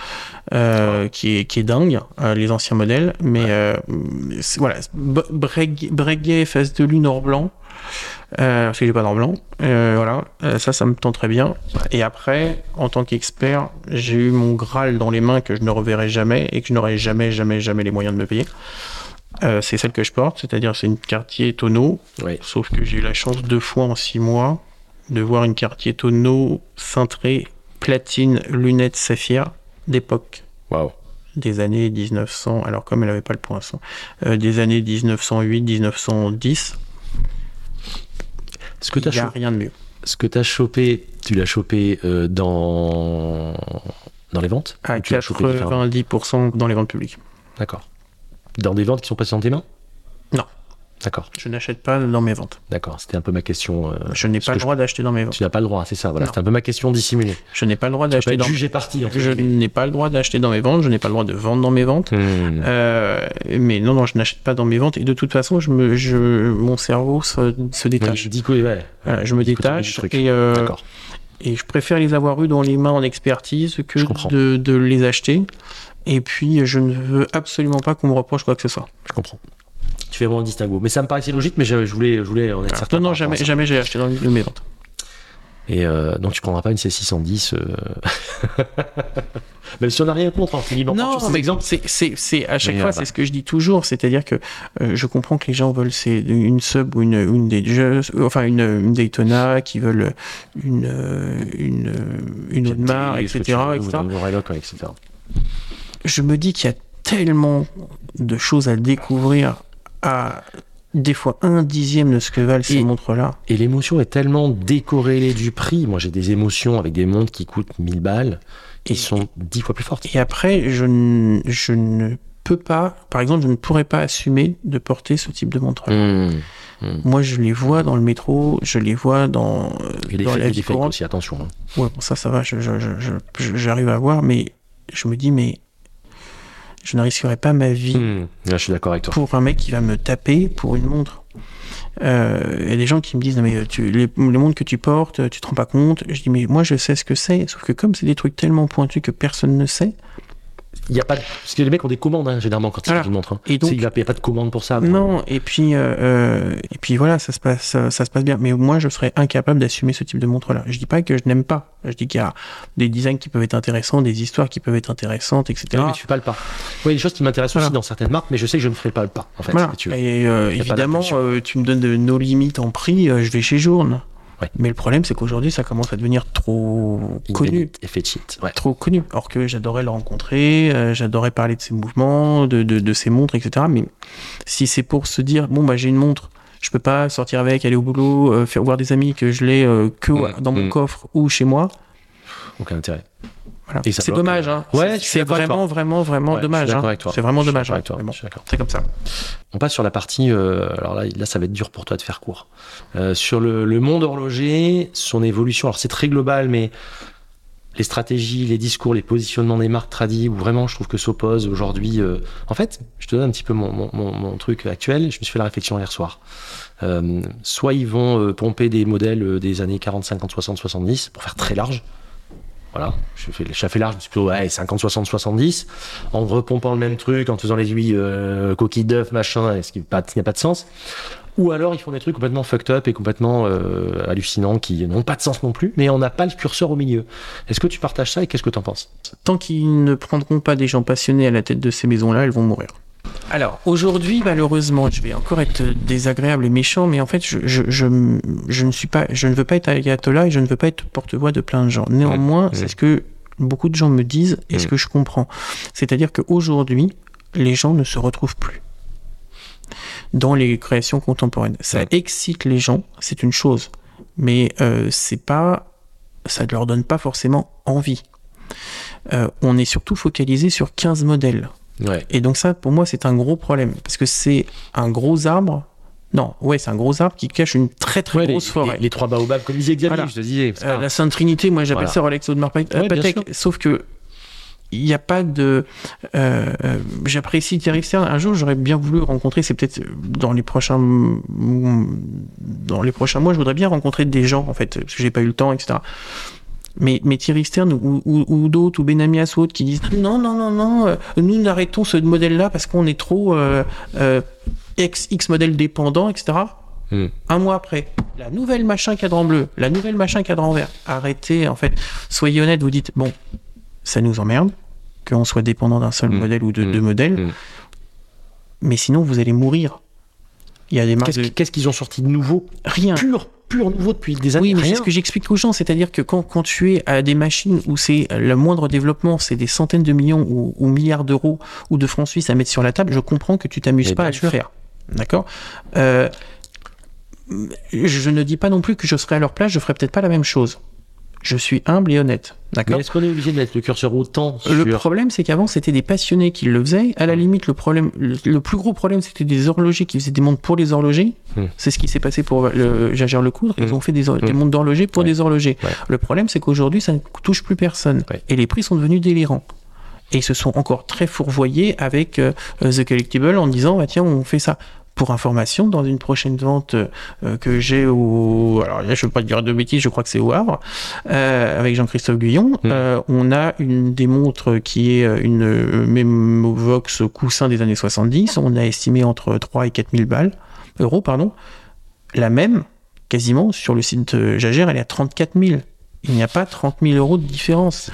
euh, qui, est, qui est dingue, euh, les anciens modèles. Mais euh, voilà, Breguet face de lune or blanc. Euh, parce que j'ai pas d'or blanc. Euh, voilà, Euh, ça, ça me tente très bien. Et après, en tant qu'expert, j'ai eu mon Graal dans les mains que je ne reverrai jamais et que je n'aurai jamais, jamais, jamais les moyens de me payer. Euh, c'est celle que je porte, c'est-à-dire c'est une quartier tonneau, Ouais. sauf que j'ai eu la chance deux fois en six mois de voir une quartier tonneau cintrée, platine, lunettes saphir d'époque Waouh. des années 1900, alors comme elle n'avait pas le poinçon, euh, des années 1908-1910, Ce que tu as, rien de mieux. ce que t'as chopé, tu l'as chopé euh, dans dans les ventes? À Ou tu l'as chopé différemment? 90% dans les ventes publiques. D'accord. Dans des ventes qui sont passées dans tes mains? D'accord, Je n'achète pas dans mes ventes. d'accord. C'était un peu ma question. euh, Je n'ai pas le droit d'acheter dans mes ventes. Tu n'as pas le droit, c'est ça. Voilà, c'était un peu ma question dissimulée. Je n'ai pas le droit d'acheter dans jugé parti. En fait. Je n'ai pas le droit d'acheter dans mes ventes, je n'ai pas le droit de vendre dans mes ventes. Hmm. Euh, mais non, non, je n'achète pas dans mes ventes. Et de toute façon, je me, je, mon cerveau se, détache. je dis que ouais. Voilà, je me détache et, euh, et je préfère les avoir eu dans les mains en expertise que de les acheter. Et puis, je ne veux absolument pas qu'on me reproche quoi que ce soit. Je comprends. Tu fais vraiment le distinguo. Mais ça me paraissait logique, mais je, je voulais, je voulais en être certain. non, non, par jamais, jamais j'ai acheté dans de mes ventes. Et euh, donc tu prendras pas une C610. euh... [LAUGHS] Même si on n'a rien contre, hein, Philippe. Non, Enfin, mais exemple. c'est, c'est, c'est à chaque Mais, fois, euh, c'est ce que je dis toujours, c'est-à-dire que euh, je comprends que les gens veulent c'est une sub ou une, une des jeux, enfin une, une Daytona, qui veulent une euh, une une Audemars, etc. Je me dis qu'il y a tellement de choses à découvrir à des fois un dixième de ce que valent ces Et- montres-là. Et l'émotion est tellement décorrélée du prix. Moi, j'ai des émotions avec des montres qui coûtent 1000 balles qui Et- sont 10 fois plus fortes. Et après, je, n- je ne peux pas, par exemple, je ne pourrais pas assumer de porter ce type de montre-là. Mmh. Moi, je les vois dans le métro, je les vois dans, euh, Et dans la vie courante. aussi, attention. hein. Ouais, bon, ça, ça va, je- je- j'arrive à voir, mais je me dis, mais je ne risquerais pas ma vie Mmh. Là, je suis d'accord avec toi. pour un mec qui va me taper pour une montre. Euh, Il y a des gens qui me disent, non, mais tu, les, les montres que tu portes, tu te rends pas compte. Je dis, mais moi, je sais ce que c'est, sauf que comme c'est des trucs tellement pointus que personne ne sait, Il y a pas de... Parce que les mecs ont des commandes, hein, généralement, quand ils Voilà. font une montre. hein. Et donc- il n'y a, pas de commande pour ça. quoi. Non, et puis, euh, euh, et puis voilà, ça se passe, ça, ça se passe bien. Mais moi, je serais incapable d'assumer ce type de montre-là. Je dis pas que je n'aime pas. Je dis qu'il y a des designs qui peuvent être intéressants, des histoires qui peuvent être intéressantes, etc. Oui, mais tu fais pas le pas. Oui, il y a des choses qui m'intéressent Voilà. aussi dans certaines marques, mais je sais que je ne ferai pas le pas, en fait. Voilà. si tu veux. Et euh, évidemment, euh, tu me donnes de nos limites en prix, euh, je vais chez Journe. Ouais. Mais le problème, c'est qu'aujourd'hui, ça commence à devenir trop connu. Effet cheat. Ouais. Trop connu. Or que j'adorais le rencontrer, euh, j'adorais parler de ses mouvements, de, de, de ses montres, etc. Mais si c'est pour se dire, bon, bah, j'ai une montre, je peux pas sortir avec, aller au boulot, euh, faire voir des amis que je l'ai euh, que Mm, dans mon mm. coffre ou chez moi, Aucun intérêt. Voilà. C'est dommage. Hein. Ouais, C'est- vraiment, vraiment, vraiment Ouais, dommage. hein. C'est vraiment dommage. hein. bon, c'est comme ça. On passe sur la partie. euh, alors là, là, ça va être dur pour toi de faire court. Euh, sur le, le monde horloger, son évolution. Alors c'est très global, mais les stratégies, les discours, les positionnements des marques tradies, où vraiment je trouve que s'oppose aujourd'hui. euh, En fait, je te donne un petit peu mon, mon, mon- mon truc actuel. Je me suis fait la réflexion hier soir. Euh, soit ils vont euh, pomper des modèles euh, des années 40, 50, 60, 70 pour faire très large. Voilà, je fais, je fais large, je suis plutôt ouais, 50, 60, 70, en repompant le même truc, en faisant les aiguilles euh, coquilles d'œuf, machin, ce qui n'a pas de sens. Ou alors ils font des trucs complètement fucked up et complètement euh, hallucinants qui n'ont pas de sens non plus, mais on n'a pas le curseur au milieu. Est-ce que tu partages ça et qu'est-ce que tu en penses? Tant qu'ils ne prendront pas des gens passionnés à la tête de ces maisons-là, elles vont mourir. Alors, aujourd'hui, malheureusement, je vais encore être désagréable et méchant, mais en fait, je, je, je, je ne suis pas, je ne veux pas être ayatollah et je ne veux pas être porte-voix de plein de gens. Néanmoins, Ouais. c'est ce que beaucoup de gens me disent et ce Mm. que je comprends. C'est-à-dire qu'aujourd'hui, les gens ne se retrouvent plus dans les créations contemporaines. Ça Ouais. excite les gens, c'est une chose, mais euh, c'est pas, ça ne leur donne pas forcément envie. Euh, on est surtout focalisé sur 15 modèles. Ouais. Et donc ça, pour moi, c'est un gros problème. Parce que c'est un gros arbre. Non, ouais, c'est un gros arbre qui cache une très très Ouais, les, grosse forêt. les- les trois baobabs, comme disait Xavier, Voilà. je te disais. Euh, la Sainte Trinité, moi j'appelle Voilà. ça Rolex Audemars Ouais, Patek. Sauf que il n'y a pas de. euh, J'apprécie Thierry Stern. Un jour, j'aurais bien voulu rencontrer. C'est peut-être dans les prochains dans les prochains mois, je voudrais bien rencontrer des gens en fait, parce que j'ai pas eu le temps, etc. mais, mais Thierry Stern ou, ou, ou d'autres, ou Benamias ou autres qui disent non, non, non, non, euh, nous arrêtons ce modèle-là parce qu'on est trop euh, euh, X, X modèle dépendant, etc. Hmm. Un mois après, la nouvelle machin cadran bleu, la nouvelle machin cadran vert. Arrêtez, en fait, soyez honnête, vous dites bon, ça nous emmerde qu'on soit dépendant d'un seul Hmm. modèle ou de Hmm. deux modèles, mais sinon vous allez mourir. Il y a des marques Qu'est-ce de qu'ils ont sorti de nouveau rien. Pur, pur nouveau depuis des années. Oui, mais c'est ce que j'explique aux gens, c'est-à-dire que quand, quand tu es à des machines où c'est le moindre développement, c'est des centaines de millions ou, ou milliards d'euros ou de francs suisses à mettre sur la table, je comprends que tu t'amuses pas à le faire. D'accord? Euh, Je ne dis pas non plus que je serais à leur place, je ferais peut-être pas la même chose. Je suis humble et honnête. Mais D'accord est-ce qu'on est obligé de mettre le curseur autant le sur... problème, c'est qu'avant, c'était des passionnés qui le faisaient. À la limite, le problème, le, le plus gros problème, c'était des horlogers qui faisaient des montres pour les horlogers. Hmm. C'est ce qui s'est passé pour le Jagère Le Coudre. Ils Hmm. ont fait des, Hmm. montres d'horlogers pour Ouais. des horlogers. Ouais. Le problème, c'est qu'aujourd'hui, ça ne touche plus personne. Ouais. Et les prix sont devenus délirants. Et ils se sont encore très fourvoyés avec euh, The Collectible en disant, bah, tiens, on fait ça. Pour information, dans une prochaine vente euh, que j'ai au... Alors là, je ne veux pas dire de bêtises, je crois que c'est au Havre, euh, avec Jean-Christophe Guyon, Mm. euh, on a une des montres qui est une Memovox coussin des années 70. On a estimé entre 3 et 4 000 balles, euros, pardon. La même, quasiment, sur le site Jagère, elle est à 34 000. Il n'y a pas 30 000 euros de différence.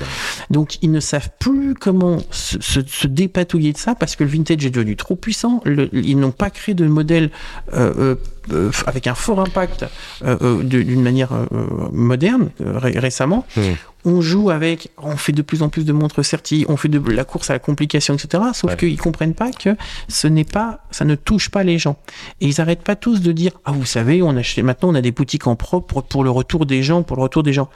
Donc, ils ne savent plus comment se, se- se dépatouiller de ça parce que le vintage est devenu trop puissant. Le- ils n'ont pas créé de modèle euh, euh, avec un fort impact euh, d'une manière moderne ré- récemment. Hmm. On joue avec, on fait de plus en plus de montres certi, on fait de la course à la complication, etc. Sauf Ouais. qu'ils comprennent pas que ce n'est pas, ça ne touche pas les gens. Et ils arrêtent pas tous de dire, ah vous savez, on maintenant on a des boutiques en propre pour le retour des gens, pour le retour des gens.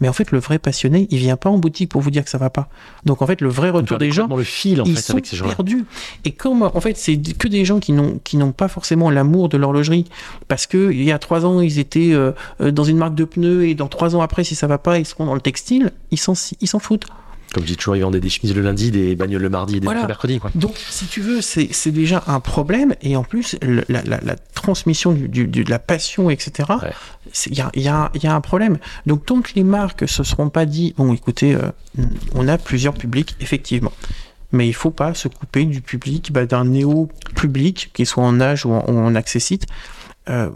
Mais en fait, le vrai passionné, il vient pas en boutique pour vous dire que ça va pas. Donc en fait, le vrai retour des gens, le fil en ils fait sont avec ces gens-là. perdus. Et comme en fait c'est que des gens qui n'ont qui n'ont pas forcément l'amour de l'horlogerie, parce que il y a trois ans ils étaient euh, euh, dans une marque de pneus et dans trois ans après si ça va pas ils seront dans le textile, ils s'en ils s'en foutent. Comme je dis toujours, ils vendaient des chemises le lundi, des bagnoles le mardi et des Voilà. le mercredi. Quoi. Donc si tu veux c'est déjà un problème et en plus le- la, la, la transmission du, du- de la passion etc. Ouais. Il y y, a, il y a un problème. Donc tant que les marques se seront pas dit bon écoutez euh, on a plusieurs publics effectivement. Mais il faut pas se couper du public, bah, d'un néo-public, qu'il soit en âge ou en, ou en accessite. Euh,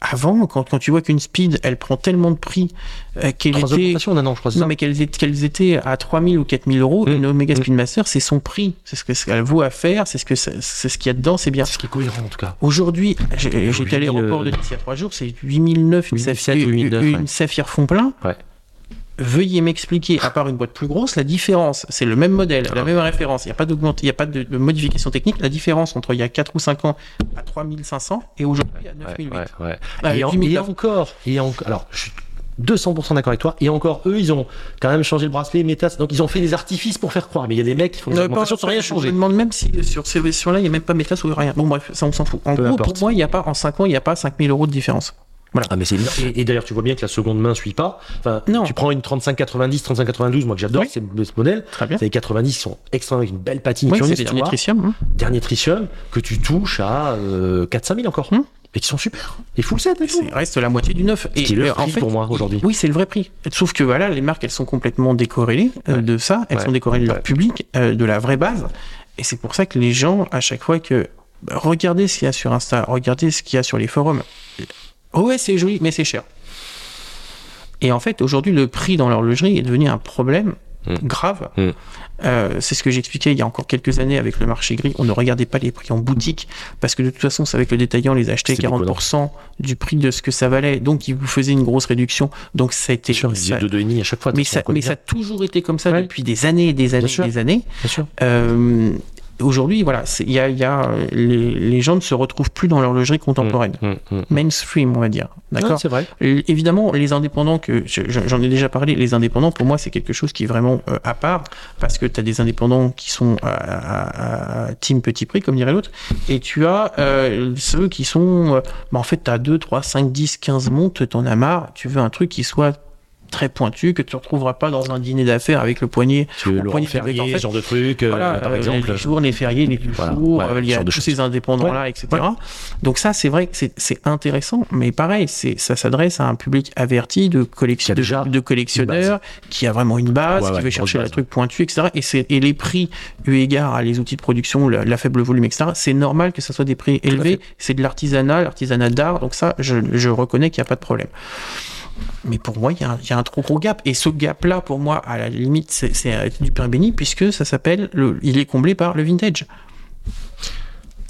avant, quand, quand tu vois qu'une speed, elle prend tellement de prix euh, qu'elle était... augmentations d'un an, je crois. c'est Non, ça mais qu'elles étaient, à 3000 ou 4000 euros, Mm. une Omega Mm. Speedmaster, c'est son prix. C'est ce que- ce qu'elle vaut à faire, c'est ce que ça- c'est ce qu'il y a dedans, c'est bien. C'est ce qui est cohérent en tout cas. Aujourd'hui, j'ai- j'étais à 8000, l'aéroport de Nice il y a trois jours, c'est 8009, une, 8007 saphir, ou 8009, une ouais. saphir fond plein. Ouais. Veuillez m'expliquer, à part une boîte plus grosse, la différence. C'est le même modèle, la Ah. même référence. Il n'y a pas il y a pas de, de modification technique. La différence entre il y a 4 ou 5 ans à 3500 et aujourd'hui à Ouais, 9008. ouais, ouais. Ah, et, en- 8009. et encore, et alors je suis 200% d'accord avec toi. Et encore, eux, ils ont quand même changé le bracelet, métas. Donc ils ont fait des artifices pour faire croire. Mais il y a des mecs qui font des Non, augmentations pas- sans rien Je changer. me demande même si sur ces versions-là, il n'y a même pas métas ou rien. Bon, bref, ça, on s'en fout. En Peu gros, importe. pour moi, il n'y a pas, en 5 ans, il n'y a pas 5000 euros de différence. Ah mais c'est et, et d'ailleurs tu vois bien que la seconde main suit pas. Enfin, Non. tu prends une 3590, 3592, moi que j'adore, Oui. c'est ce modèle. Très bien. C'est les 90 qui sont extrêmement avec une belle patine, Oui, c'est histoire. tritium. hein. dernier tritium que tu touches à euh, 4 000 encore. Hmm. Et qui sont super. Et full set et tout. Reste la moitié du neuf. Est le euh, prix pour moi aujourd'hui. Oui, c'est le vrai prix. Sauf que voilà, les marques, elles sont complètement décorrélées euh, Ouais. de ça. Elles Ouais. sont décorrélées de leur public, euh, de la vraie base. Et c'est pour ça que les gens, à chaque fois que bah, regardez ce qu'il y a sur Insta, regardez ce qu'il y a sur les forums. Oh ouais, c'est joli, mais c'est cher. Et en fait, aujourd'hui, le prix dans l'horlogerie est devenu un problème Mm. grave. Mm. Euh, c'est ce que j'expliquais il y a encore quelques années avec le marché gris. On ne regardait pas les prix en boutique parce que de toute façon, c'est avec le détaillant, on les achetait C'est 40% du prix de ce que ça valait. Donc, ils vous faisaient une grosse réduction. Donc, ça a été. Sûr, ça- de 2,5 à chaque fois. mais ça, mais a toujours été comme ça Ouais. depuis des années et des années et des années. Bien sûr. Euh, Aujourd'hui, voilà, il y a, il y a, les, les gens ne se retrouvent plus dans l'horlogerie contemporaine. Hum, hum, hum. Mainstream, on va dire. D'accord c'est vrai. Évidemment, les indépendants, que j'en ai déjà parlé, les indépendants, pour moi, c'est quelque chose qui est vraiment euh, à part, parce que tu as des indépendants qui sont à, à- à team petit prix, comme dirait l'autre, et tu as euh, ceux qui sont, euh, bah, en fait, tu as 2, 3, 5, 10, 15 montes, t'en as marre, tu veux un truc qui soit très pointus que tu retrouveras pas dans un dîner d'affaires avec le veux le poignet Ferrier, en fait, ce genre de truc, euh, voilà, par euh, exemple. les jours, les fériés, les Voilà, fous, ouais, euh, il y a tous ces indépendants-là, etc. Donc ça, c'est vrai que c'est- intéressant, mais pareil, c'est ça s'adresse à un public averti de, collection, de, de collectionneurs, qui a vraiment une base, Ouais, qui ouais, veut chercher le truc pointu, etc. Et, c'est- et les prix, eu égard à les outils de production, la, la faible volume, etc., c'est normal que ça soit des prix élevés. C'est de l'artisanat, l'artisanat d'art, donc ça, je, je reconnais qu'il n'y a pas de problème. Mais pour moi, il y, a un- trop gros gap. Et ce gap-là, pour moi, à la limite, c'est c'est du pain béni, puisque ça s'appelle, le- il est comblé par le vintage.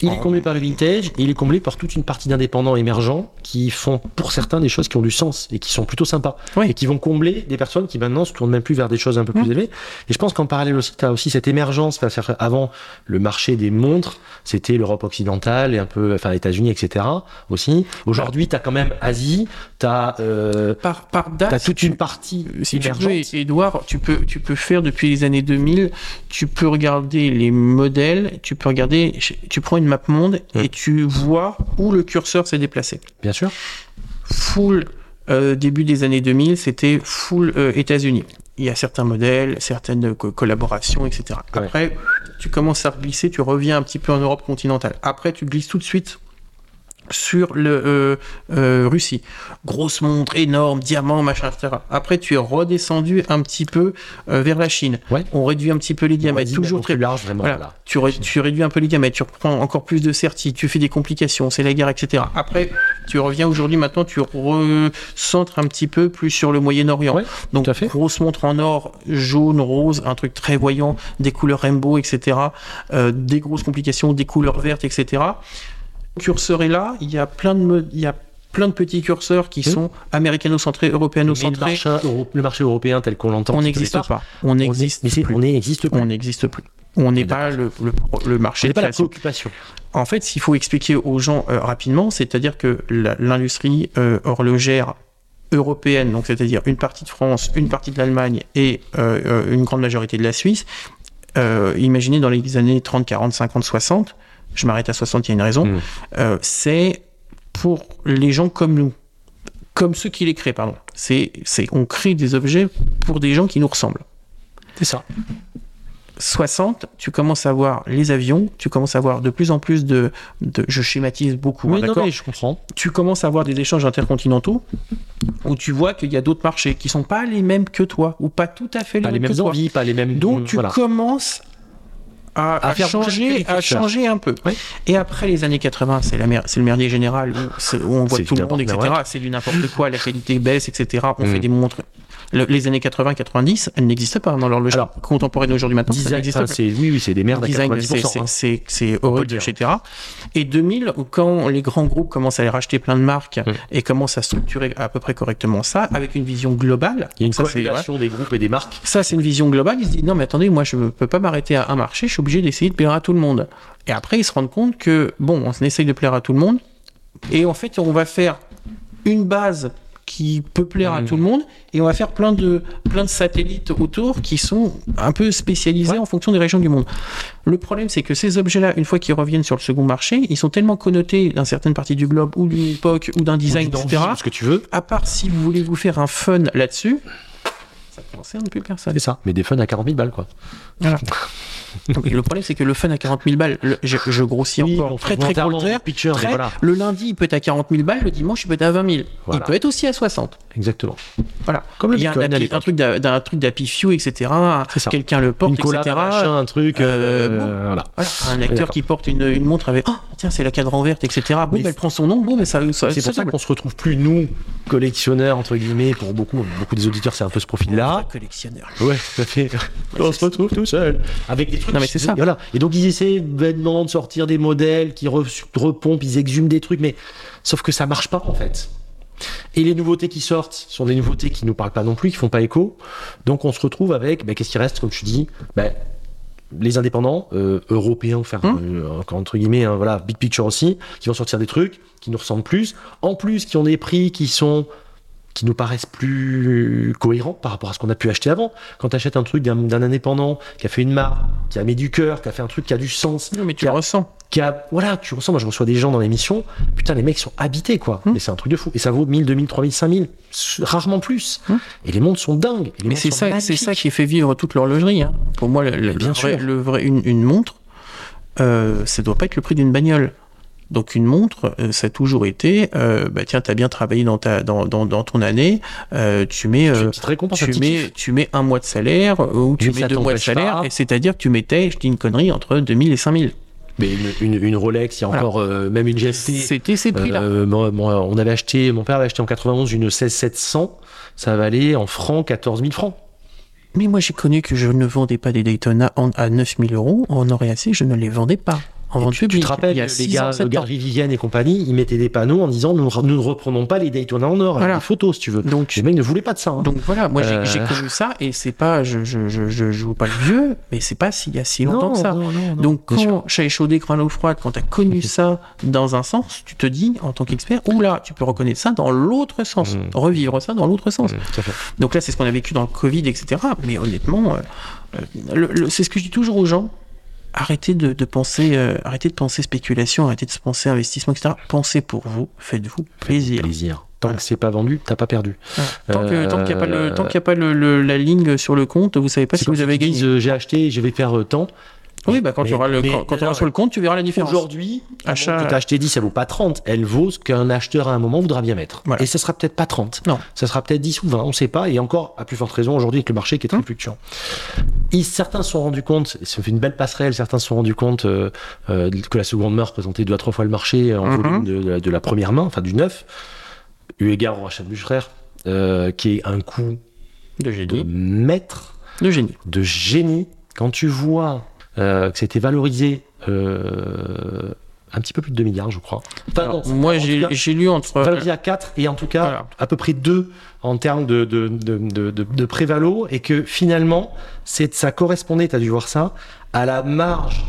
Il est comblé par le vintage, et il est comblé par toute une partie d'indépendants émergents qui font pour certains des choses qui ont du sens et qui sont plutôt sympas. Oui. Et qui vont combler des personnes qui maintenant se tournent même plus vers des choses un peu plus Mm. élevées. Et je pense qu'en parallèle aussi, tu as aussi cette émergence. Enfin, avant, le marché des montres, c'était l'Europe occidentale et un peu, enfin, les États-Unis, etc. aussi. Aujourd'hui, tu as quand même Asie, tu as, euh, Par, par date, t'as toute une partie si tu émergente. veux, Edouard, tu peux, tu peux faire depuis les années 2000, tu peux regarder les modèles, tu peux regarder, tu prends une map monde Mm. et tu vois où le curseur s'est déplacé. Bien sûr. Full euh, début des années 2000, c'était full euh, États-Unis. Il y a certains modèles, certaines co- collaborations, etc. Ouais. Après, tu commences à glisser, tu reviens un petit peu en Europe continentale. Après, tu glisses tout de suite sur le euh, euh, Russie. Grosse montre, énorme, diamant, machin, etc. Après, tu es redescendu un petit peu euh, vers la Chine. Ouais. On réduit un petit peu les diamètres. Toujours très large, vraiment. voilà. Tu, ré- tu réduis un peu les diamètres, tu reprends encore plus de certi, tu fais des complications, c'est la guerre, etc. Après, tu reviens aujourd'hui, maintenant, tu recentres un petit peu plus sur le Moyen-Orient. Ouais, Donc, fait. grosse montre en or, jaune, rose, un truc très voyant, des couleurs rainbow, etc. Euh, des grosses complications, des couleurs vertes, etc. Le curseur est là, il y a plein de, me- il y a plein de petits curseurs qui Oui. sont américano-centrés, le européano-centrés. euro- le marché européen tel qu'on l'entend, On n'existe pas. On on n'existe plus. on n'existe plus. On n'existe plus. On n'est pas le, le, le marché C'est pas la préoccupation. En fait, s'il faut expliquer aux gens euh, rapidement, c'est-à-dire que l'industrie euh, horlogère européenne, donc c'est-à-dire une partie de France, une partie de l'Allemagne et euh, une grande majorité de la Suisse, imaginez dans les années 30, 40, 50, 60, je m'arrête à 60, il y a une raison, Mm. euh, c'est pour les gens comme nous, comme ceux qui les créent, pardon. C'est, c'est, on crée des objets pour des gens qui nous ressemblent. C'est ça. 60, tu commences à voir les avions, tu commences à voir de plus en plus de, de je schématise beaucoup, hein, Oui, non, d'accord mais je comprends. tu commences à avoir des échanges intercontinentaux où tu vois qu'il y a d'autres marchés qui sont pas les mêmes que toi ou pas tout à fait les Pas les mêmes que mêmes toi. envies, pas les mêmes. Donc tu voilà. commences à, À faire changer, à changer un peu. Oui. Et après les années 80, c'est la mer- c'est le merdier général où, on voit tout le monde, etc. n'importe- C'est du n'importe quoi, la qualité baisse, etc. On Mm. fait des montres. Le- les années 80-90, elles n'existent pas dans l'horloge Alors, contemporaine aujourd'hui maintenant. ça Design, c'est oui, oui, c'est des merdes à design, 90%. c'est- hein. horrible, etc. Et 2000, quand les grands groupes commencent à aller racheter plein de marques Mm. et commencent à structurer à peu près correctement ça, avec une vision globale, Il y a une ça, des groupes et des marques. ça c'est une vision globale, ils se disent non mais attendez, moi je ne peux pas m'arrêter à un marché, je suis obligé d'essayer de plaire à tout le monde. Et après ils se rendent compte que bon, on essaye de plaire à tout le monde, et en fait on va faire une base qui peut plaire à Mm. tout le monde et on va faire plein de plein de satellites autour qui sont un peu spécialisés Ouais. en fonction des régions du monde. Le problème c'est que ces objets-là une fois qu'ils reviennent sur le second marché, ils sont tellement connotés dans certaines parties du globe ou d'une époque ou d'un design Ou etc. d'envie, Ce que tu veux, À part si vous voulez vous faire un fun là-dessus, ça concerne plus personne. c'est ça. Mais des fun à 40 000 balles, quoi. Voilà. [LAUGHS] Le problème, c'est que le fun à 40 000 balles, le- je, je grossis encore bon, très très. Picture, Très- voilà. Le lundi, il peut être à 40 000 balles, le dimanche, il peut être à 20 000. Voilà. Il peut être aussi à 60. Exactement. Voilà. Comme le il y a un, truc d'un truc d'Happy Few, etc. Quelqu'un le porte, Une collab, etc. un machin, un truc. Euh, euh, bon. voilà. Voilà. Un acteur qui porte une, une montre avec Oh, tiens, c'est la cadran verte, etc. Bon, Mais elle prend son nom, bon, mais ça, ça, C'est pour ça qu'on se retrouve plus, nous, collectionneurs, entre guillemets, pour beaucoup, beaucoup des auditeurs, c'est un peu ce profil-là. Collectionneur. Ouais, tout à fait. On se retrouve tout seul. Avec des trucs. Non, mais c'est ça. Voilà. Et donc, ils essaient vainement de sortir des modèles qui re- repompent, ils exhument des trucs, mais sauf que ça marche pas, en fait. Et les nouveautés qui sortent sont des nouveautés qui nous parlent pas non plus, qui font pas écho. Donc, on se retrouve avec, bah, qu'est-ce qui reste, comme tu dis, bah, les indépendants euh, européens, enfin, Hum. euh, encore entre guillemets, hein, voilà, big picture aussi, qui vont sortir des trucs qui nous ressemblent plus, en plus qui ont des prix qui sont qui nous paraissent plus cohérents par rapport à ce qu'on a pu acheter avant. Quand tu achètes un truc d'un indépendant qui a fait une marque, qui a mis du cœur, qui a fait un truc qui a du sens, Non, mais tu Qui le a- ressens. qui a, voilà, tu ressens, moi je reçois des gens dans l'émission, putain, les mecs sont habités, quoi. Hmm. Mais c'est un truc de fou. Et ça vaut 1000, 2000, 3000, 5000, rarement plus. Hmm. Et les montres sont dingues. Et les Mais c'est ça, c'est ça qui fait vivre toute l'horlogerie. hein. Pour moi, le, le- bien le vrai, sûr. le vrai- une, une montre, euh, ça doit pas être le prix d'une bagnole. Donc une montre, euh, ça a toujours été, euh, bah tiens, t'as bien travaillé dans ta, dans, dans, dans ton année, euh, tu mets, euh, tu petit mets, tu mets un mois de salaire euh, ou tu Mais mets deux mois de salaire, pas. et c'est-à-dire que tu mettais, je dis une connerie, entre 2000 et 5000. Mais une, une, une Rolex, il y a Voilà. encore euh, même une GST. C'était ces prix-là. Euh, on avait acheté, mon père avait acheté en 91 une 16700, ça valait en francs 14 000 francs. Mais moi, j'ai connu que je ne vendais pas des Daytona en- à 9000 euros. En aurait assez, je ne les vendais pas. En vente tu, tu publique. te rappelles, il y a les gars, le. Galerie Vivienne et compagnie, ils mettaient des panneaux en disant nous, nous ne reprenons pas les Daytona en or, Voilà. des photos si tu veux. Donc, Les mecs ne voulaient pas de ça. hein. Donc voilà, moi j'ai Euh. j'ai connu ça et c'est pas, je, je, je, je joue pas le vieux, mais c'est pas s'il y a si longtemps que ça. non, non, non. Donc quand chat échaudé, crâne eau froide, quand tu as connu [LAUGHS] ça dans un sens, tu te dis en tant qu'expert, oula, tu peux reconnaître ça dans l'autre sens, Mm. revivre ça dans l'autre sens. Mmh, fait. Donc là, c'est ce qu'on a vécu dans le Covid, etc. Mais honnêtement, euh, euh, c'est ce que je dis toujours aux gens. Arrêtez de, de penser, euh, arrêtez de penser spéculation, arrêtez de penser investissement, etc. Pensez pour vous, faites-vous plaisir. Plaisir. Tant Voilà. que c'est pas vendu, t'as pas perdu. Tant que- tant qu'il n'y a pas, le, Euh, tant qu'il y a pas le, le- la ligne sur le compte, vous savez pas si vous avez gagné. euh, j'ai acheté, je vais faire tant. Oui, bah quand Mais- tu auras, le, mais- quand, quand auras sur le compte, tu verras la différence. Aujourd'hui, Achat- que tu as acheté 10, elle vaut pas 30. Elle vaut ce qu'un acheteur à un moment voudra bien mettre. Voilà. Et ça sera peut-être pas 30. Non. Ça sera peut-être 10 ou 20, on sait pas. Et encore, à plus forte raison aujourd'hui avec le marché qui est très Hum. fluctuant. Certains se sont rendus compte, ça fait une belle passerelle, certains se sont rendus compte euh, euh, que la seconde main représentait deux à trois fois le marché en volume de, de la- de la première main, enfin du neuf. Eu égard au rachat de Bucherer, euh, qui est un coût De de génie. maître De génie. de génie quand tu vois que c'était valorisé euh, un petit peu plus de 2 milliards, je crois. Enfin, Alors, non, moi, j'ai lu entre. valorisé à 4 et en tout cas Voilà. à peu près 2 en termes de, de, de, de, prévalo et que finalement, c'est, ça correspondait, tu as dû voir ça, à la marge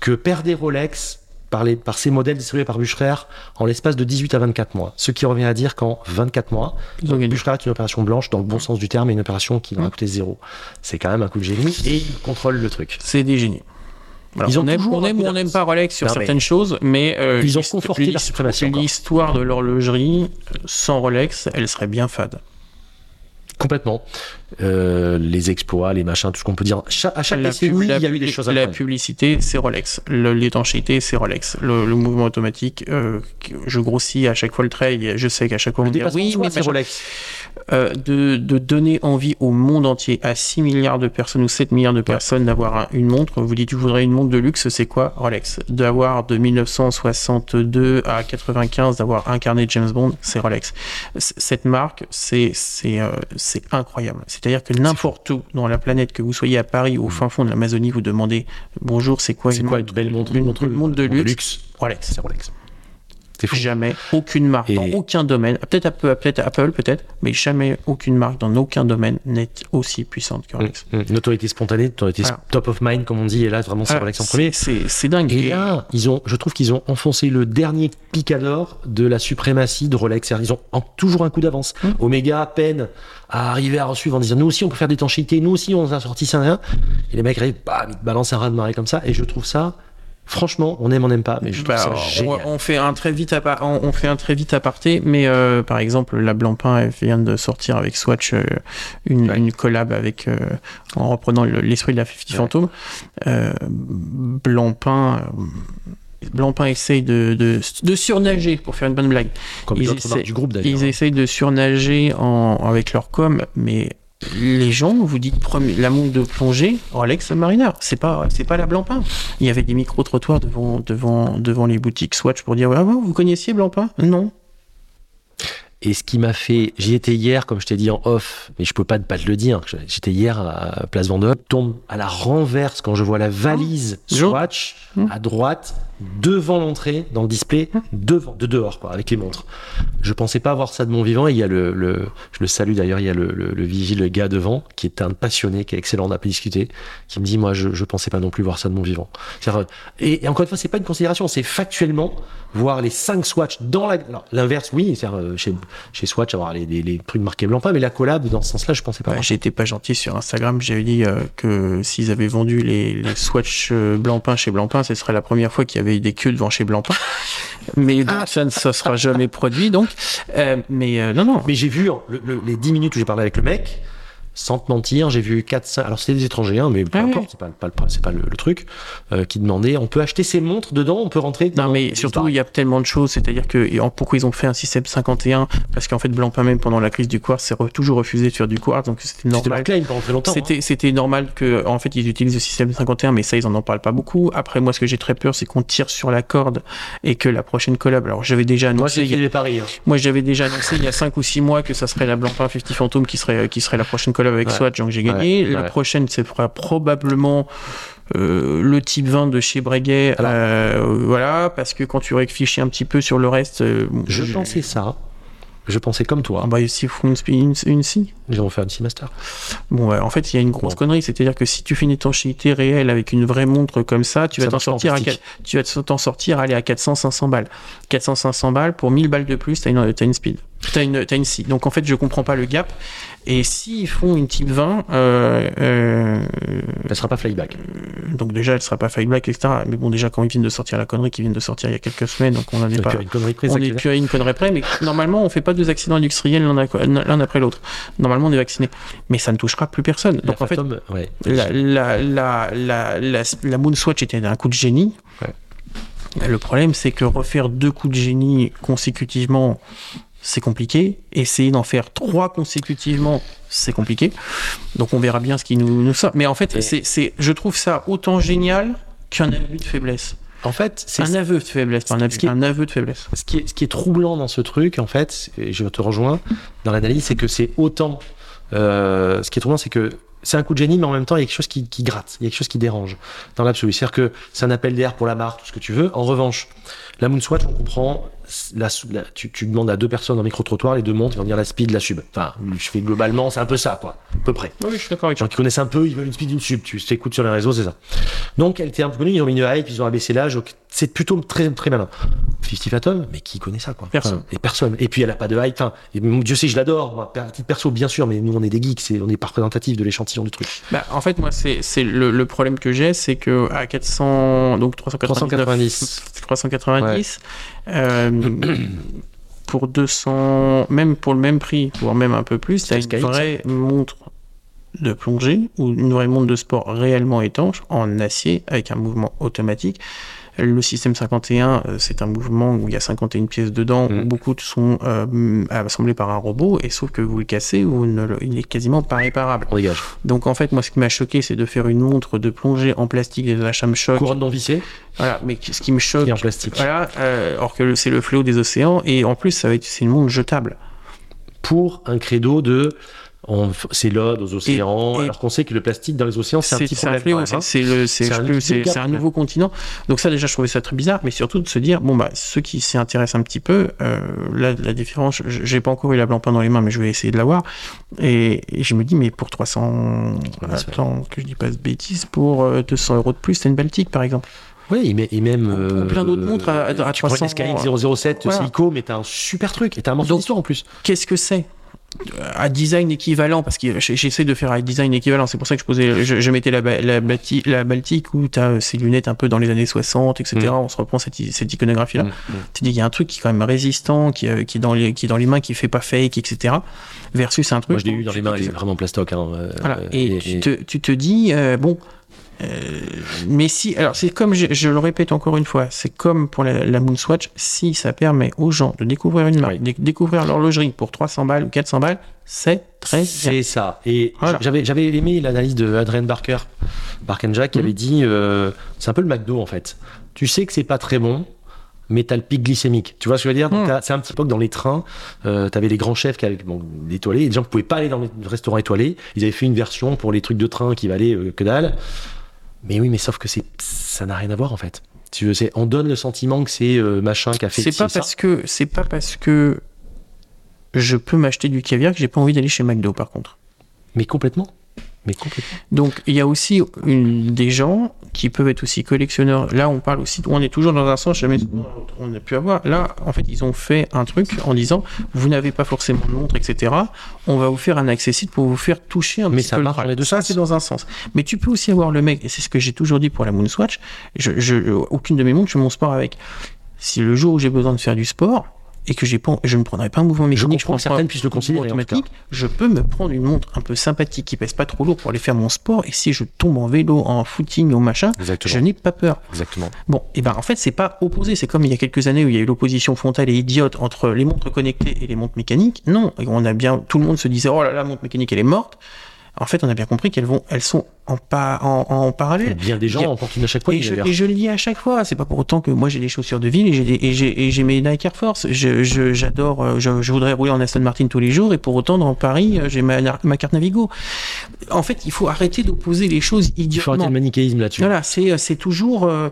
que perdait Rolex par, les, par ces modèles distribués par Bucherer en l'espace de 18 à 24 mois. Ce qui revient à dire qu'en 24 mois. Bucherer est une opération blanche dans le bon sens du terme et une opération qui leur a Mm. coûté zéro. C'est quand même un coup de génie et ils contrôlent le truc. C'est des génies. Voilà, Ils ont on aime, toujours on aime ou on n'aime pas Rolex sur Non, mais- certaines choses, mais euh, Ils ont conforté leur suprématie. L'histoire de l'horlogerie euh, sans Rolex, elle serait bien fade. Complètement. Euh, les exploits, les machins, tout ce qu'on peut dire. Cha- à chaque La, il la y a eu des choses la incroyables. publicité, c'est Rolex. Le- L'étanchéité, c'est Rolex. Le, le mouvement automatique, euh, je grossis à chaque fois le trait. Je sais qu'à chaque fois on dit oui, mais c'est. Rolex. Euh, de, de donner envie au monde entier, à 6 milliards de personnes ou 7 milliards de personnes d'avoir un- une montre. Vous dites, je voudrais une montre de luxe, c'est quoi Rolex? D'avoir de 1962 à 95, d'avoir de James Bond, c'est Rolex. C- Cette marque, c'est c'est euh, c'est incroyable. C'est-à-dire que n'importe où dans la planète, que vous soyez à Paris ou au fin fond de l'Amazonie, vous demandez, bonjour, c'est quoi C'est une quoi une montre belle montre? Une montre- montre de montre luxe? Rolex. C'est Rolex. Jamais aucune marque Et- dans aucun domaine, peut-être Apple, peut-être Apple peut-être, mais jamais aucune marque dans aucun domaine n'est aussi puissante que Rolex. Mm, mm. Une autorité spontanée, une autorité top of mind, comme on dit, et là, vraiment, c'est Rolex en premier. C'est dingue. Et là, ils ont, je trouve qu'ils ont enfoncé le dernier picador de la suprématie de Rolex. C'est-à-dire, Ils ont toujours un coup d'avance. Mm. Omega peine à arriver à suivre en disant nous aussi on peut faire d'étanchéité, nous aussi on a sorti ça. Et les mecs arrivent, balancent un raz de marée comme ça. Et je trouve ça, franchement, on aime, on n'aime pas, mais je trouve Bah, ça on, génial. on fait un très vite appa- on, on fait un très vite aparté, mais euh, par exemple la Blancpain elle vient de sortir avec Swatch euh, une, Ouais. une collab avec euh, en reprenant le- l'esprit de la 50 Ouais. Phantom. Euh, Blancpain Blancpain essaye de, de, de surnager pour faire une bonne blague. Comme ils essaient- marques du groupe d'ailleurs. Ils essayent de surnager en, avec leur com, mais les gens, vous dites premier- la montre de plongée, Rolex Submariner, c'est pas, c'est pas la Blancpain. Il y avait des micro-trottoirs devant, devant, devant les boutiques Swatch pour dire Ah, vous connaissiez Blancpain Non. Et ce qui m'a fait, j'y étais hier, comme je t'ai dit en off, mais je peux pas ne pas te le dire. J'étais hier à Place Vendôme, tombe à la renverse quand je vois la valise. Swatch Hmm. à droite devant l'entrée, dans le display, devant, de dehors, quoi, avec les montres. Je pensais pas avoir ça de mon vivant. Et il y a le, le je le salue d'ailleurs, il y a le, le, le vigile, le gars devant, qui est un passionné, qui est excellent, on a pas discuté, qui me dit, moi, je, je pensais pas non plus voir ça de mon vivant. C'est-à-dire, Et, et encore une fois, c'est pas une considération, c'est factuellement voir les 5 Swatch dans la, alors, l'inverse, oui, c'est euh, chez, chez Swatch avoir les, les, les trucs marqués blanc pas, mais la collab, dans ce sens-là, je pensais pas. Ouais. J'étais pas gentil sur Instagram, j'avais dit euh, que s'ils avaient vendu les, les Swatch euh, Blancpain chez Blancpain, ce serait la première fois qu'il y avait eu des queues devant chez Blancpain. Mais donc, ça ne ça sera jamais produit, donc. Euh, mais euh, non, non. Mais j'ai vu, le- le- les 10 minutes où j'ai parlé avec le mec, sans te mentir, j'ai vu 4, 5, alors c'était des étrangers, hein, mais peu Ah oui. importe, c'est pas, pas, pas le, le truc, euh, qui demandaient, on peut acheter ces montres dedans, on peut rentrer Non, mais surtout, il y a tellement de choses. C'est-à-dire que et en- pourquoi ils ont fait un système 51 Parce qu'en fait, Blancpain, même pendant la crise du quartz, s'est re- toujours refusé de faire du quartz, donc c'était C'était normal. claim pendant très longtemps. hein. C'était, c'était normal que, en fait, ils utilisent le système 51, mais ça, ils en en parlent pas beaucoup. Après, moi, ce que j'ai très peur, c'est qu'on tire sur la corde et que la prochaine collab. Alors, j'avais déjà Moi, annoncé, y a- les paris. hein. moi, j'avais déjà annoncé il y a 5 ou 6 mois que ça serait la Blancpain 50 Phantom qui serait, qui serait la prochaine collab avec Ouais. Swatch, donc j'ai gagné. Ouais, La ouais. prochaine, c'est probablement euh, le type 20 de chez Breguet. Euh, voilà, parce que quand tu réfléchis un petit peu sur le reste, euh, Je pensais ça, je pensais comme toi, Ah bah, s'ils font une, une, scie. ils vont faire une Seamaster. Bon, ouais, en fait, il y a une grosse Bon. connerie, c'est-à-dire que si tu fais une étanchéité réelle avec une vraie montre comme ça, tu Ça vas t'en sortir, à, tu vas t'en sortir, aller à 400-500 balles. 400-500 balles pour 1000 balles de plus, t'as une, t'as une speed, t'as une, t'as une scie. Donc en fait, je comprends pas le gap. Et s'ils font une type 20, euh, euh, Elle sera pas flyback. donc déjà, elle sera pas file black, etc. Mais bon, déjà, quand ils viennent de sortir la connerie, qui viennent de sortir il y a quelques semaines, donc on en est pas. une connerie prise. On ça est qui est- plus à une connerie près, mais normalement, on fait pas deux accidents industriels l'un après l'autre. Normalement, on est vacciné. Mais ça ne touchera plus personne. La Donc en fait, ouais. la, la, la, la, la, la Moonswatch était un coup de génie. Ouais. Le problème, c'est que refaire deux coups de génie consécutivement, c'est compliqué. Essayer d'en faire trois consécutivement, c'est compliqué. Donc on verra bien ce qui nous, nous sort. Mais en fait, c'est, c'est, je trouve ça autant génial qu'un aveu de faiblesse. En fait, c'est Un aveu de faiblesse, un aveu, ce qui est- un aveu de faiblesse. ce qui, est, ce qui est troublant dans ce truc, en fait, et je te rejoins dans l'analyse, c'est que c'est autant. euh, ce qui est troublant, c'est que c'est un coup de génie, mais en même temps, il y a quelque chose qui, qui gratte, il y a quelque chose qui dérange dans l'absolu. C'est-à-dire que c'est un appel d'air pour la marque, tout ce que tu veux. En revanche, la Moonswatch, on comprend. La, la- tu, tu demandes à deux personnes en micro-trottoir, les deux montres, ils vont dire la speed, la sub. Enfin, je fais globalement, c'est un peu ça, quoi, à peu près. Oui, je suis d'accord avec Les gens qui connaissent un peu, ils veulent une speed, une sub. Tu t'écoutes sur les réseaux, c'est ça. Donc, elle était un peu connue, ils ont mis une hype, ils ont abaissé l'âge. C'est plutôt très, très malin. 50 Phantom, mais qui connaît ça, quoi Personne. Enfin, Et personne. Et puis, elle a pas de hype. Enfin, et Dieu sait, je l'adore. Moi, titre perso, bien sûr, mais nous, on est des geeks, on est pas représentatif de l'échantillon du truc. Bah, en fait, moi, c'est, le, le problème que j'ai, c'est que à 400, donc 399, 390. 390, euh, [CLEARS THROAT] pour 200, même pour le même prix, voire même un peu plus, t'as une vraie montre de plongée ou une vraie montre de sport réellement étanche en acier avec un mouvement automatique. Le système 51, euh, c'est un mouvement où il y a 51 pièces dedans, Mm. où beaucoup sont euh, assemblés par un robot, et sauf que vous le cassez, ou ne le- il est quasiment pas réparable. On dégage. Donc en fait, moi, ce qui m'a choqué, c'est de faire une montre de plongée en plastique des achats me choque. Couronne non vissée Voilà, mais ce qui me choque, en plastique. voilà, euh, or que c'est le fléau des océans, et en plus, ça va être, c'est une montre jetable. Pour un credo de. C'est l'ode aux océans, et- alors qu'on sait que le plastique dans les océans, c'est un petit c'est problème. c'est c'est c'est C'est un nouveau c'est- c'est continent. Donc ça, déjà, je trouvais ça très bizarre, mais surtout de se dire, bon bah, ceux qui s'y intéressent un petit peu, euh, la, la différence, j'ai pas encore eu la Blancpain dans les mains, mais je vais essayer de l'avoir. Et, et je me dis, mais pour 300, Ouais, c'est attends, que je dis pas de bêtises, pour euh, 200 euros de plus, t'as une Baltique, par exemple. Oui, et même. Ou- euh, plein d'autres montres à- à tu prends 300, une SKX 007 voilà. Seiko, mais t'as un super truc. Et t'as un morceau d'histoire en plus. qu'est-ce que c'est? À design équivalent parce que j'essaie de faire un design équivalent c'est pour ça que je posais je, je mettais la, la, la Baltique où tu as ces lunettes un peu dans les années 60 etc Mm. on se reprend cette, cette iconographie là Mm, mm. tu dis il y a un truc qui est quand même résistant qui, euh, qui, est dans les, qui est dans les mains qui fait pas fake etc versus un truc Moi, je l'ai eu dans les mains, elle est vraiment plastoc. Hein, euh, voilà. euh, et, tu, Te, tu te dis, euh, bon, euh, mais si, alors c'est comme, je, je le répète encore une fois, c'est comme pour la, la Moonswatch, si ça permet aux gens de découvrir une marque, Oui. de découvrir l'horlogerie pour 300 balles ou 400 balles, c'est très. C'est ça. Et Voilà. j'avais, j'avais aimé l'analyse de Adrien Barker, Barkenjack, qui Mhm. avait dit euh, c'est un peu le McDo en fait. Tu sais que c'est pas très bon, mais t'as le pic glycémique. Tu vois ce que je veux dire? T'as- C'est un petit peu que dans les trains, euh, t'avais les grands chefs qui avaient bon, étoilés, et des gens qui pouvaient pas aller dans les restaurants étoilés. Ils avaient fait une version pour les trucs de train qui valaient euh, que dalle. Mais oui, mais sauf que c'est, ça n'a rien à voir en fait. Tu veux, c'est, on donne le sentiment que c'est euh, machin qui a fait. C'est pas ça. parce que c'est pas parce que je peux m'acheter du caviar que j'ai pas envie d'aller chez McDo par contre. Mais complètement. Mais complètement. Donc il y a aussi une, des gens qui peuvent être aussi collectionneurs. Là, on parle aussi, on est toujours dans un sens, jamais on a pu avoir. Là, en fait, ils ont fait un truc en disant, vous n'avez pas forcément de montre, etc. On va vous faire un accessible pour vous faire toucher un Mais petit ça peu le dans les deux Ça, c'est dans un sens. Mais tu peux aussi avoir le mec, et c'est ce que j'ai toujours dit pour la Moonswatch. Je, je, aucune de mes montres, je fais mon sport avec. Si le jour où j'ai besoin de faire du sport et que j'ai pas, je ne prendrai pas un mouvement mécanique, que prends certaines puissent le considérer, automatique, je peux me prendre une montre un peu sympathique qui pèse pas trop lourd pour aller faire mon sport. Et si je tombe en vélo, en footing, au machin, Exactement. je n'ai pas peur. Exactement. Bon, et ben en fait, c'est pas opposé. C'est comme il y a quelques années où il y a eu l'opposition frontale et idiote entre les montres connectées et les montres mécaniques. Non, on a bien, tout le monde se disait, oh là là, la montre mécanique, elle est morte. En fait, on a bien compris qu'elles vont, elles sont en, pa- en, en parallèle. Bien des gens en portent une à chaque fois. Et je, et je le dis à chaque fois, c'est pas pour autant que moi j'ai des chaussures de ville et j'ai mes Nike Air Force. Je- J'adore, euh, je, je voudrais rouler en Aston Martin tous les jours et pour autant dans Paris euh, j'ai ma, ma carte Navigo. En fait, il faut arrêter d'opposer les choses Il faut arrêter idiotement. le manichéisme là-dessus. Voilà, c'est toujours euh,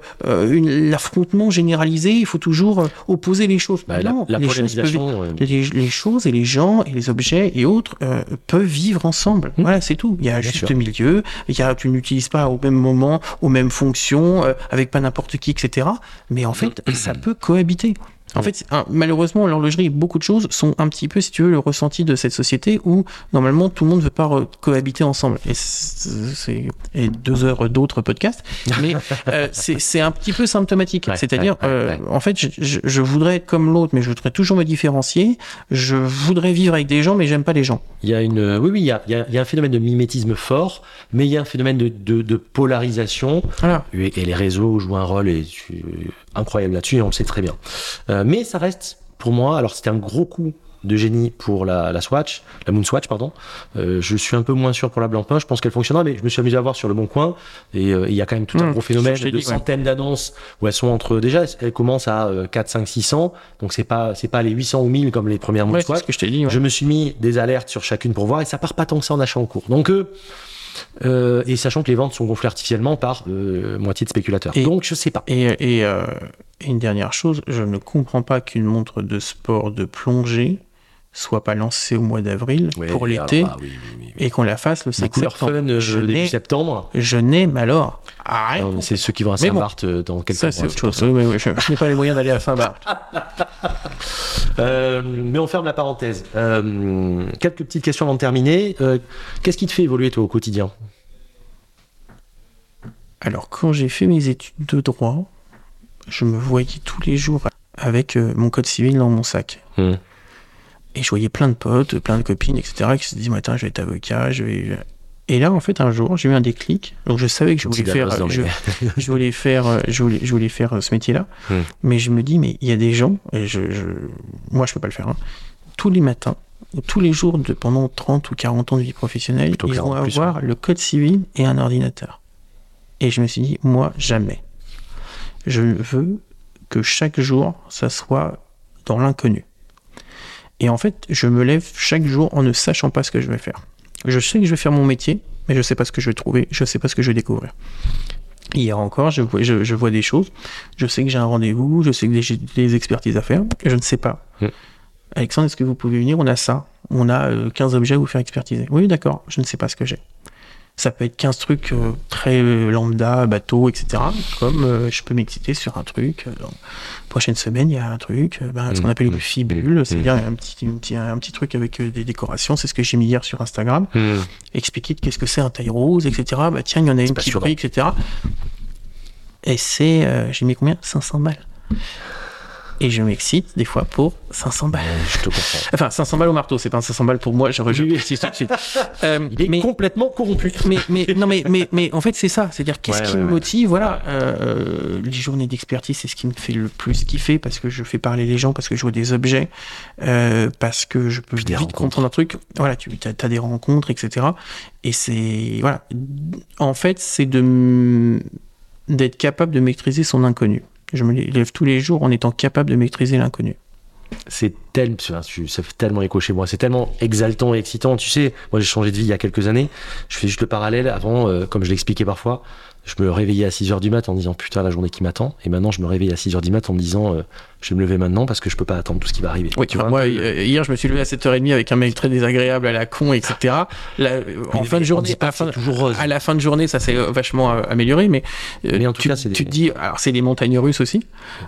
une- l'affrontement généralisé. Il faut toujours opposer les choses. Bah, la, non, la les choses peuvent euh, les, les choses et les gens et les objets et autres euh, peuvent vivre ensemble. Mmh. Voilà, c'est tout. Il y a Bien juste sûr. milieu. Il y a, tu n'utilises pas au même moment, aux mêmes fonctions, euh, avec pas n'importe qui, etc. Mais en fait, ça peut cohabiter. En fait, malheureusement, l'horlogerie beaucoup de choses sont un petit peu, si tu veux, le ressenti de cette société où normalement tout le monde ne veut pas cohabiter ensemble. Et c'est deux heures d'autres podcasts, [LAUGHS] mais euh, c'est c'est un petit peu symptomatique. Ouais, C'est-à-dire, ouais, ouais, euh, en fait, je, je- je voudrais être comme l'autre, mais je voudrais toujours me différencier. Je voudrais vivre avec des gens, mais j'aime pas les gens. Il y a une, euh, oui, oui, il y a, il y a- il y a un phénomène de mimétisme fort, mais il y a un phénomène de, de, de polarisation Voilà. et, et les réseaux jouent un rôle et tu- incroyable là-dessus et on le sait très bien. Euh, mais ça reste pour moi, alors c'était un gros coup de génie pour la, la Swatch, la Moon Swatch, pardon. Euh, je suis un peu moins sûr pour la Blancpain, je pense qu'elle fonctionnera, mais je me suis amusé à voir sur le bon coin et euh, il y a quand même tout un Mmh, gros phénomène de dit, ouais. centaines d'annonces où elles sont entre déjà elles commencent à euh, 4 5 600 donc c'est pas c'est pas les 800 ou 1000 comme les premières Moon Ouais, Swatch ce que je t'ai dit. ouais. je me suis mis des alertes sur chacune pour voir et ça part pas tant que ça en achat en cours. Donc, euh, et sachant que les ventes sont gonflées artificiellement par euh, moitié de spéculateurs. Et- Donc, je sais pas. Et, et, euh, et une dernière chose, je ne comprends pas qu'une montre de sport de plongée soit pas lancée au mois d'avril pour l'été alors, ah oui, oui, oui, oui. et qu'on la fasse le Les 5 couleurs fun septembre. euh, Je début n'ai- septembre. Je alors. Arrête. Non, mais C'est ceux qui vont à bon. Saint-Barth euh, dans quelques Ça, mois. c'est autre chose. Je, je n'ai pas les moyens d'aller à Saint-Barth. [LAUGHS] Euh, mais on ferme la parenthèse. Euh, quelques petites questions avant de terminer. Qu'est-ce qui te fait évoluer toi au quotidien? Alors, quand j'ai fait mes études de droit, je me voyais tous les jours avec mon code civil dans mon sac. Hmm. Et je voyais plein de potes, plein de copines, etc., qui se disaient, Matin, je vais être avocat, je vais. Et là, en fait, un jour, j'ai eu un déclic. Donc, je savais que je voulais faire, dans [LAUGHS] je, voulais faire, euh, je voulais, je voulais faire euh, ce métier-là. Hmm. Mais je me dis, mais il y a des gens, et je, je- moi, je peux pas le faire, hein, tous les matins, ou tous les jours de, pendant 30 ou 40 ans de vie professionnelle, Plutôt ils 40 vont plus, avoir le code civil et un ordinateur. Et je me suis dit, moi, jamais. Je veux que chaque jour, ça soit dans l'inconnu. Et en fait, je me lève chaque jour en ne sachant pas ce que je vais faire. Je sais que je vais faire mon métier, mais je sais pas ce que je vais trouver, je sais pas ce que je vais découvrir. Hier encore, je vois, je, je vois des choses, je sais que j'ai un rendez-vous, je sais que j'ai des expertises à faire, je ne sais pas. Mm. Alexandre, est-ce que vous pouvez venir? On a ça, on a euh, 15 objets à vous faire expertiser. Oui, d'accord, je ne sais pas ce que j'ai. Ça peut être 15 trucs euh, très euh, lambda, bateau, etc. Comme euh, je peux m'exciter sur un truc. dans la prochaine semaine, il y a un truc, ben, ce qu'on Mm, appelle mm, une fibule, mm, c'est-à-dire un petit, un, petit, un petit truc avec des décorations. C'est ce que j'ai mis hier sur Instagram. Expliquer qu'est-ce que c'est un taille rose, etc. Bah tiens, il y en a une qui brille, etc. Et c'est, j'ai mis combien? 500 balles. Et je m'excite des fois pour 500 balles. Je te comprends. [LAUGHS] Enfin, 500 balles au marteau, c'est pas un 500 balles pour moi, je précise tout de suite. Euh, Il est mais, complètement corrompu. mais, mais, non, mais, mais, mais en fait, c'est ça. C'est-à-dire, qu'est-ce Ouais, qui ouais, me ouais. motive? Voilà, euh, les journées d'expertise, c'est ce qui me fait le plus kiffer parce que je fais parler les gens, parce que je vois des objets, euh, parce que je peux Puis vite comprendre un truc. Voilà, tu as, des rencontres, etc. Et c'est. Voilà. En fait, c'est de d'être capable de maîtriser son inconnu. Je me lève tous les jours en étant capable de maîtriser l'inconnu. c'est tellement, ça fait tellement écho chez moi, c'est tellement exaltant et excitant. Tu sais, moi j'ai changé de vie il y a quelques années. Je fais juste le parallèle. Avant, euh, comme je l'expliquais parfois, je me réveillais à 6h du mat en disant putain la journée qui m'attend et maintenant je me réveille à 6h du mat en me disant euh, je vais me lever maintenant parce que je peux pas attendre tout ce qui va arriver. Oui, tu vois. moi, euh, hier, je me suis levé à 7h30 avec un mail très désagréable à la con, etc. En fin de journée, à, que c'est fin- toujours rose. à la fin de journée, ça s'est vachement euh, amélioré, mais, euh, Mais en tout tu, cas, des- tu te dis, alors c'est les montagnes russes aussi,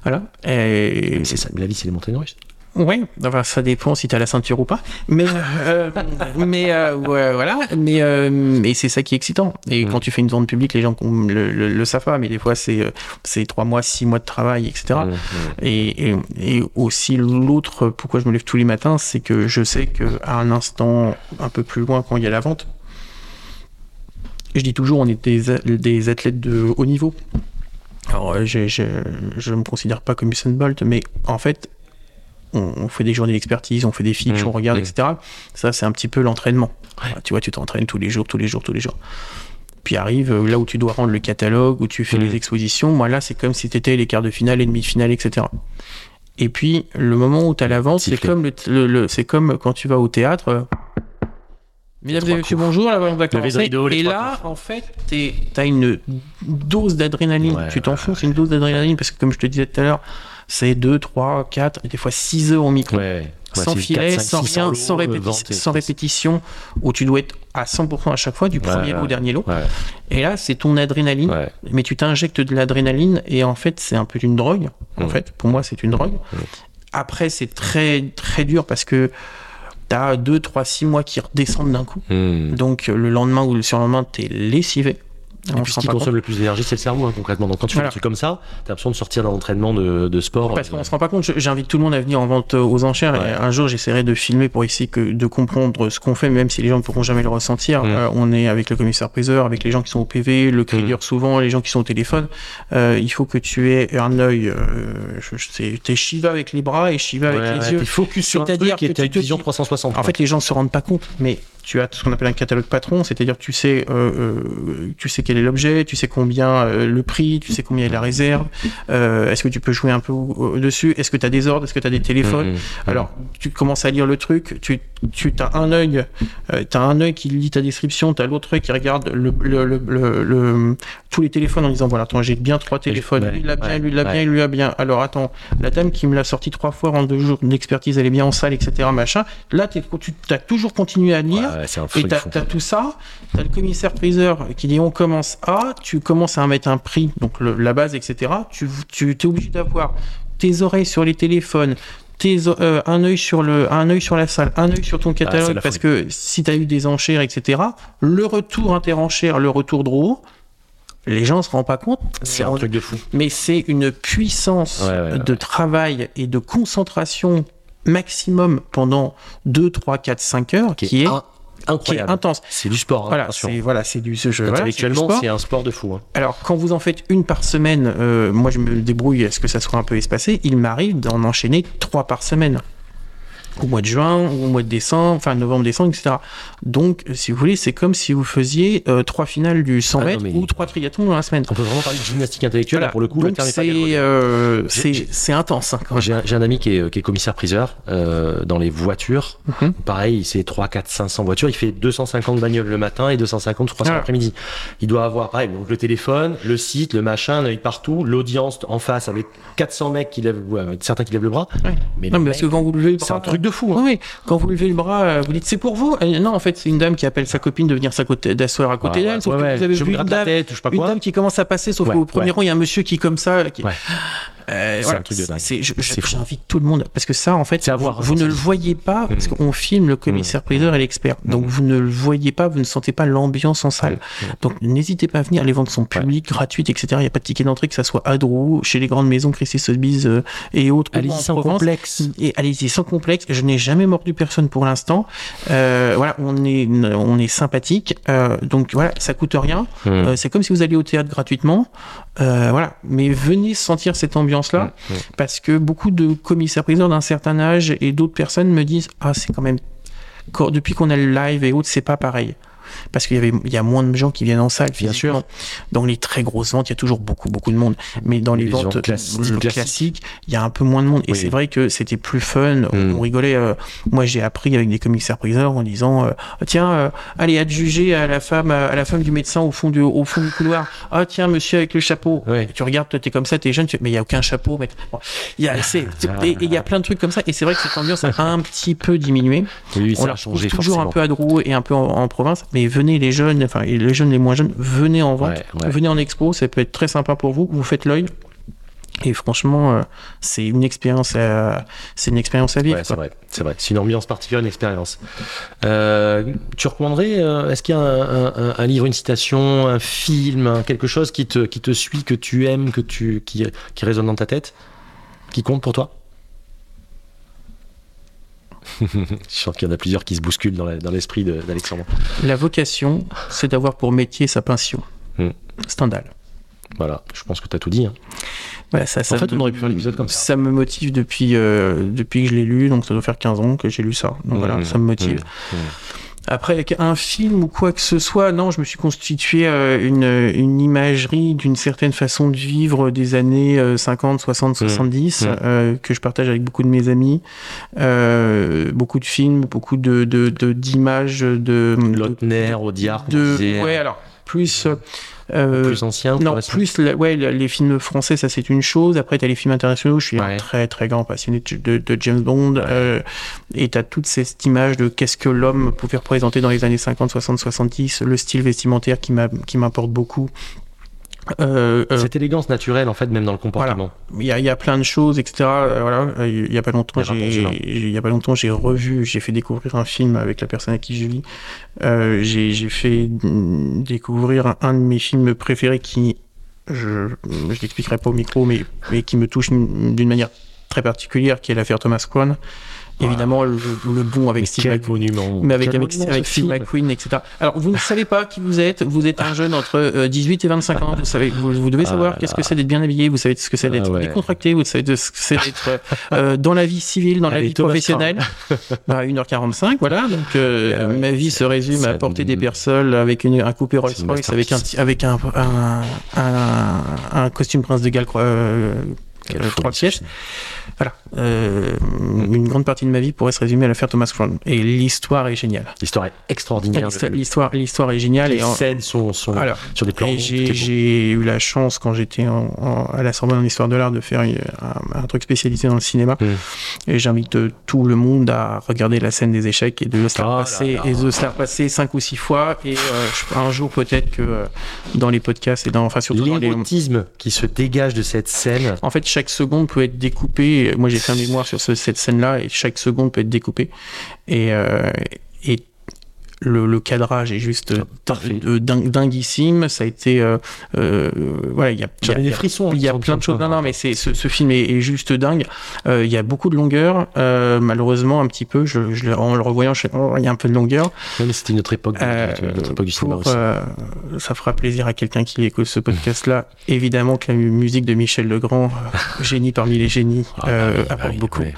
voilà. Et, Mais c'est ça, mais la vie c'est les montagnes russes. Ouais, enfin ça dépend si t'as la ceinture ou pas. Mais euh, mais euh, ouais, voilà, mais euh, mais c'est ça qui est excitant. Et Mm. quand tu fais une zone publique, les gens le, le, le savent pas, mais des fois c'est euh, c'est trois mois, six mois de travail, etc. Mmh, mmh. Et, et, et aussi l'autre, pourquoi je me lève tous les matins, c'est que je sais que à un instant un peu plus loin, quand il y a la vente, je dis toujours, on est des, des athlètes de haut niveau. Alors, euh, j'ai- j'ai- je ne me considère pas comme Usain Bolt, mais en fait, on, on fait des journées d'expertise, on fait des fiches, Mmh, on regarde, mmh. etc. Ça, c'est un petit peu l'entraînement. Ouais. Tu vois, tu t'entraînes tous les jours, tous les jours, tous les jours. Puis arrive euh, là où tu dois rendre le catalogue, où tu fais Mmh. les expositions. Moi, là, c'est comme si tu étais les quarts de finale, les demi-finales, etc. Et puis, le moment où tu as la vente, c'est comme, le, le- le- c'est comme quand tu vas au théâtre. euh, Mesdames et messieurs, bonjour, la vente va commencer. rideau, les Et là, en fait, tu as une dose d'adrénaline. Ouais, tu t'en ouais, fous, c'est une dose d'adrénaline parce que, comme je te disais tout à l'heure, c'est 2, 3, 4, et des fois 6 heures au micro. Ouais, ouais. Ouais, sans filet, 4, 5, sans 600 rien, sans, répéti- répétition, où tu dois être à 100% à chaque fois, du premier lot au dernier lot. Et là, c'est ton adrénaline, mais tu t'injectes de l'adrénaline, et en fait, c'est un peu une drogue. En fait, pour moi, c'est une drogue. Après, c'est très, très dur parce que t'as 2, 3, 6 mois qui redescendent d'un coup. Mmh. Donc, le lendemain ou le surlendemain, t'es lessivé. Et puis ce qui compte. consomme le plus d'énergie, c'est le cerveau, hein, concrètement. Donc quand tu fais Voilà. des trucs comme ça, t'as l'impression de sortir d'un entraînement de, de sport. Parce qu'on euh, se rend pas compte, j'invite tout le monde à venir en vente euh, aux enchères. Ouais. Et un jour, j'essaierai de filmer pour essayer que, de comprendre ce qu'on fait, même si les gens ne pourront jamais le ressentir. Mm. Euh, on est avec le commissaire-priseur, avec les gens qui sont au PV, le crédit souvent, les gens qui sont au téléphone. Euh, il faut que tu aies un œil. Je, je sais, t'es Shiva avec les bras et Shiva ouais, avec les yeux. t'es focus sur un truc et que t'as tu une vision dis- 360. En fait, les gens se rendent pas compte, mais tu as ce qu'on appelle un catalogue patron, c'est-à-dire tu sais, euh, euh, tu sais quel est l'objet, tu sais combien euh, le prix, tu sais combien est la réserve, euh, est-ce que tu peux jouer un peu dessus, est-ce que tu as des ordres, est-ce que tu as des téléphones. Mmh, mmh. Alors, tu commences à lire le truc, tu, tu as un œil, t'as un œil qui lit ta description, t'as l'autre œil qui regarde le, le, le, le- le- tous les téléphones en disant voilà, attends, j'ai bien trois téléphones, ouais, lui il l'a bien, ouais, lui il l'a bien, ouais. lui il l'a bien. Alors attends, la dame qui me l'a sorti trois fois en deux jours d'expertise, elle est bien en salle, etc. Machin. Là, tu as toujours continué à lire. C'est un Et t'as fou. as tout ça, t'as le commissaire-priseur qui dit on commence à, tu commences à mettre un prix, donc le- la base, etc. Tu, tu es obligé d'avoir tes oreilles sur les téléphones, tes, euh, un œil sur le, un œil sur la salle, un œil sur ton c'est catalogue, parce que si t'as eu des enchères, etc. Le retour interenchère, le retour haut, les gens se rendent pas compte, C'est un on- truc de fou. mais c'est une puissance Ouais, ouais, ouais. de travail et de concentration maximum pendant 2, 3, 4, 5 heures qui, est, in- qui est incroyable. intense. C'est du sport. hein, Voilà, c'est voilà, c'est du ce jeu. voilà, Intellectuellement, sport. c'est un sport de fou. hein. Alors, quand vous en faites une par semaine, euh, moi je me débrouille à ce que ça soit un peu espacé. Il m'arrive d'en enchaîner trois par semaine. Au mois de juin, ou au mois de décembre, enfin novembre, décembre, etc. Donc, si vous voulez, c'est comme si vous faisiez euh, trois finales du 100 Ah mètres mais- ou trois triathlons dans la semaine. On peut vraiment parler de gymnastique intellectuelle. Voilà. là, Pour le coup, c'est euh, c'est intense. hein. J'ai un, j'ai un ami qui est, qui est commissaire-priseur euh, dans les voitures. Mhm. Pareil, c'est 3, 4, 500 voitures. Il fait 250 bagnoles le matin et 250, je crois, Ah. l'après-midi. Il doit avoir, pareil, donc le téléphone, le site, le machin, un œil partout, l'audience en face avec 400 mecs qui lèvent, ouais, certains qui lèvent le bras. Ouais. Mais Non, mais parce que quand vous levez c'est un truc de fou. hein. Oui. Quand vous levez le bras, euh, vous dites c'est pour vous. Non, en fait, c'est une dame qui appelle sa copine de venir sa côté- d'asseoir à côté d'elle. vous avez je vu une dame, tête, ou je sais pas une dame qui commence à passer, sauf qu'au premier rang, il y a un monsieur qui comme ça. Qui... Euh, C'est voilà. un truc de dingue. C'est- je- je- C'est fou. J'invite tout le monde parce que ça, en fait, à vous, voir, vous ne le voyez pas parce Mm. qu'on filme le commissaire-priseur et l'expert. Donc Mm. vous ne le voyez pas, vous ne sentez pas l'ambiance en salle. Mm. Donc n'hésitez pas à venir. Les ventes sont publiques, gratuites, etc. Il n'y a pas de ticket d'entrée, que ça soit à Drou, chez les grandes maisons, Christie Sotheby's euh, et autres. Allez-y sans Provence. complexe. Et allez-y sans complexe. Je n'ai jamais mordu personne pour l'instant. Euh, voilà, on est on est sympathique. Euh, donc voilà, ça coûte rien. Mmh. Euh, c'est comme si vous alliez au théâtre gratuitement. Euh, voilà, mais venez sentir cette ambiance-là Mmh. parce que beaucoup de commissaires-priseurs d'un certain âge et d'autres personnes me disent ah c'est quand même depuis qu'on a le live et autres c'est pas pareil. Parce qu'il y avait, il y a moins de gens qui viennent en salle. Bien physiquement. Dans les très grosses ventes, il y a toujours beaucoup, beaucoup de monde. Mais dans les, Les ventes classiques. il y a un peu moins de monde. Et Oui. c'est vrai que c'était plus fun. On- Mm. On rigolait. euh, moi, j'ai appris avec des commissaires priseurs en disant, euh, tiens, euh, allez, adjuger à la femme, à la femme du médecin au fond du, au fond du couloir. Ah, tiens, monsieur avec le chapeau. Tu regardes, toi, t'es comme ça, t'es jeune, tu mais il y a aucun chapeau. Bon, il y a, c'est, c'est- et il y a plein de trucs comme ça. Et c'est vrai que cette ambiance a un petit peu diminué. Oui, On la a retrouve changé toujours forcément. un peu à Drouot et un peu en, en province. Mais venez les jeunes, enfin, les jeunes, les moins jeunes, venez en vente, Ouais, ouais. venez en expo, ça peut être très sympa pour vous. Vous faites l'œil. Et franchement, euh, c'est une expérience, à, c'est une expérience à vivre. Ouais, c'est vrai, c'est vrai. C'est une ambiance particulière, une expérience. Euh, tu recommanderais, euh, est-ce qu'il y a un, un- un livre, une citation, un film, quelque chose qui te, qui te suit, que tu aimes, que tu, qui, qui résonne dans ta tête, qui compte pour toi? [LAUGHS] Je sens qu'il y en a plusieurs qui se bousculent dans l'esprit de- d'Alexandre. La vocation, c'est d'avoir pour métier sa passion. Hmm. Stendhal. Voilà, je pense que tu as tout dit. hein. Voilà, ça, ça En fait, me- on aurait pu faire l'épisode comme ça. Ça me motive depuis, euh, depuis que je l'ai lu, donc ça doit faire 15 ans que j'ai lu ça. Donc voilà, Mmh, ça me motive. mmh, mmh. Après, avec un film ou quoi que ce soit, non, je me suis constitué euh, une, une imagerie d'une certaine façon de vivre des années euh, 50, 60, 70, Mmh. euh, que je partage avec beaucoup de mes amis. Euh, beaucoup de films, beaucoup de de- de- d'images, de, de, Lautner, Audiard, de- ouais, alors plus. euh, plus ancien, non, plus la- ouais, les films français, ça c'est une chose. Après, t'as les films internationaux. Je suis un Ouais. très très grand passionné de, James Bond. euh, et t'as toute cette image de qu'est-ce que l'homme pouvait représenter dans les années 50, 60, 70. Le style vestimentaire qui m'importe beaucoup. Euh, euh, Cette élégance naturelle, en fait, même dans le comportement. il y, a, il y a plein de choses, etc. Euh, voilà, il y a pas longtemps, j'ai, revu, j'ai fait découvrir un film avec la personne à qui je vis. J'ai, fait découvrir un, un de mes films préférés qui, je, je l'expliquerai pas au micro, mais, mais qui me touche d'une manière très particulière, qui est l'affaire Thomas Crown. Évidemment, le, le bon avec Mais Steve quel McQueen. monument. Mais avec, Quel avec, monument, avec Steve. McQueen, etc. Alors, vous ne savez pas qui vous êtes. Vous êtes un jeune entre euh, 18 et 25 ans. Vous savez, vous, vous devez Ah savoir là qu'est-ce que c'est d'être bien habillé. Vous savez ce que c'est d'être Ah ouais. décontracté. Vous savez de ce que c'est d'être euh, [LAUGHS] dans la vie civile, dans la Allez, vie Thomas professionnelle. Bah, 1h45, voilà. Donc, euh, Ah ouais. ma vie se résume à porter des personnes avec une, un coupé Rolls Royce, avec un, avec un, un, un, un costume Prince de Galles, euh, euh, trois ce pièces. Voilà. Euh, une grande partie de ma vie pourrait se résumer à l'affaire Thomas Crown. Et l'histoire est géniale. L'histoire est extraordinaire. L'histoire- L'histoire, est géniale. Les Et en- scènes sont, sont alors, sur des plans. j'ai, eu la chance, quand j'étais en- en- à la Sorbonne en histoire de l'art, de faire une- un, un truc spécialisé dans le cinéma. Mm. Et j'invite euh, tout le monde à regarder la scène des échecs et de se la Ah là. et de repasser cinq ou six fois. Et euh, un jour, peut-être que euh, dans les podcasts et dans, enfin, surtout dans les, qui se dégage de cette scène. en fait, chaque seconde peut être découpée. Moi, j'ai fait un mémoire sur ce- cette scène-là et chaque seconde peut être découpée. Et, euh, et le, le cadrage est juste euh, dingue- dinguissime. Ça a été, euh, euh, voilà, il y a, y a- J'avais des frissons. il y a plein de choses. Non, non, mais c'est ce, ce film est, est juste dingue. Euh, il y a beaucoup de longueur. Malheureusement, un petit peu. Je, en le revoyant, oh, il y a un peu de longueur. Ouais, mais c'était une autre époque, autre époque du cinéma pour, aussi. ça fera plaisir à quelqu'un qui écoute ce podcast-là. [LAUGHS] Évidemment que la mu- musique de Michel Legrand, génie parmi les génies, Ah, oui, apporte oui, beaucoup. oui,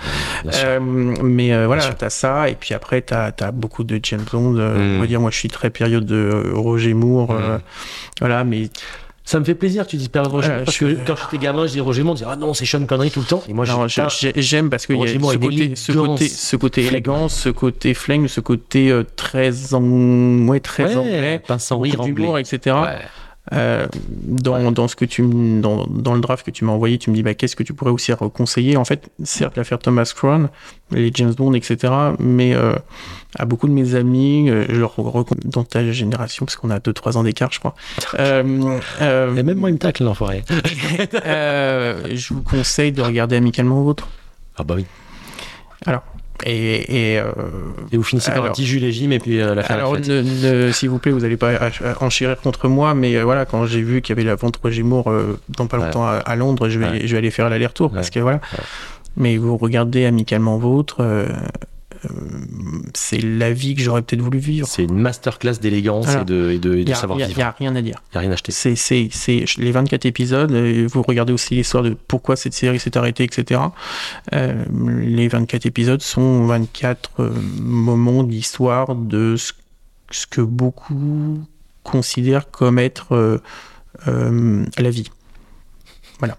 mais voilà, t'as ça, et puis après, t'as as beaucoup de James Bond. Euh, Mm. On va dire, moi, je suis très période de euh, Roger Moore. euh, Mm. voilà, mais Ça me fait plaisir que tu dises perdre Roger Euh, Moore, parce je- que quand j'étais gamin, je disais Roger Moore, on disait ah non, c'est Sean Connery tout le temps. Et moi, j'aime parce qu'il y a ce côté, ce côté, ce côté élégance, ce côté flingue, ce côté euh, très, ouais, très Ouais, anglais. sans rire anglais. etc. Ouais. Euh, dans, dans ce que tu dans, dans le draft que tu m'as envoyé, tu me dis bah, qu'est-ce que tu pourrais aussi conseiller En fait, certes l'affaire Thomas Crown, les James Bond, etc. Mais euh, à beaucoup de mes amis, euh, je leur recommande dans ta génération, parce qu'on a 2-3 ans d'écart, je crois. [LAUGHS] Et même moi, il me tacle, l'enfoiré. [LAUGHS] je vous conseille de regarder amicalement vôtre. Ah bah oui. Et, et, euh, Et vous finissez par un petit et Jim et puis euh, la fin de la Alors, fête. ne- ne- s'il vous plaît, vous n'allez pas enchérir contre moi, mais euh, voilà, quand j'ai vu qu'il y avait la vente Moore euh, dans pas Ouais. longtemps à, à Londres, je vais, Ouais. je vais aller faire l'aller-retour parce que voilà. Mais vous regardez amicalement vôtre, euh, euh, c'est la vie que j'aurais peut-être voulu vivre. C'est une masterclass d'élégance Voilà. et de, et de, et Il de n'y a, savoir vivre. rien à dire. Il n'y a rien à acheter. C'est, c'est, c'est les 24 épisodes. euh, Vous regardez aussi l'histoire de pourquoi cette série s'est arrêtée, etc. Euh, les 24 épisodes sont 24 euh, moments d'histoire de ce ce que beaucoup considèrent comme être euh, euh, la vie. Voilà.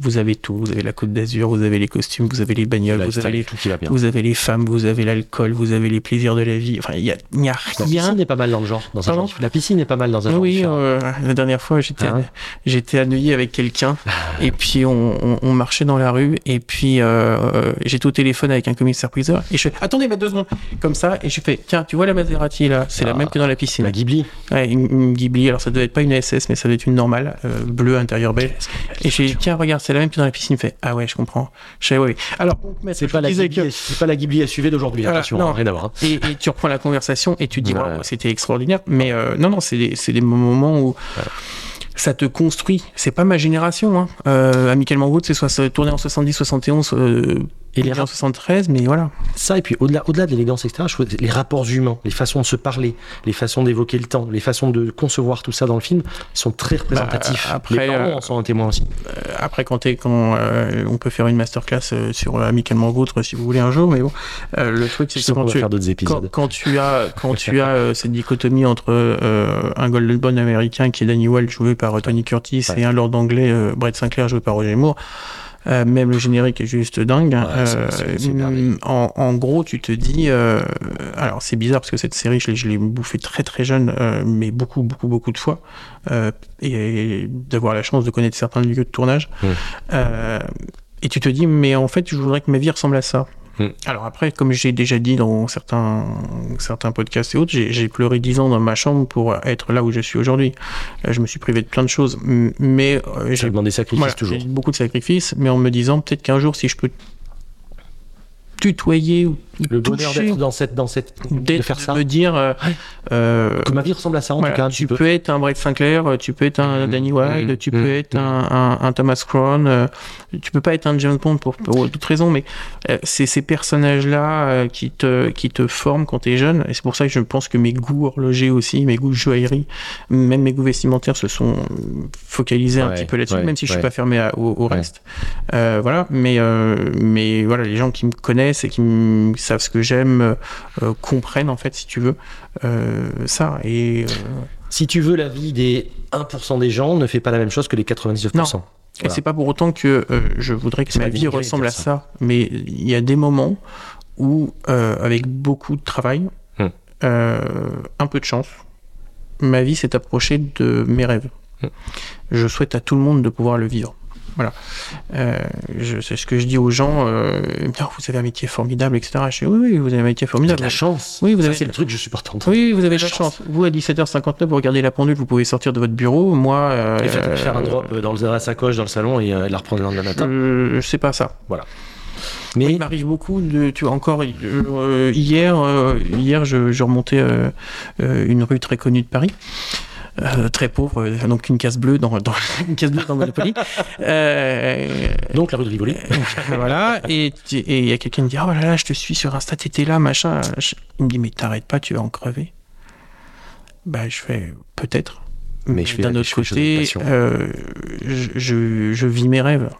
Vous avez tout, vous avez la Côte d'Azur, vous avez les costumes, vous avez les bagnoles, vous avez les, tout qui va bien. vous avez les femmes, vous avez l'alcool, vous avez les plaisirs de la vie. Enfin, il y a, y a La rien. piscine est pas mal dans le genre. Dans un Pardon genre. La piscine est pas mal dans un genre. Oui, euh, la dernière fois, j'étais Ah j'étais à Neuilly avec quelqu'un [LAUGHS] et puis on, on- on marchait dans la rue et puis euh, j'étais au téléphone avec un commissaire priseur et je fais attendez mais deux secondes comme ça et je fais tiens tu vois la Maserati là? C'est la Ah, même que dans la piscine La Ghibli. ouais, une, une Ghibli alors ça devait être pas une SS mais ça devait être une normale euh, bleue intérieur beige et je fais tiens regarde c'est la même que dans la piscine il fait ah ouais je comprends je fais oui alors C'est pas, que- pas la Ghibli SUV d'aujourd'hui, Voilà, attention, non. hein, rien à voir. hein. et, et tu reprends la conversation et tu te dis Ouais. C'était extraordinaire mais euh, non non c'est des, des moments où ça te construit c'est pas ma génération hein. euh, amicalement Wood c'est soit tourné en 70 71 euh, Rap- 73 mais voilà Ça, et puis au-delà, au-delà de l'élégance, etc., je trouve que les rapports humains, les façons de se parler, les façons d'évoquer le temps, les façons de concevoir tout ça dans le film sont très représentatifs. Bah, après, les parents euh, en sont un témoin aussi. Euh, après quand, quand euh, on peut faire une masterclass euh, sur euh, amicalement Vôtre si vous voulez un jour mais bon euh, le truc c'est que quand va tu, faire d'autres quand, épisodes. quand tu as quand tu as euh, cette dichotomie entre euh, un Golden Bond américain qui est Danny Welch joué par euh, Tony Curtis Ouais. et un Lord anglais euh, Brett Sinclair joué par Roger Moore euh, même le générique est juste dingue. Ouais, c'est- Euh, merveilleux. en, en gros, tu te dis, euh, alors c'est bizarre parce que cette série, je l'ai- je l'ai bouffée très très jeune, euh, mais beaucoup beaucoup beaucoup de fois, euh, et d'avoir la chance de connaître certains lieux de tournage. Mm. Euh, et tu te dis, mais en fait, je voudrais que ma vie ressemble à ça. Mm. Alors après, comme j'ai déjà dit dans certains, certains podcasts et autres, j'ai pleuré 10 ans dans ma chambre pour être là où je suis aujourd'hui. Euh, Je me suis privé de plein de choses, mais euh, j'ai sacrifices voilà, toujours. eu beaucoup de sacrifices, mais en me disant peut-être qu'un jour, si je peux tutoyer ou Le bonheur d'être dans cette, dans cette, de faire de ça. me dire, euh, euh, Que ma vie ressemble à ça en voilà, tout cas tu peux être un Brett Sinclair, euh, tu peux être un Mhm, Danny Wilde, mhm, tu peux être mhm. un, un- un Thomas Crown, euh, tu peux pas être un James Bond pour, pour d'autres raisons, mais c'est ces personnages-là euh, qui te qui te forment quand tu es jeune, et c'est pour ça que je pense que mes goûts horlogers aussi, mes goûts de joaillerie, même mes goûts vestimentaires se sont focalisés un Ouais, petit peu là-dessus, ouais, même si je suis ouais. pas fermé à- au, au Ouais. reste. Voilà, mais mais voilà, les gens qui me connaissent et qui savent ce que j'aime euh, comprennent en fait, si tu veux, euh, ça. Et, euh, Si tu veux la vie des 1% des gens, ne fais pas la même chose que les 99%. et Voilà. c'est pas pour autant que euh, je voudrais que ma vie ressemble à ça. Mais il y a des moments où, euh, avec beaucoup de travail, Hmm. euh, un peu de chance, ma vie s'est approchée de mes rêves. Hmm. Je souhaite à tout le monde de pouvoir le vivre. Voilà. Euh, je- c'est ce que je dis aux gens. Euh, Oh, vous avez un métier formidable, etc. Je dis oui, oui, vous avez un métier formidable. de la chance. Oui, vous avez- c'est le truc que je supporte entendre. Oui, vous avez de la Chance. chance. Vous, à 17h59, vous regardez la pendule, vous pouvez sortir de votre bureau. Moi, euh, Et faire, faire un drop dans, le, dans la sacoche dans le salon et euh, la reprendre le lendemain matin. euh, c'est pas ça. Mais Il m'arrive beaucoup de, tu vois, encore hier, hier, je, je remontais une rue très connue de Paris. Euh, très pauvre, euh, donc une case bleue dans, dans [LAUGHS] une case bleue dans Monopoly. [LAUGHS] Euh, donc la rue de Rivoli. [LAUGHS] voilà, et il y a quelqu'un qui me dit oh là là, je te suis sur Insta, t'étais là, machin. Il me dit mais t'arrêtes pas, tu vas en crever. Bah je fais peut-être, Mais je fais- d'un autre côté, je, je vis mes rêves.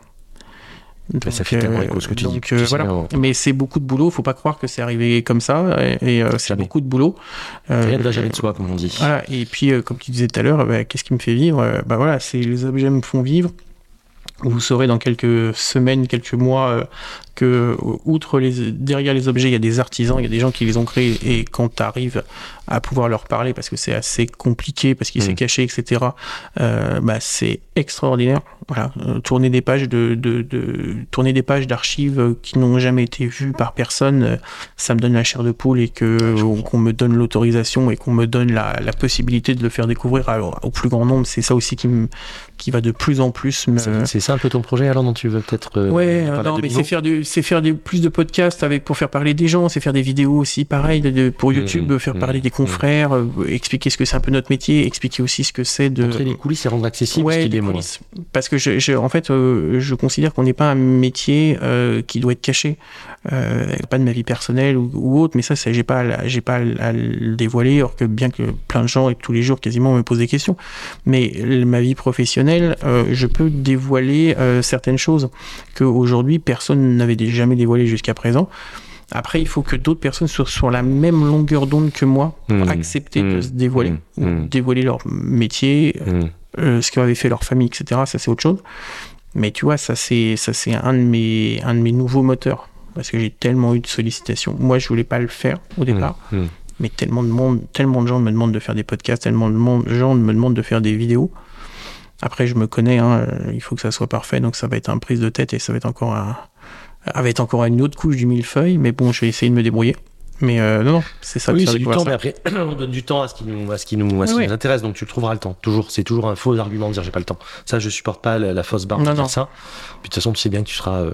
Mais ça fait tellement écho ce que tu dis. donc, euh, voilà. Mais c'est beaucoup de boulot, faut pas croire que c'est arrivé comme ça, et, et, euh, c'est beaucoup de boulot. Euh, Rien ne va jamais de soi, comme on dit. voilà, et puis, euh, comme tu disais tout à l'heure, bah, qu'est-ce qui me fait vivre? Euh, Bah voilà, c'est les objets me font vivre. Vous saurez dans quelques semaines, quelques mois, euh, que euh, outre les, derrière les objets, il y a des artisans, il y a des gens qui les ont créés, et quand tu arrives à pouvoir leur parler, parce que c'est assez compliqué, parce qu'il Mm. s'est caché, etc., euh, bah, c'est extraordinaire. Voilà, tourner des pages de, de, de tourner des pages d'archives qui n'ont jamais été vues par personne, ça me donne la chair de poule et que qu'on me donne l'autorisation et qu'on me donne la, la possibilité de le faire découvrir à- au plus grand nombre. C'est ça aussi qui me qui va de plus en plus me, c'est ça un peu ton projet alors dont tu veux peut-être. euh, Ouais, parler non, mais c'est faire du, c'est faire des, plus de podcasts avec pour faire parler des gens, c'est faire des vidéos aussi, pareil, de- pour YouTube, Mmh, faire mmh, parler des confrères, euh, expliquer ce que c'est un peu notre métier, expliquer aussi ce que c'est de Montrer les coulisses et rendre accessible ce Ouais, qu'il les est moins. Parce que je, je- en fait, euh, je considère qu'on n'est pas un métier euh, qui doit être caché, euh, pas de ma vie personnelle ou, ou autre. Mais ça, ça j'ai pas, j'ai pas à le- dévoiler, alors que bien que plein de gens et tous les jours quasiment me posent des questions. Mais ma vie professionnelle, euh, je peux dévoiler euh, certaines choses que aujourd'hui personne n'avait jamais dévoilées jusqu'à présent. Après, il faut que d'autres personnes soient sur la même longueur d'onde que moi pour Mmh. accepter de Mmh. se dévoiler, Mmh. dévoiler leur métier, euh, ce qu'avait fait leur famille, etc. Ça, c'est autre chose. Mais tu vois, ça, c'est ça, c'est un de mes un de mes nouveaux moteurs parce que j'ai tellement eu de sollicitations. Moi, je voulais pas le faire au départ, mais tellement de monde, tellement de gens me demandent de faire des podcasts, tellement de monde- gens me demandent de faire des vidéos. Après, je me connais, hein, euh, il faut que ça soit parfait, donc ça va être un prise de tête et ça va être encore un, avec encore une autre couche du millefeuille. Mais bon, je vais essayer de me débrouiller. Mais euh, non, non, c'est ça. de Oui, c'est du temps, mais après, [CLEARS THROAT] on donne du temps à ce qui nous, à ce qui nous, à ce Oui, qui oui. nous intéresse, donc tu le trouveras le temps. Toujours, c'est toujours un faux argument de dire j'ai pas le temps. Ça, je supporte pas la, la fausse barre de Non, dire non. ça. Puis de toute façon, tu sais bien que tu seras, euh,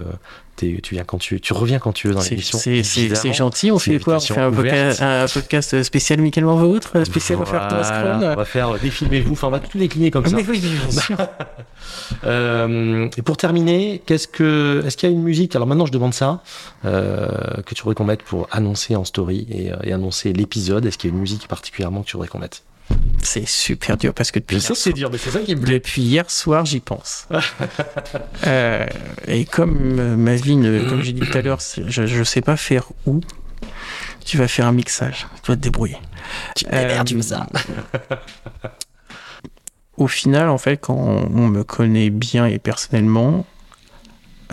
tu viens quand tu, tu reviens quand tu veux dans l'émission. C'est gentil, on fait quoi? On fait un, podcast spécial Michael Morvautre, spécial Voilà. On va faire euh, défilmez-vous, enfin, on va tout décliner comme ça. Mais oui, bien [LAUGHS] sûr. Euh, et pour terminer, qu'est-ce que, est-ce qu'il y a une musique Alors maintenant, je demande ça euh, que tu voudrais qu'on mette pour annoncer en story et, euh, et annoncer l'épisode. Est-ce qu'il y a une musique particulièrement que tu voudrais qu'on mette? C'est super dur parce que depuis, Je sais que c'est dur, mais c'est ça qui me plaît. depuis hier soir, j'y pense. [LAUGHS] Euh, et comme euh, ma vie, ne- comme j'ai dit tout à l'heure, je, je sais pas faire où, tu vas faire un mixage. Tu vas te débrouiller. Tu Euh, tu veux ça Au final, en fait, quand on me connaît bien et personnellement,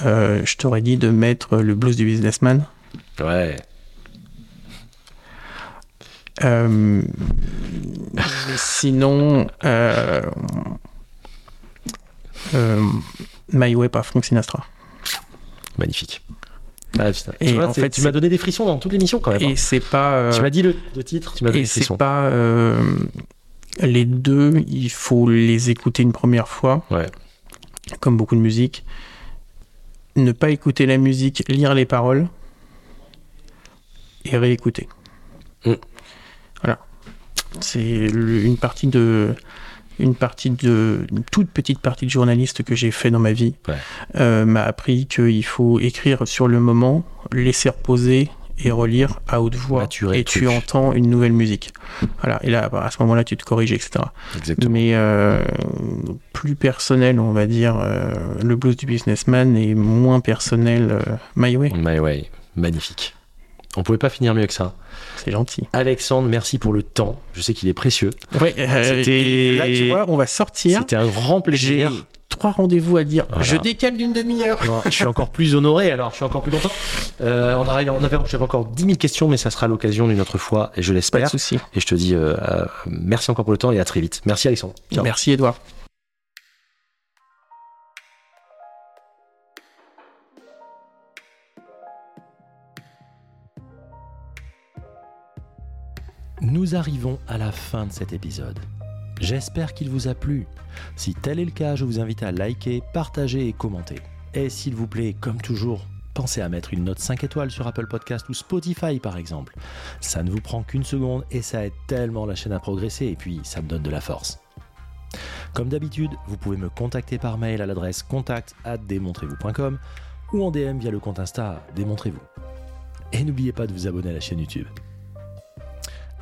euh, je t'aurais dit de mettre le blues du businessman. Ouais. Euh, sinon, euh, euh, My Way par Frank Sinatra. Magnifique. Ah. Et vois, en fait, tu m'as donné des frissons dans toute l'émission quand même. hein. Et c'est pas. euh, Tu m'as dit le, le titre, tu m'as donné et c'est pas. les deux, il faut les écouter une première fois. Ouais. Comme beaucoup de musique. Ne pas écouter la musique, lire les paroles. Et réécouter. Mm. C'est une partie de. Une partie de. Une toute petite partie de journaliste que j'ai fait dans ma vie Ouais. euh, m'a appris qu'il faut écrire sur le moment, laisser reposer et relire à haute voix. Maturer et tu entends une nouvelle musique. Voilà. Et là, à ce moment-là, tu te corriges, etc. Exactement. Mais euh, plus personnel, on va dire, euh, le blues du businessman et moins personnel, My Way. My way. Magnifique. On pouvait pas finir mieux que ça. C'est gentil. Alexandre, merci pour le temps. Je sais qu'il est précieux. Ouais, euh, et là, tu vois, on va sortir. C'était un grand plaisir. trois rendez-vous à dire. Voilà. Je décale d'une demi-heure. Je suis encore plus honoré, alors je suis encore plus content. Euh, on on avait, j'avais encore 10 000 questions, mais ça sera l'occasion d'une autre fois, et je Pas de l'espère. souci. Et je te dis euh, euh, merci encore pour le temps et à très vite. Merci Alexandre. Ciao. Merci, Edouard. Nous arrivons à la fin de cet épisode. J'espère qu'il vous a plu. Si tel est le cas, je vous invite à liker, partager et commenter. Et s'il vous plaît, comme toujours, pensez à mettre une note 5 étoiles sur Apple Podcast ou Spotify par exemple. Ça ne vous prend qu'une seconde et ça aide tellement la chaîne à progresser et puis ça me donne de la force. Comme d'habitude, vous pouvez me contacter par mail à l'adresse contact démontrez-vous.com ou en DM via le compte Insta Démontrez-vous. Et n'oubliez pas de vous abonner à la chaîne YouTube.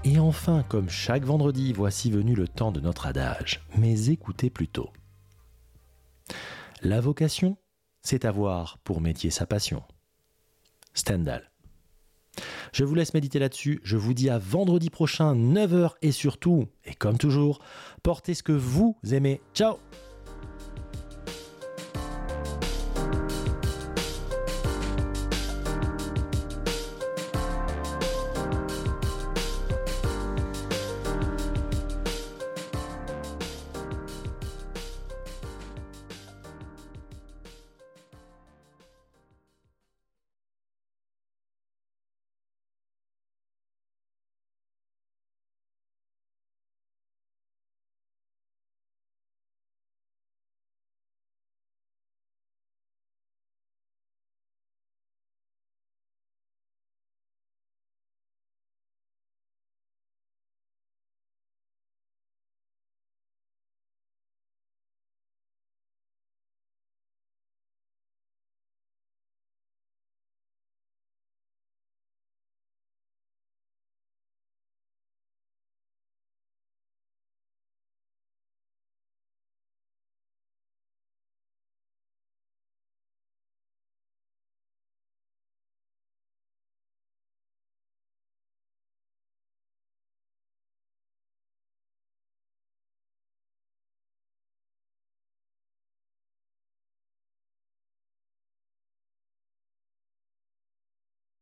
Et enfin, comme chaque vendredi, voici venu le temps de notre adage. Mais écoutez plutôt. La vocation, c'est avoir pour métier sa passion. Stendhal. Je vous laisse méditer là-dessus. Je vous dis à vendredi prochain, 9h et surtout, et comme toujours, portez ce que vous aimez. Ciao